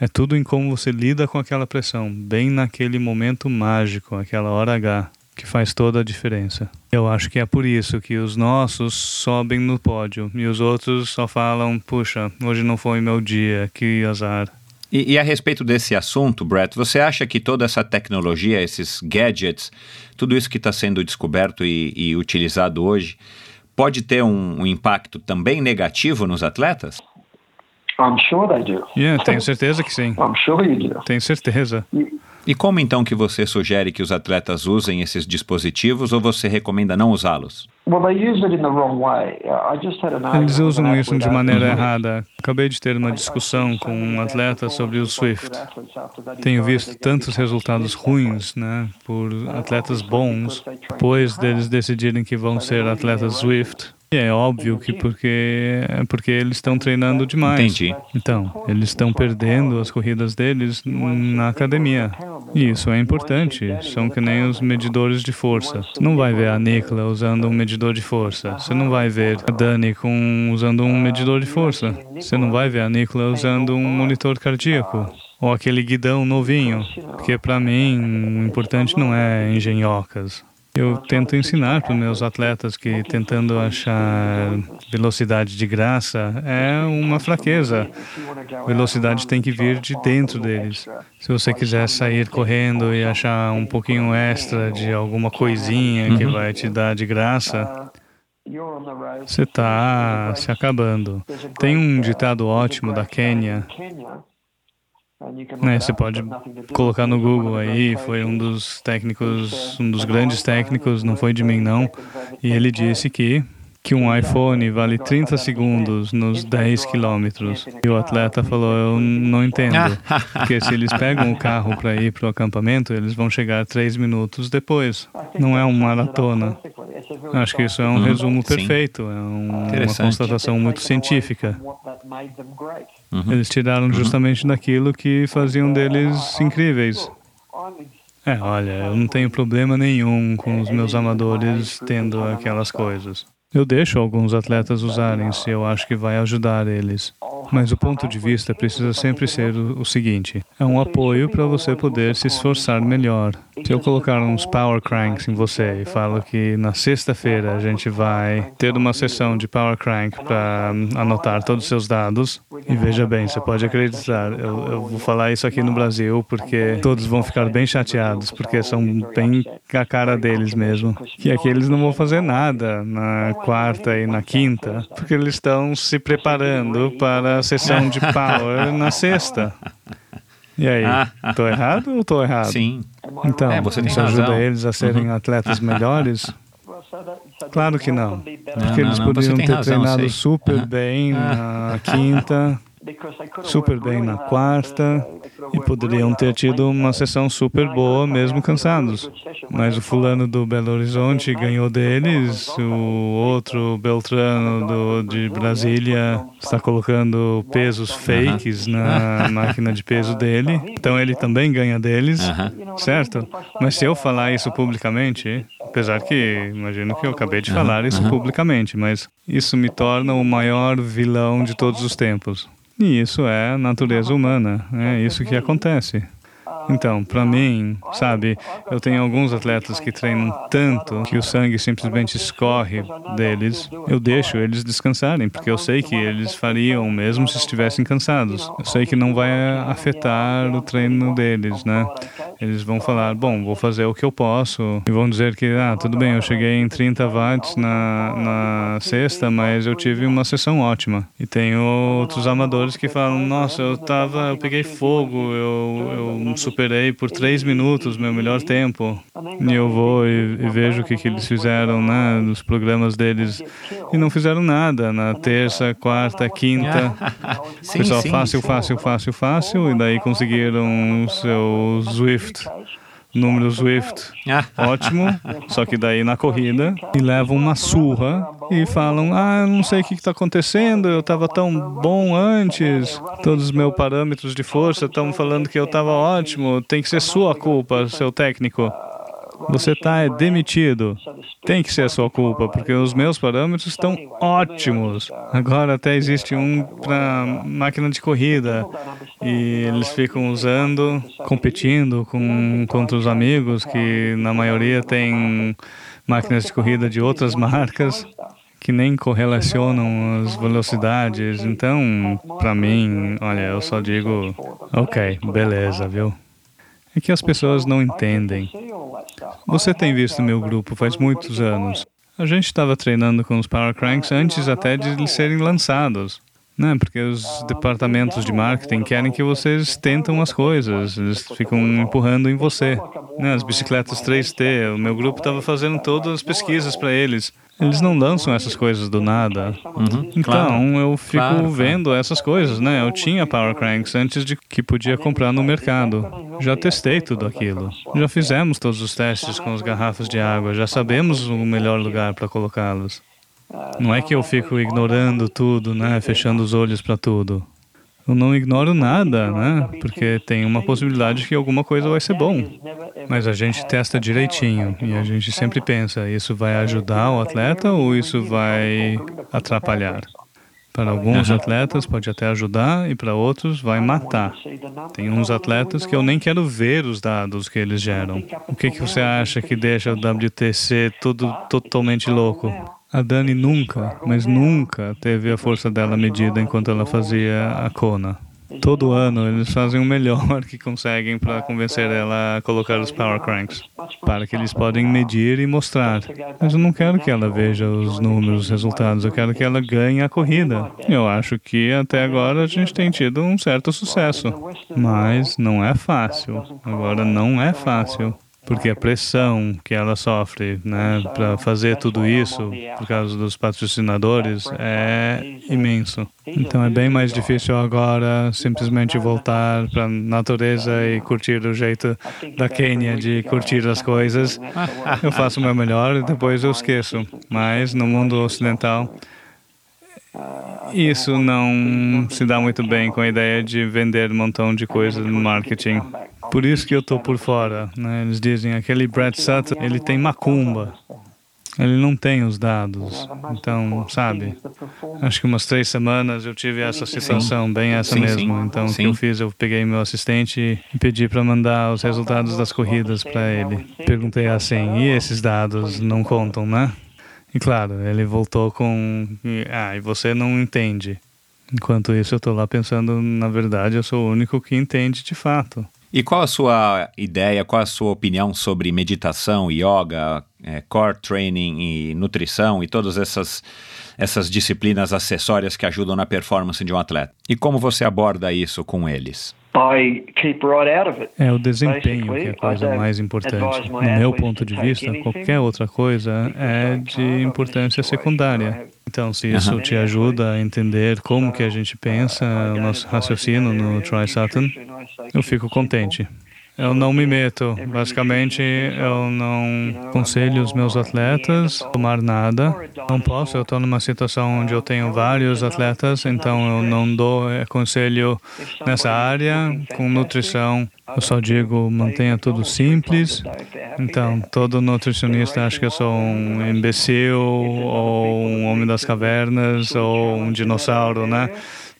É tudo em como você lida com aquela pressão, bem naquele momento mágico, aquela hora H. que faz toda a diferença. Eu acho que é por isso que os nossos sobem no pódio e os outros só falam: puxa, hoje não foi meu dia, que azar. E, e, a respeito desse assunto, Brett, você acha que toda essa tecnologia, esses gadgets, tudo isso que está sendo descoberto e, e, utilizado hoje, pode ter um, um, impacto também negativo nos atletas? I'm sure they do. Yeah, tenho certeza que sim. I'm sure you do. Tenho certeza. E como então que você sugere que os atletas usem esses dispositivos ou você recomenda não usá-los? Eles usam isso de maneira errada. Acabei de ter uma discussão com um atleta sobre o Swift. Tenho visto tantos resultados ruins, né, por atletas bons, depois deles decidirem que vão ser atletas Swift é óbvio que porque é porque eles estão treinando demais. Entendi. Então, eles estão perdendo as corridas deles na academia. E isso é importante. São que nem os medidores de força. Você não vai ver a Nikla usando um medidor de força. Você não vai ver a Dani com, usando um medidor de força. Você não vai ver a Nikla usando um monitor cardíaco ou aquele guidão novinho, porque para mim o importante não é engenhocas. Eu tento ensinar para os meus atletas que tentando achar velocidade de graça é uma fraqueza. Velocidade tem que vir de dentro deles. Se você quiser sair correndo e achar um pouquinho extra de alguma coisinha que uhum. vai te dar de graça, você está se acabando. Tem um ditado ótimo da Quênia né, você pode colocar no Google aí, foi um dos técnicos, um dos grandes técnicos, não foi de mim não, e ele disse que que um iPhone vale 30 segundos nos 10 quilômetros. E o atleta falou, eu não entendo. Porque se eles pegam o carro para ir para o acampamento, eles vão chegar 3 minutos depois. Não é uma maratona. Acho que isso é um uhum. resumo perfeito. É um, uma constatação muito científica. Uhum. Eles tiraram uhum. justamente daquilo que faziam deles incríveis. É, olha, eu não tenho problema nenhum com os meus amadores tendo aquelas coisas. Eu deixo alguns atletas usarem se eu acho que vai ajudar eles. Mas o ponto de vista precisa sempre ser o, o seguinte: é um apoio para você poder se esforçar melhor. Se eu colocar uns power cranks em você e falo que na sexta-feira a gente vai ter uma sessão de power crank para hum, anotar todos os seus dados, e veja bem, você pode acreditar, eu, eu, vou falar isso aqui no Brasil porque todos vão ficar bem chateados, porque são bem a cara deles mesmo, que aqui eles não vão fazer nada na quarta e na quinta, porque eles estão se preparando para a sessão de power na sexta. E aí, estou errado ou estou errado? Sim. Então, é, você isso ajuda razão. eles a serem uhum. atletas melhores? Claro que não. Porque eles poderiam ter razão, treinado super uhum. bem na quinta, super bem na quarta e poderiam ter tido uma sessão super boa mesmo cansados. Mas o fulano do Belo Horizonte ganhou deles, o outro Beltrano do, de Brasília está colocando pesos fakes na máquina de peso dele, então ele também ganha deles, certo? Mas se eu falar isso publicamente, apesar que imagino que eu acabei de falar isso publicamente, mas isso me torna o maior vilão de todos os tempos. E isso é a natureza humana, é isso que acontece. Então, para mim, sabe, eu tenho alguns atletas que treinam tanto que o sangue simplesmente escorre deles. Eu deixo eles descansarem, porque eu sei que eles fariam mesmo se estivessem cansados. Eu sei que não vai afetar o treino deles, né? Eles vão falar, bom, vou fazer o que eu posso. E vão dizer que, ah, tudo bem, eu cheguei em 30 watts na, na sexta, mas eu tive uma sessão ótima. E tenho outros amadores que falam, nossa, eu tava, eu peguei fogo, eu, eu superei por três minutos meu melhor tempo. E eu vou e, e vejo o que, que eles fizeram né, nos programas deles. E não fizeram nada na terça, quarta, quinta. Pessoal, fácil, fácil, fácil, fácil. E daí conseguiram o seu Zwift número Swift ótimo, só que daí na corrida e levam uma surra e falam: Ah, eu não sei o que está acontecendo, eu estava tão bom antes, todos os meus parâmetros de força estão falando que eu estava ótimo, tem que ser sua culpa, seu técnico. Você está demitido. Tem que ser a sua culpa, porque os meus parâmetros estão ótimos. Agora até existe um para máquina de corrida e eles ficam usando, competindo com contra os amigos que na maioria tem máquinas de corrida de outras marcas que nem correlacionam as velocidades. Então, para mim, olha, eu só digo, ok, beleza, viu? É que as pessoas não entendem. Você tem visto meu grupo faz muitos anos. A gente estava treinando com os Power Cranks antes até de eles serem lançados. Né? Porque os departamentos de marketing querem que vocês tentam as coisas, eles ficam empurrando em você. Né? As bicicletas 3T, o meu grupo estava fazendo todas as pesquisas para eles. Eles não lançam essas coisas do nada. Uhum, então, claro, eu fico claro, vendo claro. essas coisas, né? Eu tinha Power Cranks antes de que podia comprar no mercado. Já testei tudo aquilo. Já fizemos todos os testes com as garrafas de água. Já sabemos o melhor lugar para colocá-las. Não é que eu fico ignorando tudo, né? Fechando os olhos para tudo. Eu não ignoro nada, né? Porque tem uma possibilidade que alguma coisa vai ser bom. Mas a gente testa direitinho e a gente sempre pensa, isso vai ajudar o atleta ou isso vai atrapalhar? Para alguns atletas pode até ajudar e para outros vai matar. Tem uns atletas que eu nem quero ver os dados que eles geram. O que, que você acha que deixa o WTC tudo totalmente louco? A Dani nunca, mas nunca teve a força dela medida enquanto ela fazia a Kona. Todo ano eles fazem o melhor que conseguem para convencer ela a colocar os power cranks, para que eles podem medir e mostrar. Mas eu não quero que ela veja os números, os resultados, eu quero que ela ganhe a corrida. Eu acho que até agora a gente tem tido um certo sucesso, mas não é fácil. Agora não é fácil porque a pressão que ela sofre né, para fazer tudo isso por causa dos patrocinadores é imenso. Então é bem mais difícil agora simplesmente voltar para a natureza e curtir o jeito da Quênia de curtir as coisas. Eu faço o meu melhor e depois eu esqueço. Mas no mundo ocidental isso não se dá muito bem com a ideia de vender um montão de coisas no marketing. Por isso que eu estou por fora. Né? Eles dizem, aquele Brad Sutton, ele tem macumba. Ele não tem os dados. Então, sabe? Acho que umas três semanas eu tive essa situação, sim. bem essa sim, mesmo. Sim. Então, o que eu fiz? Eu peguei meu assistente e pedi para mandar os resultados das corridas para ele. Perguntei assim: e esses dados não contam, né? E claro, ele voltou com: ah, e você não entende. Enquanto isso, eu estou lá pensando: na verdade, eu sou o único que entende de fato. E qual a sua ideia, qual a sua opinião sobre meditação, yoga, é, core training e nutrição e todas essas, essas disciplinas acessórias que ajudam na performance de um atleta? E como você aborda isso com eles? É o desempenho que é a coisa mais importante. No meu ponto de vista, qualquer outra coisa é de importância secundária. Então, se isso te ajuda a entender como que a gente pensa, o nosso raciocínio no Try Saturn, eu fico contente. Eu não me meto. Basicamente, eu não aconselho os meus atletas a tomar nada. Não posso. Eu estou numa situação onde eu tenho vários atletas, então eu não dou conselho nessa área com nutrição. Eu só digo mantenha tudo simples. Então, todo nutricionista acha que eu sou um imbecil ou um homem das cavernas ou um dinossauro, né?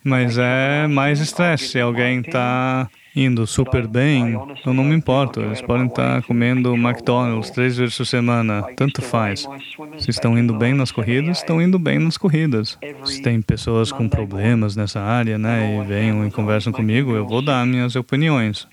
Mas é mais estresse. Se alguém está indo super bem, eu não me importo. Eles podem estar comendo McDonald's três vezes por semana, tanto faz. Se estão indo bem nas corridas, estão indo bem nas corridas. Se tem pessoas com problemas nessa área, né, e venham e conversam comigo, eu vou dar minhas opiniões.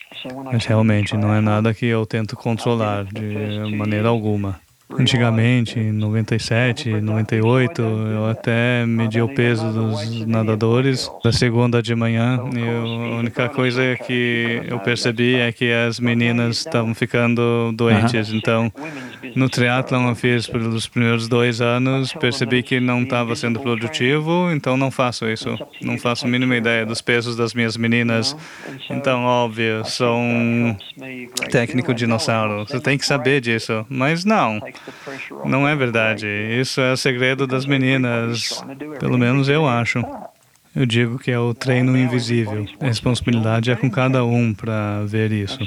Mas realmente não é nada que eu tento controlar de maneira alguma. Antigamente, em 97, 98, eu até medi o peso dos nadadores da segunda de manhã e a única coisa que eu percebi é que as meninas estavam ficando doentes. Então, no triatlon eu fiz pelos primeiros dois anos, percebi que não estava sendo produtivo, então não faço isso. Não faço a mínima ideia dos pesos das minhas meninas. Então, óbvio, sou um técnico dinossauro. Você tem que saber disso. Mas não. Não é verdade. Isso é o segredo das meninas. Pelo menos eu acho. Eu digo que é o treino invisível. A responsabilidade é com cada um para ver isso.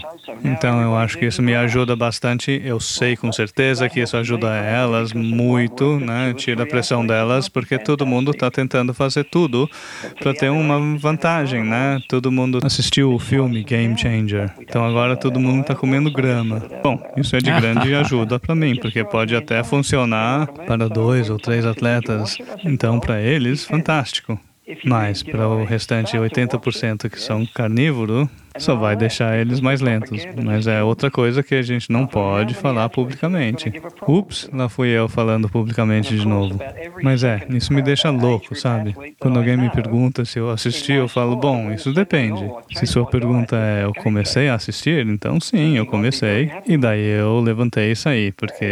Então eu acho que isso me ajuda bastante. Eu sei com certeza que isso ajuda elas muito, né? Tira a pressão delas, porque todo mundo está tentando fazer tudo para ter uma vantagem, né? Todo mundo assistiu o filme Game Changer. Então agora todo mundo está comendo grama. Bom, isso é de grande ajuda para mim, porque pode até funcionar para dois ou três atletas. Então para eles, fantástico. Mas para o restante 80% que são carnívoros, só vai deixar eles mais lentos. Mas é outra coisa que a gente não pode falar publicamente. Ups, lá fui eu falando publicamente de novo. Mas é, isso me deixa louco, sabe? Quando alguém me pergunta se eu assisti, eu falo, bom, isso depende. Se sua pergunta é, eu comecei a assistir, então sim, eu comecei. E daí eu levantei e saí, porque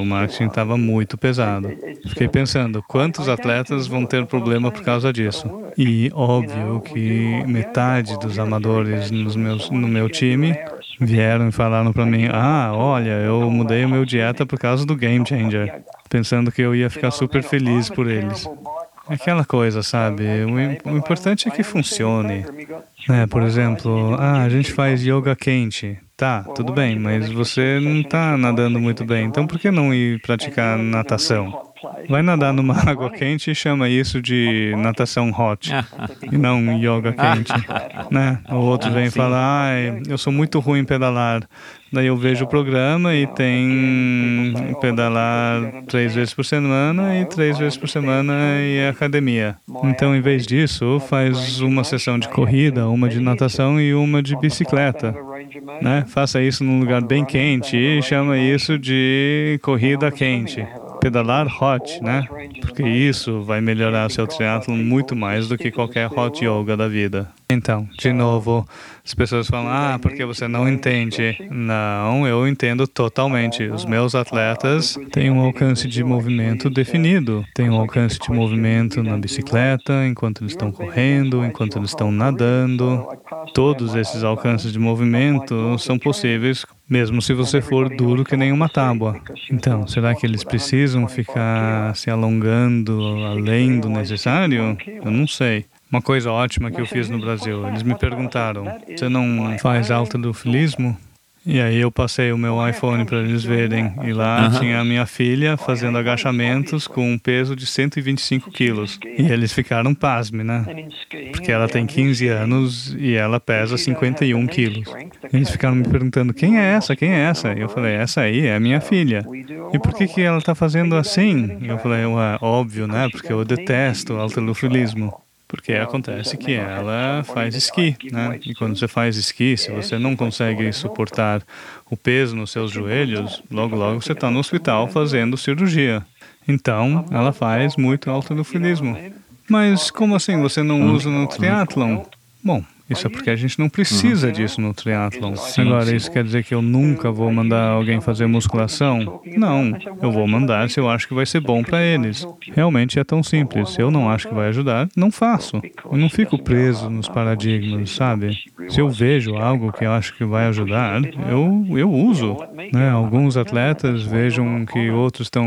o marketing estava muito pesado. Fiquei pensando, quantos atletas vão ter problema por causa disso? E óbvio que metade dos amadores nos meus, no meu time vieram e falaram para mim: Ah, olha, eu mudei o meu dieta por causa do Game Changer, pensando que eu ia ficar super feliz por eles. Aquela coisa, sabe? O, o importante é que funcione. É, por exemplo, ah, a gente faz yoga quente. Tá, tudo bem, mas você não está nadando muito bem, então por que não ir praticar natação? Vai nadar numa água quente e chama isso de natação hot e não yoga quente, né? O outro vem falar, ah, eu sou muito ruim em pedalar. Daí eu vejo o programa e tem pedalar três vezes por semana e três vezes por semana e academia. Então, em vez disso, faz uma sessão de corrida, uma de natação e uma de bicicleta. Né? Faça isso num lugar bem quente e chama isso de corrida quente pedalar hot, né? Porque isso vai melhorar seu triatlo muito mais do que qualquer hot yoga da vida. Então, de novo, as pessoas falam, ah, porque você não entende. Não, eu entendo totalmente. Os meus atletas têm um alcance de movimento definido. Têm um alcance de movimento na bicicleta, enquanto eles estão correndo, enquanto eles estão nadando. Todos esses alcances de movimento são possíveis mesmo se você for duro que nem uma tábua. Então, será que eles precisam ficar se alongando além do necessário? Eu não sei. Uma coisa ótima que eu fiz no Brasil, eles me perguntaram: você não faz filismo? E aí eu passei o meu iPhone para eles verem. E lá uhum. tinha a minha filha fazendo agachamentos com um peso de 125 quilos. E eles ficaram pasme, né? Porque ela tem 15 anos e ela pesa 51 quilos. E eles ficaram me perguntando, quem é essa? Quem é essa? E eu falei, essa aí é a minha filha. E por que, que ela está fazendo assim? E eu falei, é óbvio, né? Porque eu detesto alterofilismo. Porque acontece que ela faz esqui, né? E quando você faz esqui, se você não consegue suportar o peso nos seus joelhos, logo logo você está no hospital fazendo cirurgia. Então, ela faz muito alterofilismo. Mas como assim você não usa no triatlon? Bom, isso é porque a gente não precisa uhum. disso no triatlon. Agora, isso quer dizer que eu nunca vou mandar alguém fazer musculação? Não, eu vou mandar se eu acho que vai ser bom para eles. Realmente é tão simples. Se eu não acho que vai ajudar, não faço. Eu não fico preso nos paradigmas, sabe? Se eu vejo algo que eu acho que vai ajudar, eu, eu uso. Né? Alguns atletas vejam que outros estão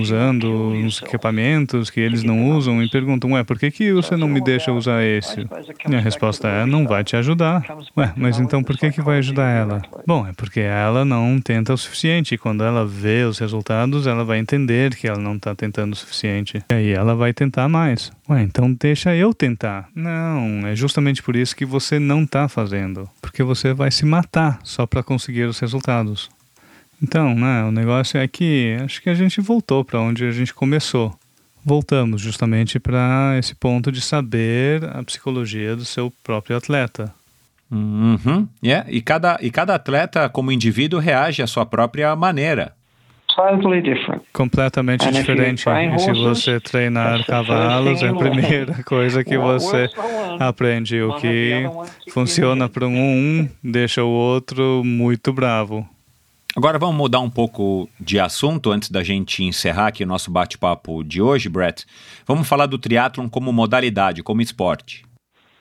usando uns equipamentos que eles não usam e perguntam, ué, por que, que você não me deixa usar esse? E a resposta é, não vai te ajudar. Ué, mas então por que, que vai ajudar ela? Bom, é porque ela não tenta o suficiente. E quando ela vê os resultados, ela vai entender que ela não está tentando o suficiente. E aí ela vai tentar mais. Ué, então deixa eu tentar. Não, é justamente por isso que você não está fazendo. Porque você vai se matar só para conseguir os resultados. Então, né, o negócio é que acho que a gente voltou para onde a gente começou voltamos justamente para esse ponto de saber a psicologia do seu próprio atleta. Uhum. Yeah. E, cada, e cada atleta, como indivíduo, reage à sua própria maneira. Completamente And diferente. E se você treinar cavalos, é a primeira coisa que você aprende. O que funciona para um, deixa o outro muito bravo. Agora vamos mudar um pouco de assunto antes da gente encerrar aqui o nosso bate-papo de hoje, Brett. Vamos falar do triatlon como modalidade, como esporte.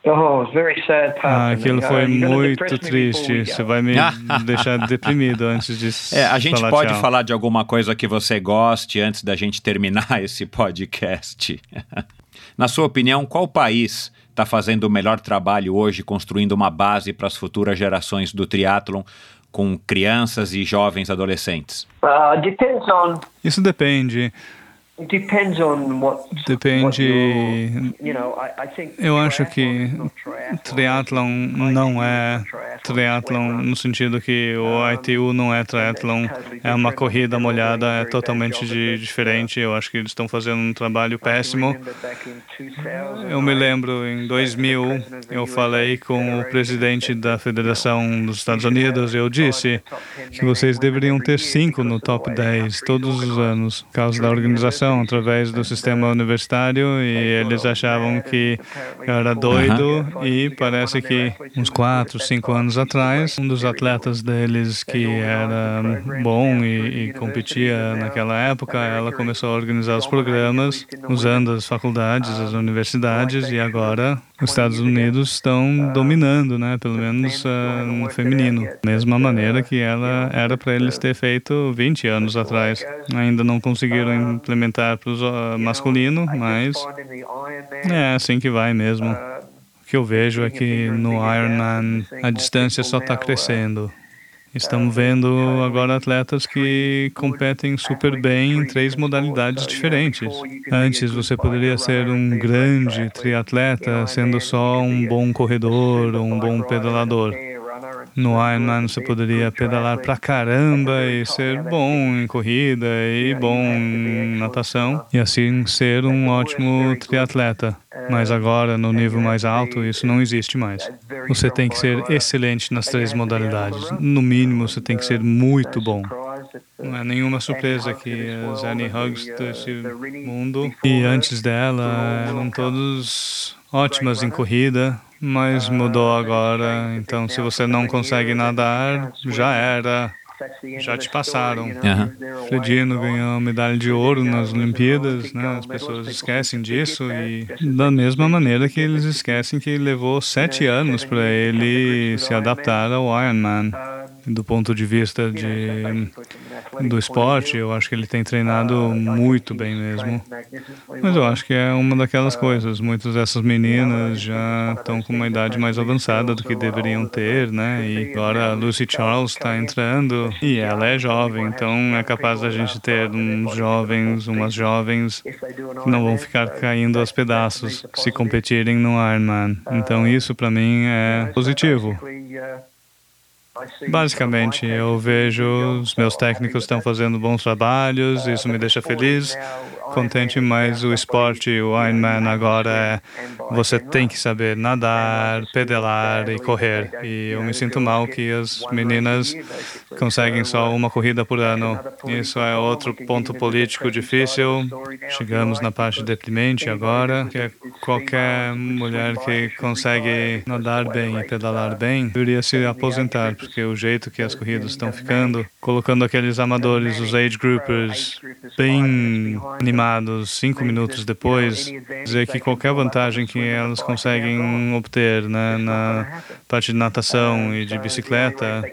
Oh, very sad ah, aquilo foi muito triste. Você vai me deixar deprimido antes de é, A gente pode falar de alguma coisa que você goste antes da gente terminar esse podcast. Na sua opinião, qual país está fazendo o melhor trabalho hoje, construindo uma base para as futuras gerações do triatlon com crianças e jovens adolescentes? Uh, depends on. Isso depende. Depende. Eu acho que triatlon não é triatlon no sentido que o ITU não é triatlon, é uma corrida molhada, é totalmente de, diferente. Eu acho que eles estão fazendo um trabalho péssimo. Eu me lembro em 2000 eu falei com o presidente da Federação dos Estados Unidos. Eu disse que vocês deveriam ter cinco no top 10 todos os anos, por causa da organização através do sistema universitário e eles achavam que era doido e parece que uns quatro, cinco anos atrás, um dos atletas deles que era bom e, e competia naquela época, ela começou a organizar os programas usando as faculdades, as universidades e agora os Estados Unidos estão dominando, né, pelo menos uh, no feminino, mesma maneira que ela era para eles ter feito 20 anos atrás. Ainda não conseguiram implementar para o uh, masculino, mas é assim que vai mesmo. O que eu vejo é que no Ironman a distância só está crescendo. Estamos vendo agora atletas que competem super bem em três modalidades diferentes. Antes você poderia ser um grande triatleta sendo só um bom corredor ou um bom pedalador. No Ironman você poderia pedalar pra caramba e ser bom em corrida e bom em natação e assim ser um ótimo triatleta. Mas agora, no nível mais alto, isso não existe mais. Você tem que ser excelente nas três modalidades. No mínimo, você tem que ser muito bom. Não é nenhuma surpresa que as Annie Hugs desse mundo e antes dela eram todos ótimas em corrida, mas mudou agora. Então, se você não consegue nadar, já era. Já te passaram. Uhum. Fredino ganhou medalha de ouro nas Olimpíadas, né? as pessoas esquecem disso e da mesma maneira que eles esquecem que levou sete anos para ele se adaptar ao Ironman do ponto de vista de, do esporte, eu acho que ele tem treinado muito bem mesmo. Mas eu acho que é uma daquelas coisas. Muitas dessas meninas já estão com uma idade mais avançada do que deveriam ter, né? E agora a Lucy Charles está entrando e ela é jovem, então é capaz da gente ter uns jovens, umas jovens que não vão ficar caindo aos pedaços se competirem no Ironman. Então isso para mim é positivo. Basicamente, eu vejo os meus técnicos estão fazendo bons trabalhos, isso me deixa feliz contente, mas o esporte, o Ironman agora é você tem que saber nadar, pedalar e correr. E eu me sinto mal que as meninas conseguem só uma corrida por ano. Isso é outro ponto político difícil. Chegamos na parte deprimente agora, que é qualquer mulher que consegue nadar bem e pedalar bem deveria se aposentar, porque o jeito que as corridas estão ficando, colocando aqueles amadores, os age groupers, bem animados cinco minutos depois, dizer que qualquer vantagem que elas conseguem obter na parte de natação e de bicicleta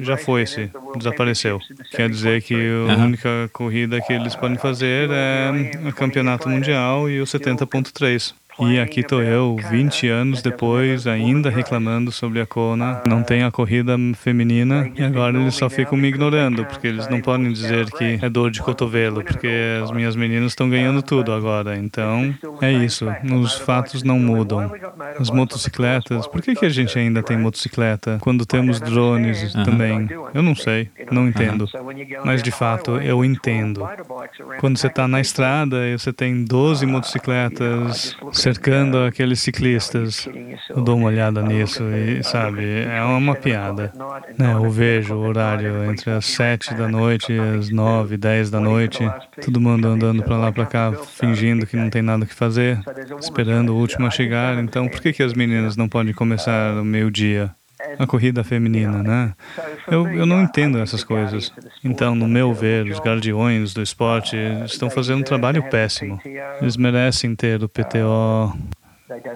já foi-se, desapareceu. Quer dizer que a única corrida que eles podem fazer é o campeonato mundial e o 70.3. E aqui estou eu, 20 anos depois, ainda reclamando sobre a Kona. Não tem a corrida feminina e agora eles só ficam me ignorando, porque eles não podem dizer que é dor de cotovelo, porque as minhas meninas estão ganhando tudo agora. Então, é isso. Os fatos não mudam. As motocicletas, por que, que a gente ainda tem motocicleta quando temos drones uhum. também? Eu não sei, não entendo. Mas de fato, eu entendo. Quando você está na estrada e você tem 12 motocicletas cercando aqueles ciclistas. Eu dou uma olhada nisso e, sabe, é uma piada. Né? Eu vejo o horário entre as sete da noite e as nove, dez da noite, todo mundo andando para lá para cá, fingindo que não tem nada que fazer, esperando o último a chegar. Então, por que, que as meninas não podem começar ao meio-dia? A corrida feminina, né? Eu, eu não entendo essas coisas. Então, no meu ver, os guardiões do esporte estão fazendo um trabalho péssimo. Eles merecem ter o PTO.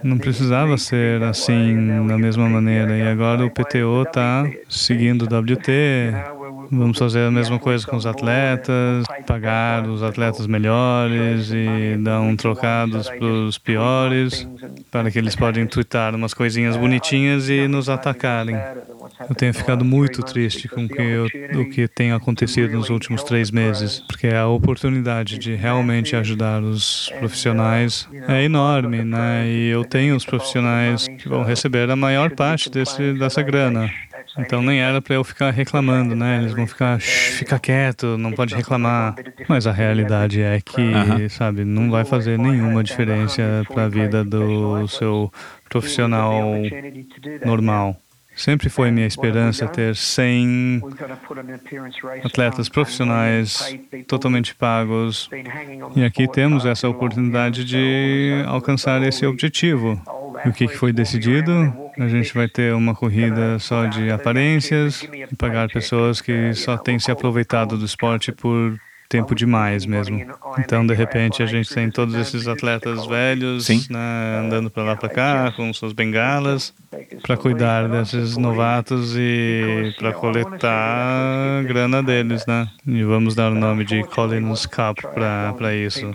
Não precisava ser assim, da mesma maneira. E agora o PTO está seguindo o WT, Vamos fazer a mesma coisa com os atletas, pagar os atletas melhores e dar um trocados para os piores, para que eles podem twittar umas coisinhas bonitinhas e nos atacarem. Eu tenho ficado muito triste com que, eu, o que tem acontecido nos últimos três meses, porque a oportunidade de realmente ajudar os profissionais é enorme, né? E eu tenho os profissionais que vão receber a maior parte desse, dessa grana. Então nem era para eu ficar reclamando, né? Eles vão ficar, fica quieto, não pode reclamar. Mas a realidade é que, uh -huh. sabe, não vai fazer nenhuma diferença para a vida do seu profissional normal. Sempre foi minha esperança ter 100 atletas profissionais totalmente pagos. E aqui temos essa oportunidade de alcançar esse objetivo. E o que foi decidido? A gente vai ter uma corrida só de aparências e pagar pessoas que só têm se aproveitado do esporte por tempo demais mesmo. Então, de repente, a gente tem todos esses atletas velhos né, andando para lá para cá com suas bengalas para cuidar desses novatos e para coletar a grana deles, né? E vamos dar o nome de Collins Cup para isso.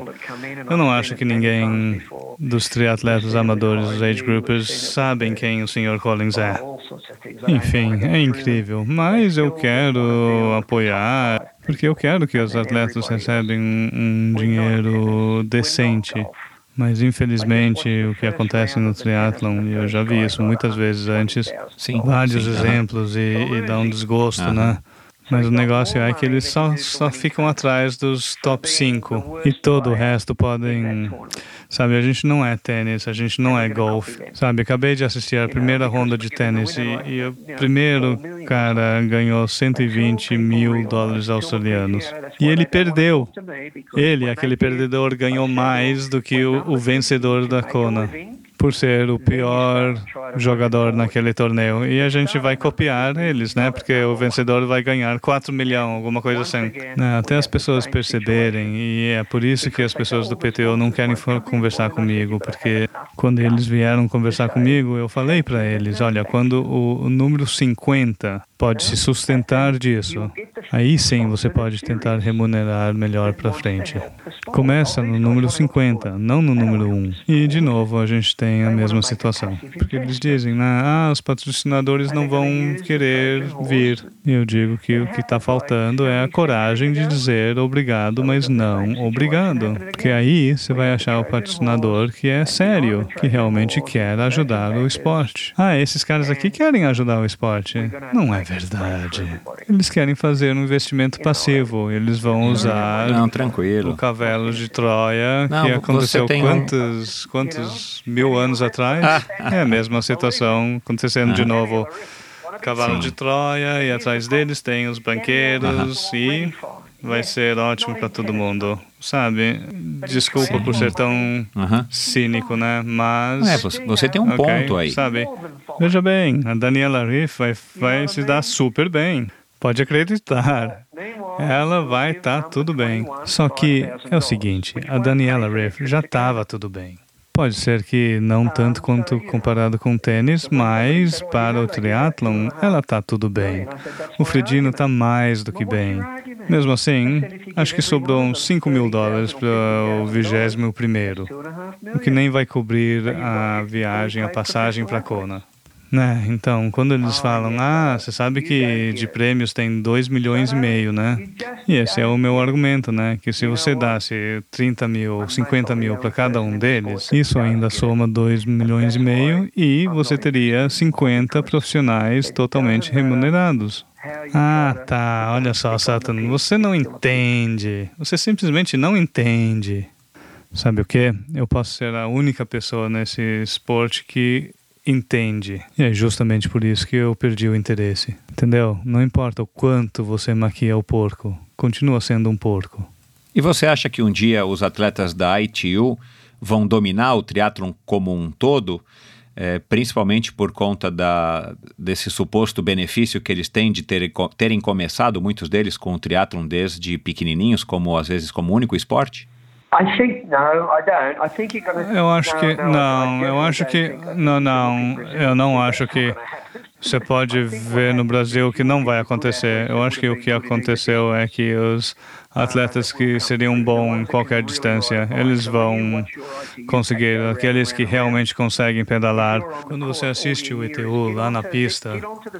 Eu não acho que ninguém dos triatletas amadores, os age groupers, sabem quem o Sr. Collins é. Enfim, é incrível, mas eu quero apoiar porque eu quero que os atletas recebam um dinheiro decente. Mas infelizmente o que acontece no triatlon, e eu já vi isso muitas vezes antes, sim, vários sim, exemplos e, e, dá um desgosto, né? Mas o negócio é que eles só, só ficam atrás dos top 5 e todo o resto podem Sabe, a gente não é tênis, a gente não é golfe. Sabe, acabei de assistir a primeira ronda de tênis e, e o primeiro cara ganhou 120 mil dólares australianos. E ele perdeu. Ele, aquele perdedor, ganhou mais do que o, o vencedor da Kona por ser o pior jogador naquele torneio. E a gente vai copiar eles, né? Porque o vencedor vai ganhar 4 milhões, alguma coisa assim. Né? Até as pessoas perceberem. E é por isso que as pessoas do PTO não querem conversar comigo, porque quando eles vieram conversar comigo, eu falei para eles: olha, quando o número 50 pode se sustentar disso. Aí sim você pode tentar remunerar melhor para frente. Começa no número 50, não no número 1. E de novo a gente tem a mesma situação. Porque eles dizem, né, ah, os patrocinadores não vão querer vir. E eu digo que o que está faltando é a coragem de dizer obrigado, mas não obrigado. Porque aí você vai achar o patrocinador que é sério, que realmente quer ajudar o esporte. Ah, esses caras aqui querem ajudar o esporte. Não é verdade. Eles querem fazer um investimento passivo. Eles vão usar não, tranquilo. o cavalo de Troia não, que aconteceu quantos, quantos mil anos atrás. é a mesma situação acontecendo de novo. Cavalo Sim. de Troia e atrás deles tem os banqueiros e vai ser ótimo para todo mundo, sabe? Desculpa Sim. por ser tão cínico, né? Mas é, você tem um okay, ponto aí, sabe? Veja bem, a Daniela Riff vai, vai se dar super bem. Pode acreditar. Ela vai estar tá tudo bem. Só que é o seguinte, a Daniela Riff já estava tudo bem. Pode ser que não tanto quanto comparado com o tênis, mas para o triatlon ela está tudo bem. O Fredino está mais do que bem. Mesmo assim, acho que sobrou uns 5 mil dólares para o vigésimo primeiro, o que nem vai cobrir a viagem, a passagem para Kona. Né? Então, quando eles falam, ah, você sabe que de prêmios tem 2 milhões e meio, né? E esse é o meu argumento, né? Que se você desse 30 mil, 50 mil para cada um deles, isso ainda soma 2 milhões e meio e você teria 50 profissionais totalmente remunerados. Ah, tá. Olha só, Satan, você não entende. Você simplesmente não entende. Sabe o que? Eu posso ser a única pessoa nesse esporte que entende. E é justamente por isso que eu perdi o interesse. Entendeu? Não importa o quanto você maquia o porco, continua sendo um porco. E você acha que um dia os atletas da ITU vão dominar o triatlon como um todo? É, principalmente por conta da, desse suposto benefício que eles têm de ter, terem começado, muitos deles, com o triatlon desde pequenininhos, como às vezes como único esporte? Eu acho que não, eu acho que não, não, eu não acho que você pode ver no Brasil que não vai acontecer. Eu acho que o que aconteceu é que os atletas que seriam bons em qualquer distância, eles vão conseguir. Aqueles que realmente conseguem pedalar. Quando você assiste o ITU lá na pista,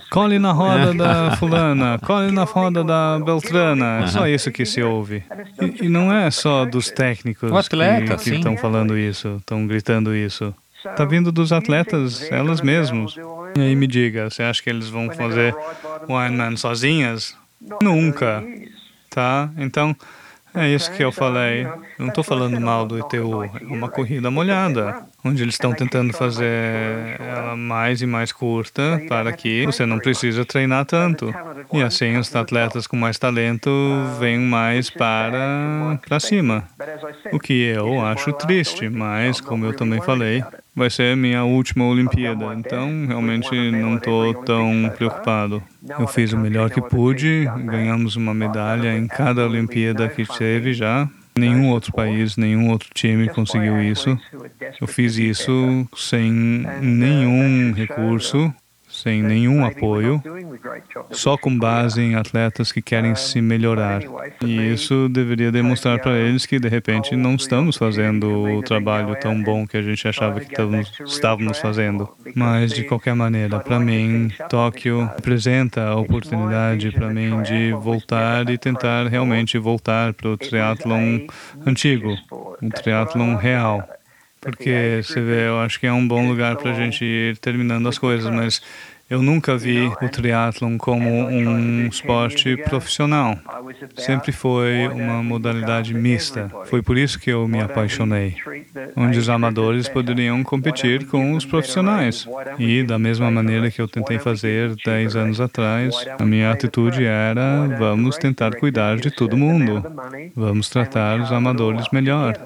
cole na roda da fulana, cole na roda da Beltrana. É só isso que se ouve. E, e não é só dos técnicos que estão falando isso, estão gritando isso. Está vindo dos atletas, elas mesmas. E aí me diga, você acha que eles vão fazer o Ironman sozinhas? Nunca. Tá? Então, é isso que eu falei. Eu não estou falando mal do ITU. É uma corrida molhada, onde eles estão tentando fazer ela mais e mais curta para que você não precisa treinar tanto. E assim os atletas com mais talento vêm mais para, para cima. O que eu acho triste, mas como eu também falei, vai ser minha última Olimpíada, então realmente não estou tão preocupado. Eu fiz o melhor que pude, ganhamos uma medalha em cada Olimpíada que teve já. Nenhum outro país, nenhum outro time conseguiu isso. Eu fiz isso sem nenhum recurso, sem nenhum apoio, só com base em atletas que querem se melhorar. E isso deveria demonstrar para eles que, de repente, não estamos fazendo o trabalho tão bom que a gente achava que estávamos fazendo. Mas, de qualquer maneira, para mim, Tóquio apresenta a oportunidade para mim de voltar e tentar realmente voltar para o triatlon antigo, um triatlon real. Porque você vê, eu acho que é um bom lugar para a gente ir terminando as coisas, mas eu nunca vi o triatlon como um esporte profissional. Sempre foi uma modalidade mista. Foi por isso que eu me apaixonei, onde os amadores poderiam competir com os profissionais. E da mesma maneira que eu tentei fazer 10 anos atrás, a minha atitude era: vamos tentar cuidar de todo mundo. Vamos tratar os amadores melhor.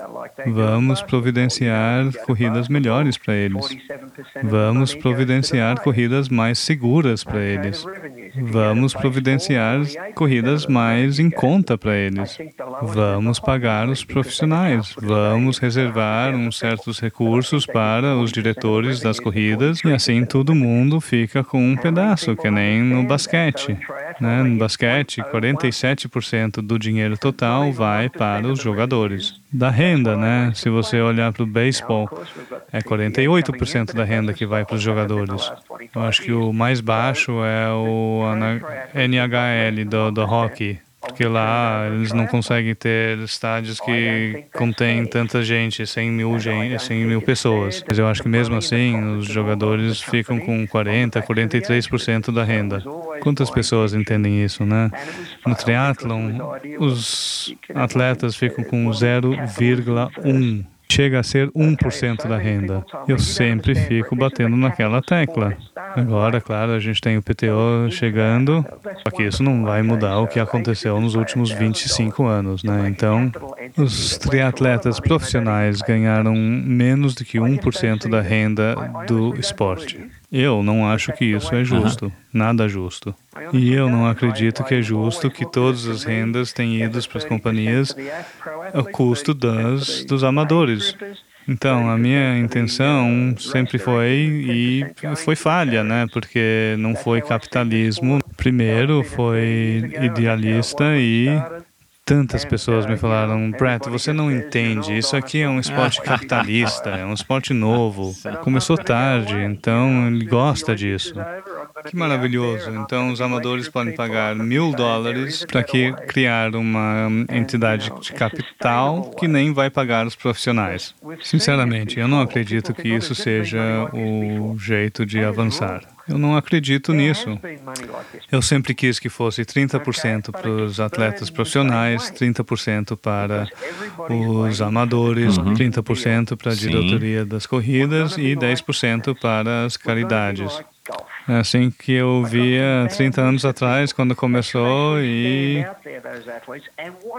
Vamos providenciar corridas melhores para eles. Vamos providenciar corridas mais seguras para eles. Vamos providenciar corridas mais em conta para eles. Vamos pagar os profissionais. Vamos reservar uns certos recursos para os diretores das corridas e assim todo mundo fica com um pedaço, que nem no basquete. Né? No basquete, 47% do dinheiro total vai para os jogadores. Da renda, né? Se você olhar para o beisebol, é 48% da renda que vai para os jogadores. Eu acho que o mais baixo é o NHL do, do hockey, porque lá eles não conseguem ter estádios que contêm tanta gente, 100 mil, 100 mil pessoas. Mas eu acho que mesmo assim, os jogadores ficam com 40%, 43% da renda. Quantas pessoas entendem isso, né? No triatlon, os atletas ficam com 0,1 chega a ser 1% da renda. Eu sempre fico batendo naquela tecla. Agora, claro, a gente tem o PTO chegando, só que isso não vai mudar o que aconteceu nos últimos 25 anos, né? Então, os triatletas profissionais ganharam menos do que 1% da renda do esporte. Eu não acho que isso é justo, nada justo. E eu não acredito que é justo que todas as rendas tenham ido para as companhias ao custo das, dos amadores. Então, a minha intenção sempre foi e foi falha, né? Porque não foi capitalismo. Primeiro foi idealista e Tantas pessoas me falaram, Brett, você não entende, isso aqui é um esporte capitalista, é um esporte novo, começou tarde, então ele gosta disso. Que maravilhoso. Então, os amadores podem pagar mil dólares para criar uma entidade de capital que nem vai pagar os profissionais. Sinceramente, eu não acredito que isso seja o jeito de avançar. Eu não acredito nisso. Eu sempre quis que fosse 30% para os atletas profissionais, 30% para os amadores, uhum. 30% para a diretoria das corridas e 10% para as caridades. É assim que eu via 30 anos atrás, quando começou, e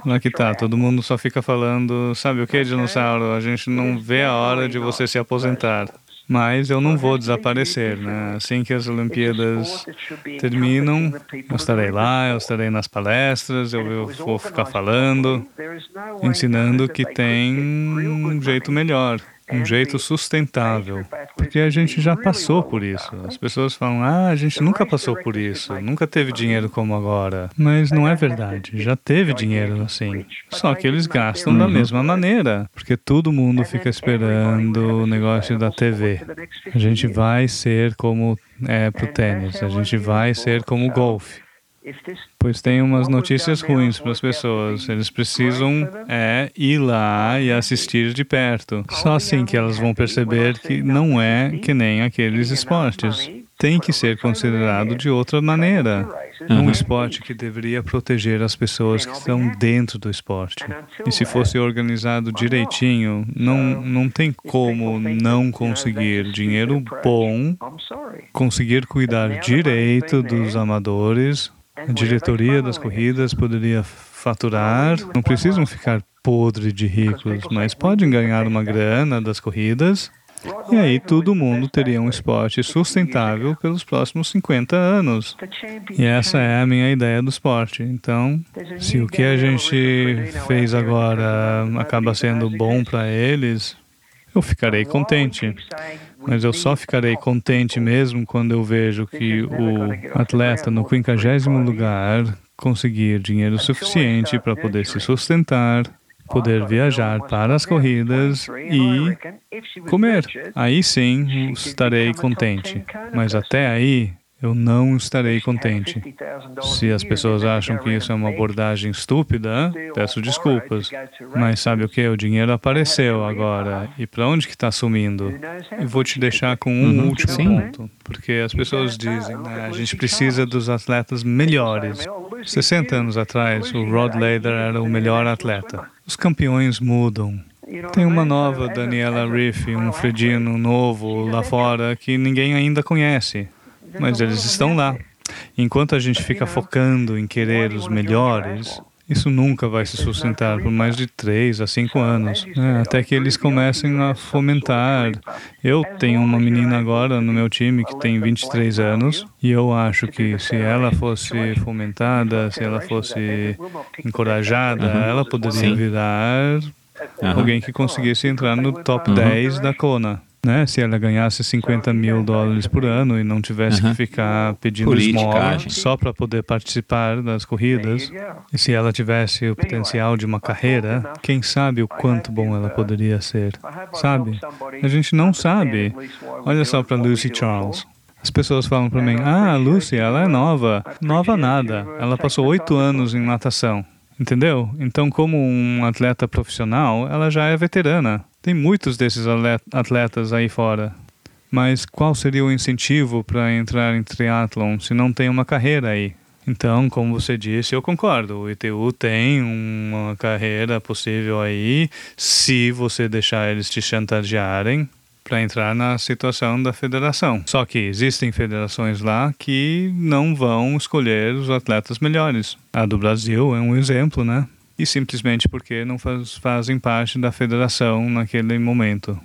lá que tá, todo mundo só fica falando, sabe o que, dinossauro? A gente não vê a hora de você se aposentar. Mas eu não vou desaparecer, né? Assim que as Olimpíadas terminam, eu estarei lá, eu estarei nas palestras, eu vou ficar falando, ensinando que tem um jeito melhor, um jeito sustentável porque a gente já passou por isso. As pessoas falam, ah, a gente nunca passou por isso, nunca teve dinheiro como agora. Mas não é verdade, já teve dinheiro assim. Só que eles gastam da mesma maneira, porque todo mundo fica esperando o negócio da TV. A gente vai ser como é pro tênis, a gente vai ser como o golfe. Pois tem umas notícias ruins para as pessoas. Eles precisam é ir lá e assistir de perto. Só assim que elas vão perceber que não é que nem aqueles esportes. Tem que ser considerado de outra maneira. Um esporte que deveria proteger as pessoas que estão dentro do esporte. E se fosse organizado direitinho, não, não tem como não conseguir dinheiro bom, conseguir cuidar direito dos amadores, a diretoria das corridas poderia faturar, não precisam ficar podre de ricos, mas podem ganhar uma grana das corridas. E aí todo mundo teria um esporte sustentável pelos próximos 50 anos. E essa é a minha ideia do esporte. Então, se o que a gente fez agora acaba sendo bom para eles, eu ficarei contente. Mas eu só ficarei contente mesmo quando eu vejo que o atleta no 50 lugar conseguir dinheiro suficiente para poder se sustentar, poder viajar para as corridas e comer. Aí sim estarei contente. Mas até aí eu não estarei contente. Se as pessoas acham que isso é uma abordagem estúpida, peço desculpas. Mas sabe o que? O dinheiro apareceu agora. E para onde que está sumindo? E vou te deixar com um uhum. último Sim. ponto. Porque as pessoas dizem, né, a gente precisa dos atletas melhores. 60 anos atrás, o Rod Lader era o melhor atleta. Os campeões mudam. Tem uma nova Daniela Riff, um Fredino novo lá fora que ninguém ainda conhece mas eles estão lá. Enquanto a gente fica focando em querer os melhores, isso nunca vai se sustentar por mais de três a cinco anos, né? até que eles comecem a fomentar. Eu tenho uma menina agora no meu time que tem 23 anos e eu acho que se ela fosse fomentada, se ela fosse encorajada, uhum. ela poderia virar uhum. alguém que conseguisse entrar no top uhum. 10 da Kona né? Se ela ganhasse 50 mil dólares por ano e não tivesse que ficar pedindo Política, esmola só para poder participar das corridas, e se ela tivesse o potencial de uma carreira, quem sabe o quanto bom ela poderia ser, sabe? A gente não sabe. Olha só para Lucy Charles. As pessoas falam para mim: Ah, Lucy, ela é nova. Nova nada. Ela passou oito anos em natação. Entendeu? Então, como um atleta profissional, ela já é veterana. Tem muitos desses atletas aí fora. Mas qual seria o incentivo para entrar em triatlon se não tem uma carreira aí? Então, como você disse, eu concordo. O ITU tem uma carreira possível aí, se você deixar eles te chantagearem para entrar na situação da federação. Só que existem federações lá que não vão escolher os atletas melhores. A do Brasil é um exemplo, né? E simplesmente porque não faz, fazem parte da federação naquele momento.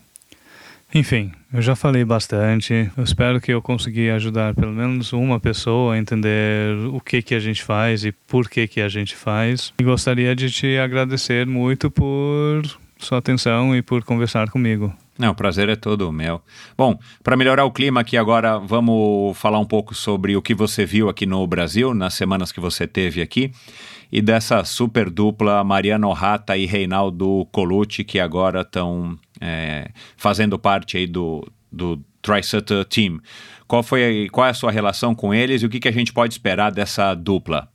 Enfim, eu já falei bastante. Eu espero que eu consegui ajudar pelo menos uma pessoa a entender o que que a gente faz e por que que a gente faz. E gostaria de te agradecer muito por sua atenção e por conversar comigo. Não, o prazer é todo meu. Bom, para melhorar o clima aqui agora, vamos falar um pouco sobre o que você viu aqui no Brasil, nas semanas que você teve aqui, e dessa super dupla Mariano Rata e Reinaldo Colucci, que agora estão é, fazendo parte aí do, do TriSutter Team. Qual, foi, qual é a sua relação com eles e o que, que a gente pode esperar dessa dupla?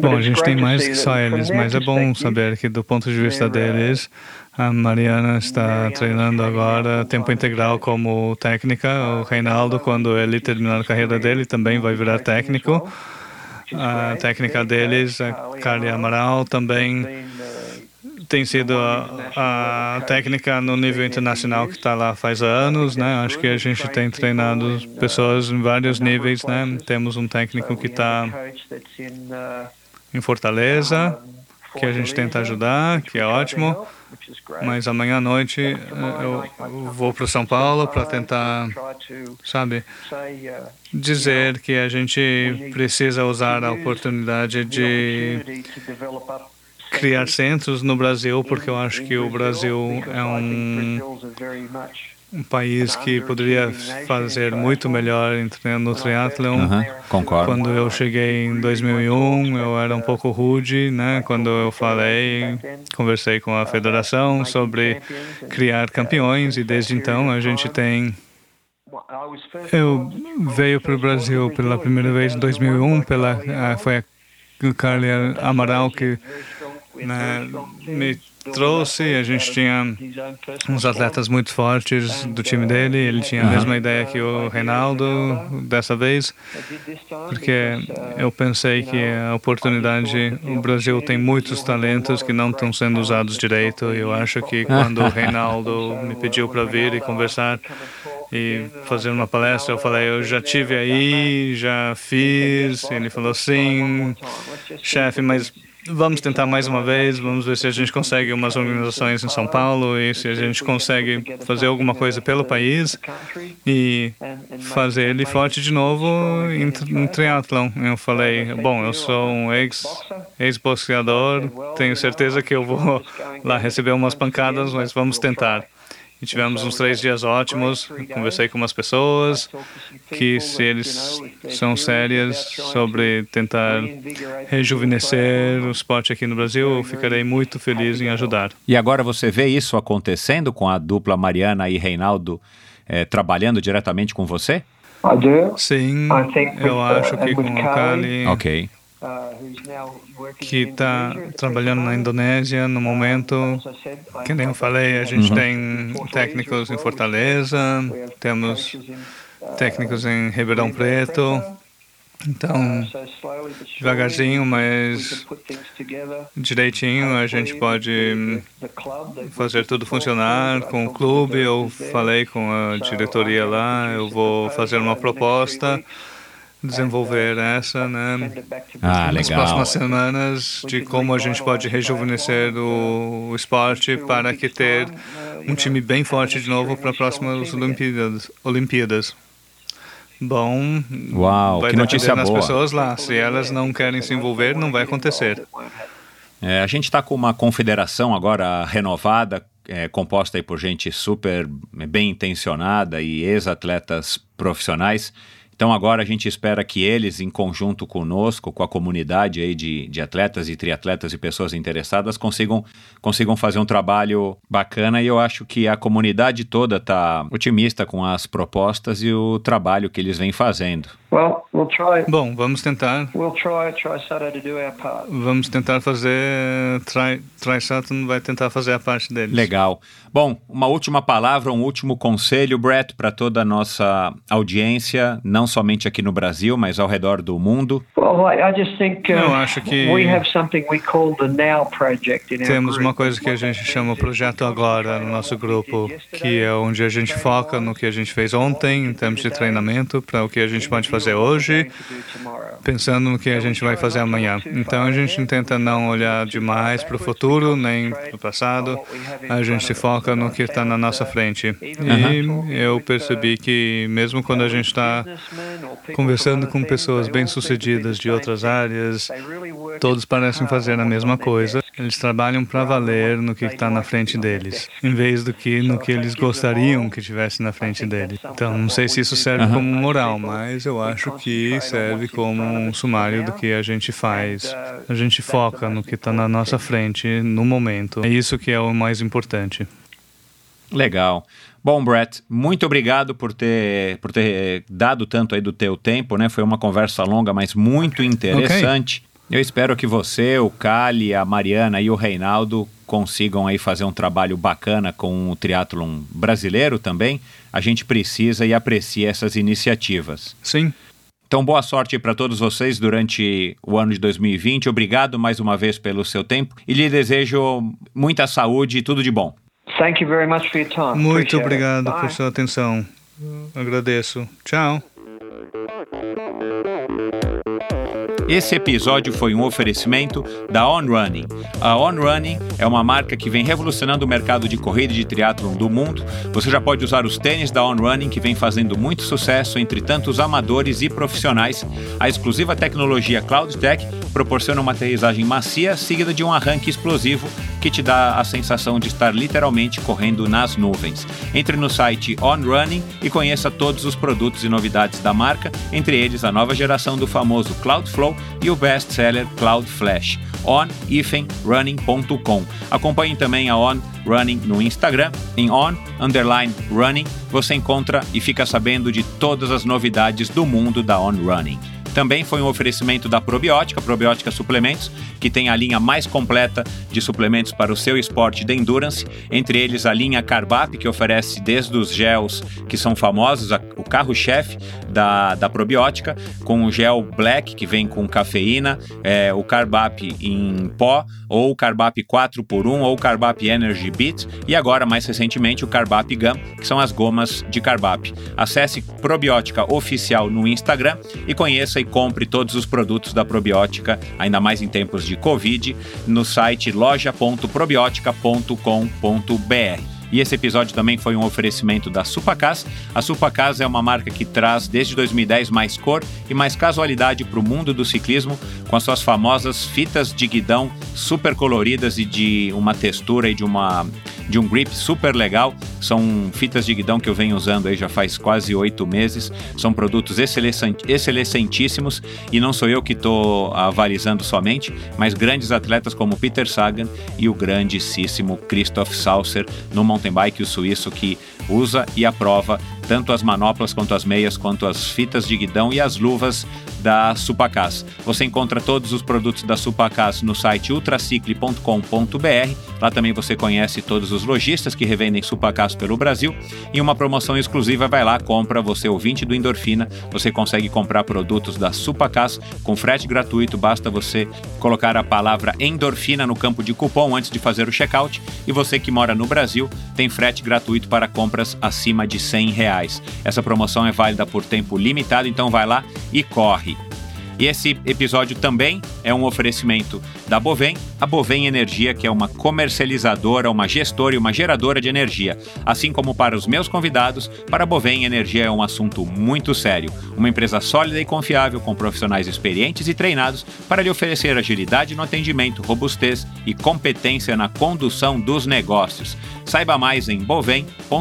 Bom, a gente tem mais que só eles, mas é bom saber que do ponto de vista deles, a Mariana está treinando agora tempo integral como técnica. O Reinaldo, quando ele terminar a carreira dele, também vai virar técnico. A técnica deles, a Carly Amaral, também tem sido a, a, técnica no nível internacional que está lá faz anos, né? Acho que a gente tem treinado pessoas em vários níveis, né? Temos um técnico que está em Fortaleza, que a gente tenta ajudar, que é ótimo. Mas amanhã à noite eh, eu vou para São Paulo para tentar, sabe, dizer que a gente precisa usar a oportunidade de criar centros no Brasil, porque eu acho que o Brasil é um um país que poderia fazer muito melhor no triatlon. Uhum, concordo. Quando eu cheguei em 2001, eu era um pouco rude, né? Quando eu falei, conversei com a federação sobre criar campeões e desde então a gente tem eu veio para o Brasil pela primeira vez em 2001, pela foi a Carly Amaral que me trouxe. A gente tinha uns atletas muito fortes do time dele. Ele tinha a mesma ideia que o Reinaldo dessa vez, porque eu pensei que a oportunidade. O Brasil tem muitos talentos que não estão sendo usados direito. Eu acho que quando o Reinaldo me pediu para vir e conversar e fazer uma palestra, eu falei, eu já tive aí, já fiz. Ele falou, sim, chefe, mas Vamos tentar mais uma vez, vamos ver se a gente consegue umas organizações em São Paulo e se a gente consegue fazer alguma coisa pelo país e fazer ele forte de novo em, em triatlon. Eu falei, bom, eu sou um ex-boxeador, ex tenho certeza que eu vou lá receber umas pancadas, mas vamos tentar. E tivemos uns três dias ótimos. Conversei com umas pessoas que, se eles são sérias sobre tentar rejuvenescer o esporte aqui no Brasil, eu ficarei muito feliz em ajudar. E agora você vê isso acontecendo com a dupla Mariana e Reinaldo eh, trabalhando diretamente com você? Sim, eu acho que com a Kali. Ok que está trabalhando na Indonésia no momento. Que nem eu falei, a gente uhum. tem técnicos em Fortaleza, temos técnicos em Ribeirão Preto. Então, devagarzinho, mas direitinho, a gente pode fazer tudo funcionar com o clube. Eu falei com a diretoria lá, eu vou fazer uma proposta desenvolver essa, né, ah, nas próximas semanas, de como a gente pode rejuvenescer o, esporte para que ter um time bem forte de novo para as próximas Olimpíadas. Olimpíadas. Bom, Uau, vai que notícia boa. pessoas lá. Se elas não querem se envolver, não vai acontecer. É, a gente está com uma confederação agora renovada, é, composta por gente super bem intencionada e ex-atletas profissionais. Então agora a gente espera que eles, em conjunto conosco, com a comunidade aí de, de atletas e triatletas e pessoas interessadas, consigam, consigam fazer um trabalho bacana e eu acho que a comunidade toda está otimista com as propostas e o trabalho que eles vêm fazendo. Well, we'll try. Bom, vamos tentar. We'll try, try to do our part. Vamos tentar fazer. Try, try Saturn vai tentar fazer a parte deles. Legal. Bom, uma última palavra, um último conselho, Brett, para toda a nossa audiência, não somente aqui no Brasil, mas ao redor do mundo. Well, I just think uh, Eu acho que we have something we call the Now Project in our Temos uma coisa que a gente chama Projeto Agora no nosso grupo, que é onde a gente foca no que a gente fez ontem em termos de treinamento para o que a gente pode fazer hoje, pensando no que a gente vai fazer amanhã. Então a gente tenta não olhar demais para o futuro nem para o passado. A gente se foca no que está na nossa frente. E eu percebi que mesmo quando a gente está conversando com pessoas bem-sucedidas de outras áreas, todos parecem fazer a mesma coisa. Eles trabalham para valer no que está na frente deles, em vez do que no que eles gostariam que estivesse na frente deles. Então, não sei se isso serve como moral, mas eu acho que serve como um sumário do que a gente faz. A gente foca no que está na nossa frente no momento. É isso que é o mais importante. Legal. Bom, Brett, muito obrigado por ter, por ter dado tanto aí do teu tempo, né? Foi uma conversa longa, mas muito interessante. Eu espero que você, o Cali, a Mariana e o Reinaldo consigam aí fazer um trabalho bacana com o triatlon brasileiro também. A gente precisa e aprecia essas iniciativas. Sim. Então, boa sorte para todos vocês durante o ano de 2020. Obrigado mais uma vez pelo seu tempo e lhe desejo muita saúde e tudo de bom. Thank you very much for your time. Muito Appreciate it. obrigado Bye. por sua atenção. Agradeço. Tchau. Esse episódio foi um oferecimento da On Running. A On Running é uma marca que vem revolucionando o mercado de corrida e de triatlon do mundo. Você já pode usar os tênis da On Running que vem fazendo muito sucesso entre tantos amadores e profissionais. A exclusiva tecnologia Cloud Tech proporciona uma aterrissagem macia seguida de um arranque explosivo que te dá a sensação de estar literalmente correndo nas nuvens. Entre no site On Running e conheça todos os produtos e novidades da marca, entre eles a nova geração do famoso Cloudflow e o best-seller Cloud Flash. on-running.com. Acompanhe também a On Running no Instagram, em on underline running, você encontra e fica sabendo de todas as novidades do mundo da On Running. Também foi um oferecimento da Probiótica, Probiótica Suplementos, que tem a linha mais completa de suplementos para o seu esporte de endurance, entre eles a linha Carbap, que oferece desde os gels que são famosos, a, o carro-chefe da, da Probiótica, com o gel Black, que vem com cafeína, é, o Carbap em pó, ou o Carbap 4x1, ou o Carbap Energy Beat, e agora, mais recentemente, o Carbap Gum, que são as gomas de Carbap. Acesse Probiótica Oficial no Instagram e conheça e compre todos os produtos da Probiótica, ainda mais em tempos de Covid, no site loja.probiotica.com.br. E esse episódio também foi um oferecimento da Supacas. A Supacas é uma marca que traz desde 2010 mais cor e mais casualidade para o mundo do ciclismo, com as suas famosas fitas de guidão super coloridas e de uma textura e de uma de um grip super legal. São fitas de guidão que eu venho usando aí já faz quase oito meses. São produtos excelentíssimos e não sou eu que estou avalizando somente, mas grandes atletas como Peter Sagan e o grandíssimo Christoph Saucer no mountain bike, o suíço que usa e aprova tanto as manoplas quanto as meias, quanto as fitas de guidão e as luvas da Supacas. Você encontra todos os produtos da Supacas no site ultracicle.com.br. Lá também você conhece todos os lojistas que revendem Supacas pelo Brasil. E uma promoção exclusiva vai lá, compra você ouvinte do Endorfina. Você consegue comprar produtos da Supacas com frete gratuito. Basta você colocar a palavra endorfina no campo de cupom antes de fazer o checkout. E você que mora no Brasil tem frete gratuito para compras acima de 100 reais. Essa promoção é válida por tempo limitado, então vai lá e corre. E esse episódio também é um oferecimento da Bovem, a Bovem Energia, que é uma comercializadora, uma gestora e uma geradora de energia. Assim como para os meus convidados, para a Bovem Energia é um assunto muito sério. Uma empresa sólida e confiável, com profissionais experientes e treinados para lhe oferecer agilidade no atendimento, robustez e competência na condução dos negócios. Saiba mais em bovem.com.br.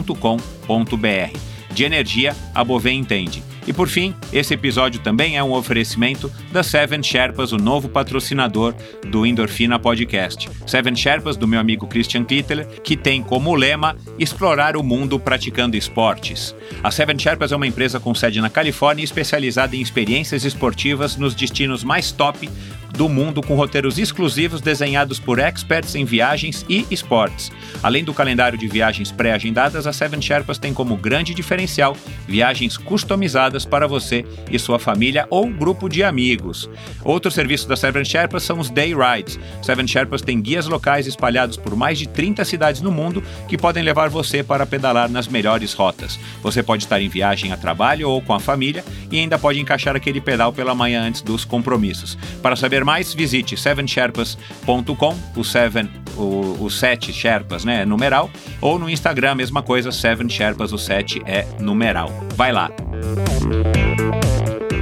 De energia, a Bovem entende. E por fim, esse episódio também é um oferecimento da Seven Sherpas, o novo patrocinador do Endorfina Podcast. Seven Sherpas, do meu amigo Christian Kittler, que tem como lema explorar o mundo praticando esportes. A Seven Sherpas é uma empresa com sede na Califórnia especializada em experiências esportivas nos destinos mais top do mundo com roteiros exclusivos desenhados por experts em viagens e esportes. Além do calendário de viagens pré-agendadas, a Seven Sherpas tem como grande diferencial viagens customizadas para você e sua família ou grupo de amigos. Outro serviço da Seven Sherpas são os Day Rides. Seven Sherpas tem guias locais espalhados por mais de 30 cidades no mundo que podem levar você para pedalar nas melhores rotas. Você pode estar em viagem a trabalho ou com a família e ainda pode encaixar aquele pedal pela manhã antes dos compromissos. Para saber mais, visite sevensherpas.com, o Seven, o, o 7 Sherpas, né, é numeral, ou no Instagram, mesma coisa, Seven Sherpas, o 7 é numeral. Vai lá.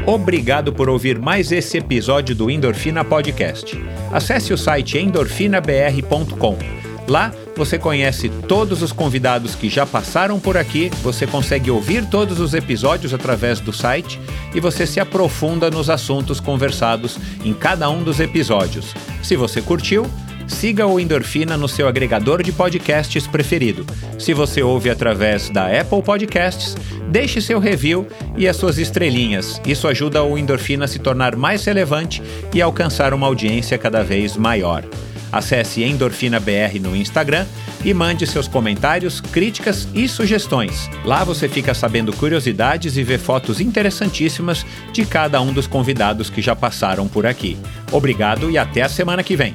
Obrigado por ouvir mais esse episódio do Endorfina Podcast. Acesse o site endorfinabr.com. Lá você conhece todos os convidados que já passaram por aqui, você consegue ouvir todos os episódios através do site e você se aprofunda nos assuntos conversados em cada um dos episódios. Se você curtiu, siga o Endorfina no seu agregador de podcasts preferido. Se você ouve através da Apple Podcasts, deixe seu review e as suas estrelinhas. Isso ajuda o Endorfina a se tornar mais relevante e alcançar uma audiência cada vez maior. Acesse Endorfina BR no Instagram e mande seus comentários, críticas e sugestões. Lá você fica sabendo curiosidades e vê fotos interessantíssimas de cada um dos convidados que já passaram por aqui. Obrigado e até a semana que vem.